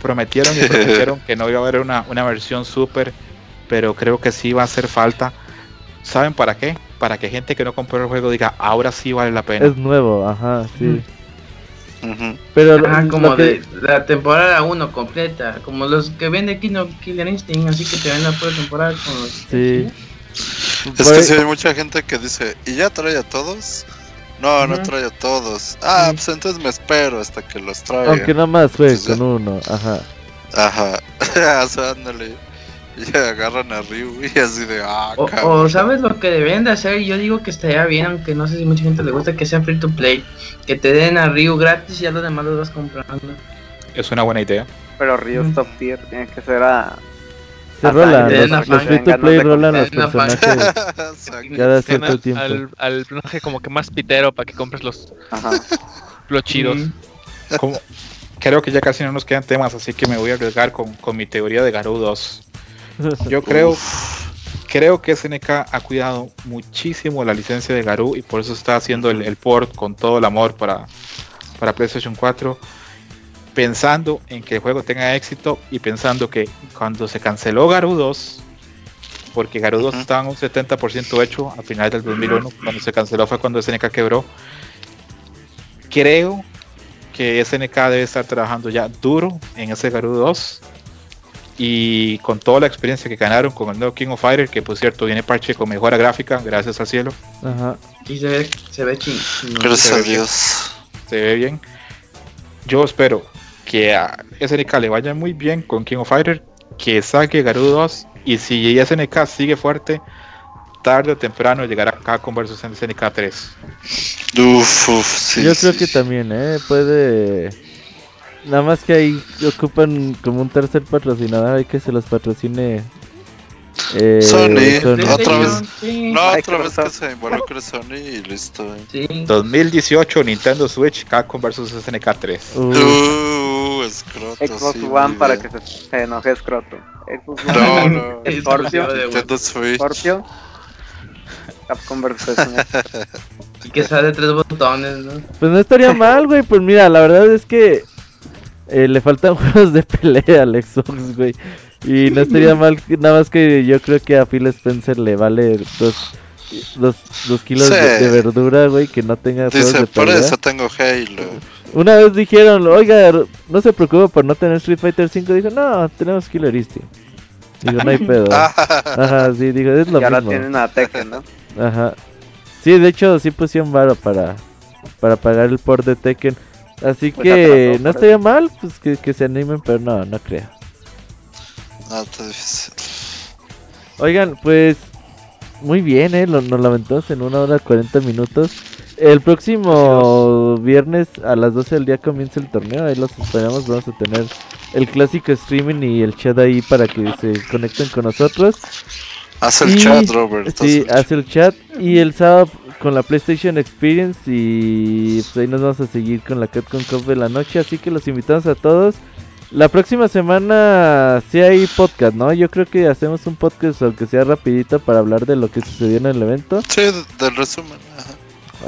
Prometieron y prometieron que no iba a haber una, una versión super, pero creo que sí va a hacer falta. ¿Saben para qué? Para que gente que no compró el juego diga, ahora sí vale la pena. Es nuevo, ajá, sí. Ujú. Pero Ah, como que- de la temporada 1 completa, como los que vende Kino Killer Instinct, así que te ven la pura temporada con los... Sí. Es que sí hay mucha gente que dice, ¿y ya trae a todos? No, no trae a todos. Ah, Sí. pues entonces me espero hasta que los traiga. Aunque nada más fue Entonces, con uno, ajá. Ajá. o sea, ándale. Y agarran a Ryu y así de, ah, O, o sabes lo que deberían de hacer, yo digo que estaría bien, aunque no sé si mucha gente le gusta que sea free to play, que te den a Ryu gratis y ya los demás los vas comprando. Es una buena idea. Pero Ryu Mm. Top Tier tiene que ser a. Se Ajá, rolan, y los, los afán, free to play rolan los personajes cada cierto al, tiempo. al, al personaje como que más pitero para que compres los, Ajá. los chidos. Mm. Como- creo que ya casi no nos quedan temas, así que me voy a arriesgar con, con mi teoría de Garou 2. Yo creo, creo que SNK ha cuidado muchísimo la licencia de Garou y por eso está haciendo el, el port con todo el amor para, para PlayStation 4, pensando en que el juego tenga éxito y pensando que cuando se canceló Garou 2, porque Garou 2 Ujú. estaba en un 70% hecho a finales del 2001, cuando se canceló fue cuando SNK quebró. Creo que SNK debe estar trabajando ya duro en ese Garou 2 y con toda la experiencia que ganaron con el nuevo King of Fighter, que por cierto viene parche con mejora gráfica, gracias al cielo, Ajá. Sí, se ve, se ve ching. Gracias a se ve bien. Dios. se ve bien. Yo espero que a SNK le vaya muy bien con King of Fighter, que saque Garou 2 y si SNK sigue fuerte, tarde o temprano llegará Capcom vs SNK 3. Uf, uf, sí. Yo sí. creo que también, ¿eh? Puede... Nada más que ahí ocupan como un tercer patrocinador hay que se los patrocine. Eh, Sony. Sony. Otra vez. No, otra vez que se involucre Sony y listo. eh. sí. 2018 Nintendo Switch, Capcom vs SNK 3. Uh, Uh, escroto. Xbox sí, One para que se, se enoje Scroto. Xbox One, No, no. Scorpio. Nintendo Switch. Scorpio, Capcom vs. SNK. Y que sale tres botones, ¿no? pues no estaría mal, güey. Pues mira, la verdad es que eh, le faltan juegos de pelea al Xbox, güey. Y no estaría mal, nada más que yo creo que a Phil Spencer le vale dos, dos, dos kilos Sí. de, de verdura, güey, que no tenga juegos Dice, de por pelea. eso tengo Halo. Una vez dijeron, oiga, no se preocupe por no tener Street Fighter 5. Dijo, no, tenemos Killer Instinct. Digo, no hay pedo. Ah, Ajá, sí, digo, es lo Y ahora mismo. tienen a Tekken, ¿no? Ajá. Sí, de hecho, sí pusieron varo para, para pagar el port de Tekken. Así Pues que no estaría mal, pues que, que se animen, pero no, no creo. no, está difícil. Oigan, pues muy bien, ¿eh? Lo- Nos lamentamos en una hora 40 minutos. El próximo viernes a las 12 del día comienza el torneo. Ahí los esperamos. Vamos a tener el clásico streaming y el chat ahí para que se conecten con nosotros. Haz el Y- chat, Robert. Sí, haz el chat. Y el sábado con la PlayStation Experience. Y pues ahí nos vamos a seguir con la Capcom Cup de la noche. Así que los invitamos a todos. La próxima semana sí hay podcast, ¿no? Yo creo que hacemos un podcast, aunque sea rapidito, para hablar de lo que sucedió en el evento. Sí, de- del resumen. ajá.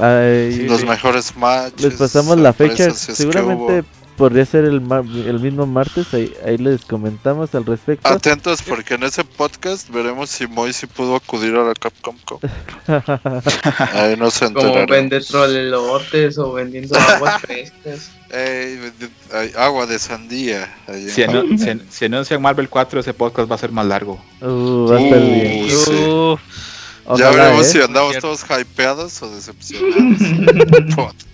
Ay, Los mejores matches. les pasamos la fecha. Seguramente. Podría ser el, mar- el mismo martes. Ahí, ahí les comentamos al respecto. Atentos porque en ese podcast veremos si Moy sí pudo acudir a la Capcom Cup. Ahí no se Como enteraremos. vende trolelotes o vendiendo aguas frescas. Ay, agua de sandía. Si, anu- si si anuncian Marvel 4, ese podcast va a ser más largo. Uh, va a estar Uh, bien. sí. Uf, ya Ojalá, veremos ¿eh? si andamos todos hypeados o decepcionados.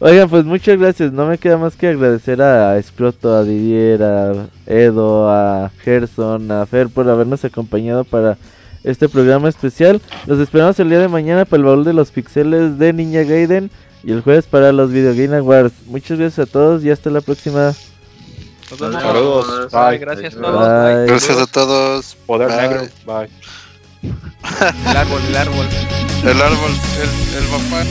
Oigan, pues muchas gracias. No me queda más que agradecer a Escroto, a Didier, a Edo, a Gerson, a Fer por habernos acompañado para este programa especial. Los esperamos el día de mañana para el baúl de los pixeles de Ninja Gaiden y el jueves para los Video Game Awards. Muchas gracias a todos y hasta la próxima. nos vemos. Saludos. Bye, gracias a Bye. todos. Bye. Gracias a todos. Poder Bye. negro. Bye. El árbol, el árbol. El árbol, el, el papá.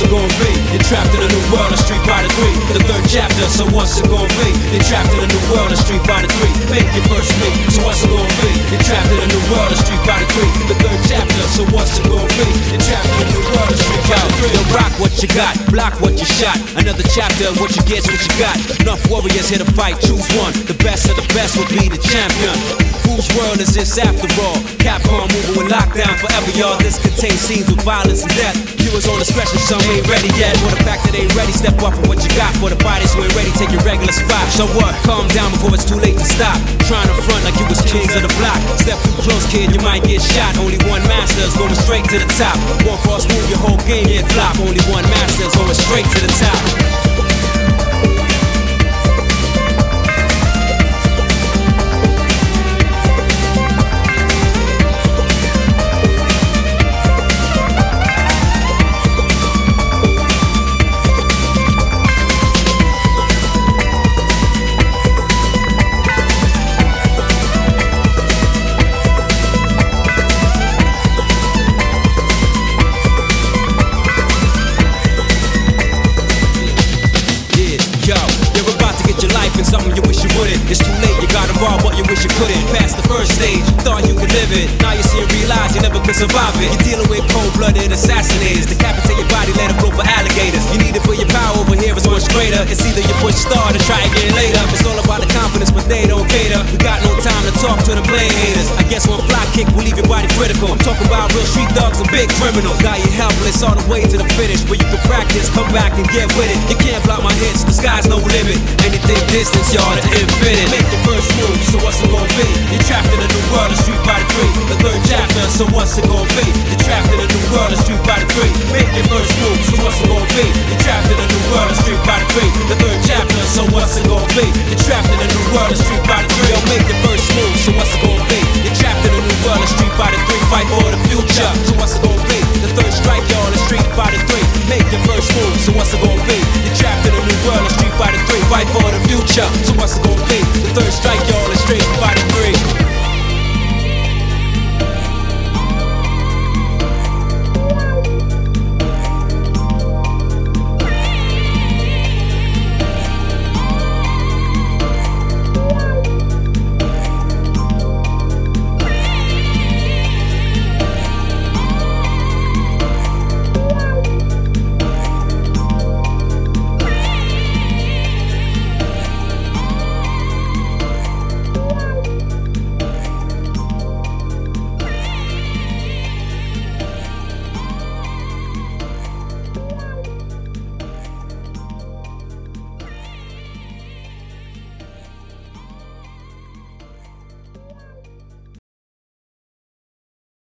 What's it gonna be? You're trapped in a new world of Street Fighter 3. The third chapter, so what's it gonna be? You're trapped in a new world of Street Fighter 3. Make your first move, so what's it gonna be? You're trapped in a new world of Street Fighter 3. The third chapter, so what's it gonna be? You're trapped in a new world of Street Fighter 3. Yo, rock what you got, block what you shot. Another chapter, what you get's what you got. Enough warriors here to fight, choose one. The best of the best will be the champion. Whose world is this after all? Capcom moving with lockdown forever, y'all. This contains scenes with violence and death. Viewers on discretion, some ain't ready yet. For the fact that they ain't ready, step up for what you got. For the fighters who ain't ready, take your regular spot. So what? Calm down before it's too late to stop. Trying to front like you was kings of the block. Step too close, kid, you might get shot. Only one master is going straight to the top. One false move, your whole game get flop. Only one master is going straight to the top. Couldn't pass the first stage. It. Now you see and realize you never could survive it. You're dealing with cold-blooded assassinators. Decapitate your body, let them grow for alligators. You need it for your power over here is much greater. It's either you push start or try again later. It's all about the confidence, but they don't cater. We got no time to talk to the blade haters. I guess one fly kick will leave your body critical. I'm talking about real street thugs and big criminals. Got you helpless all the way to the finish, Where you can practice, come back and get with it. You can't block my hits, the sky's no limit. Anything distance, y'all, to infinite. Make the first move, so what's it gonna be? You're trapped in a new world of Street Fighter three, the third chapter, so what's it gonna be? The trapped in a new world a street by the three. Make your first move, so what's it gonna be? The trapped in a new world a street by the three. The third chapter, so what's it gonna be? The trapped in a new world a street by the three. Yo, make your first move, so what's it gonna be? The trapped in a new world a street by the three. Fight for the future, so what's it gonna be? The third strike, you on the street by the three. Make your first move, so what's it gonna be? The trapped in a new world a street by the three. Fight for the future, so what's it gonna be? The third strike, you on the street by the three.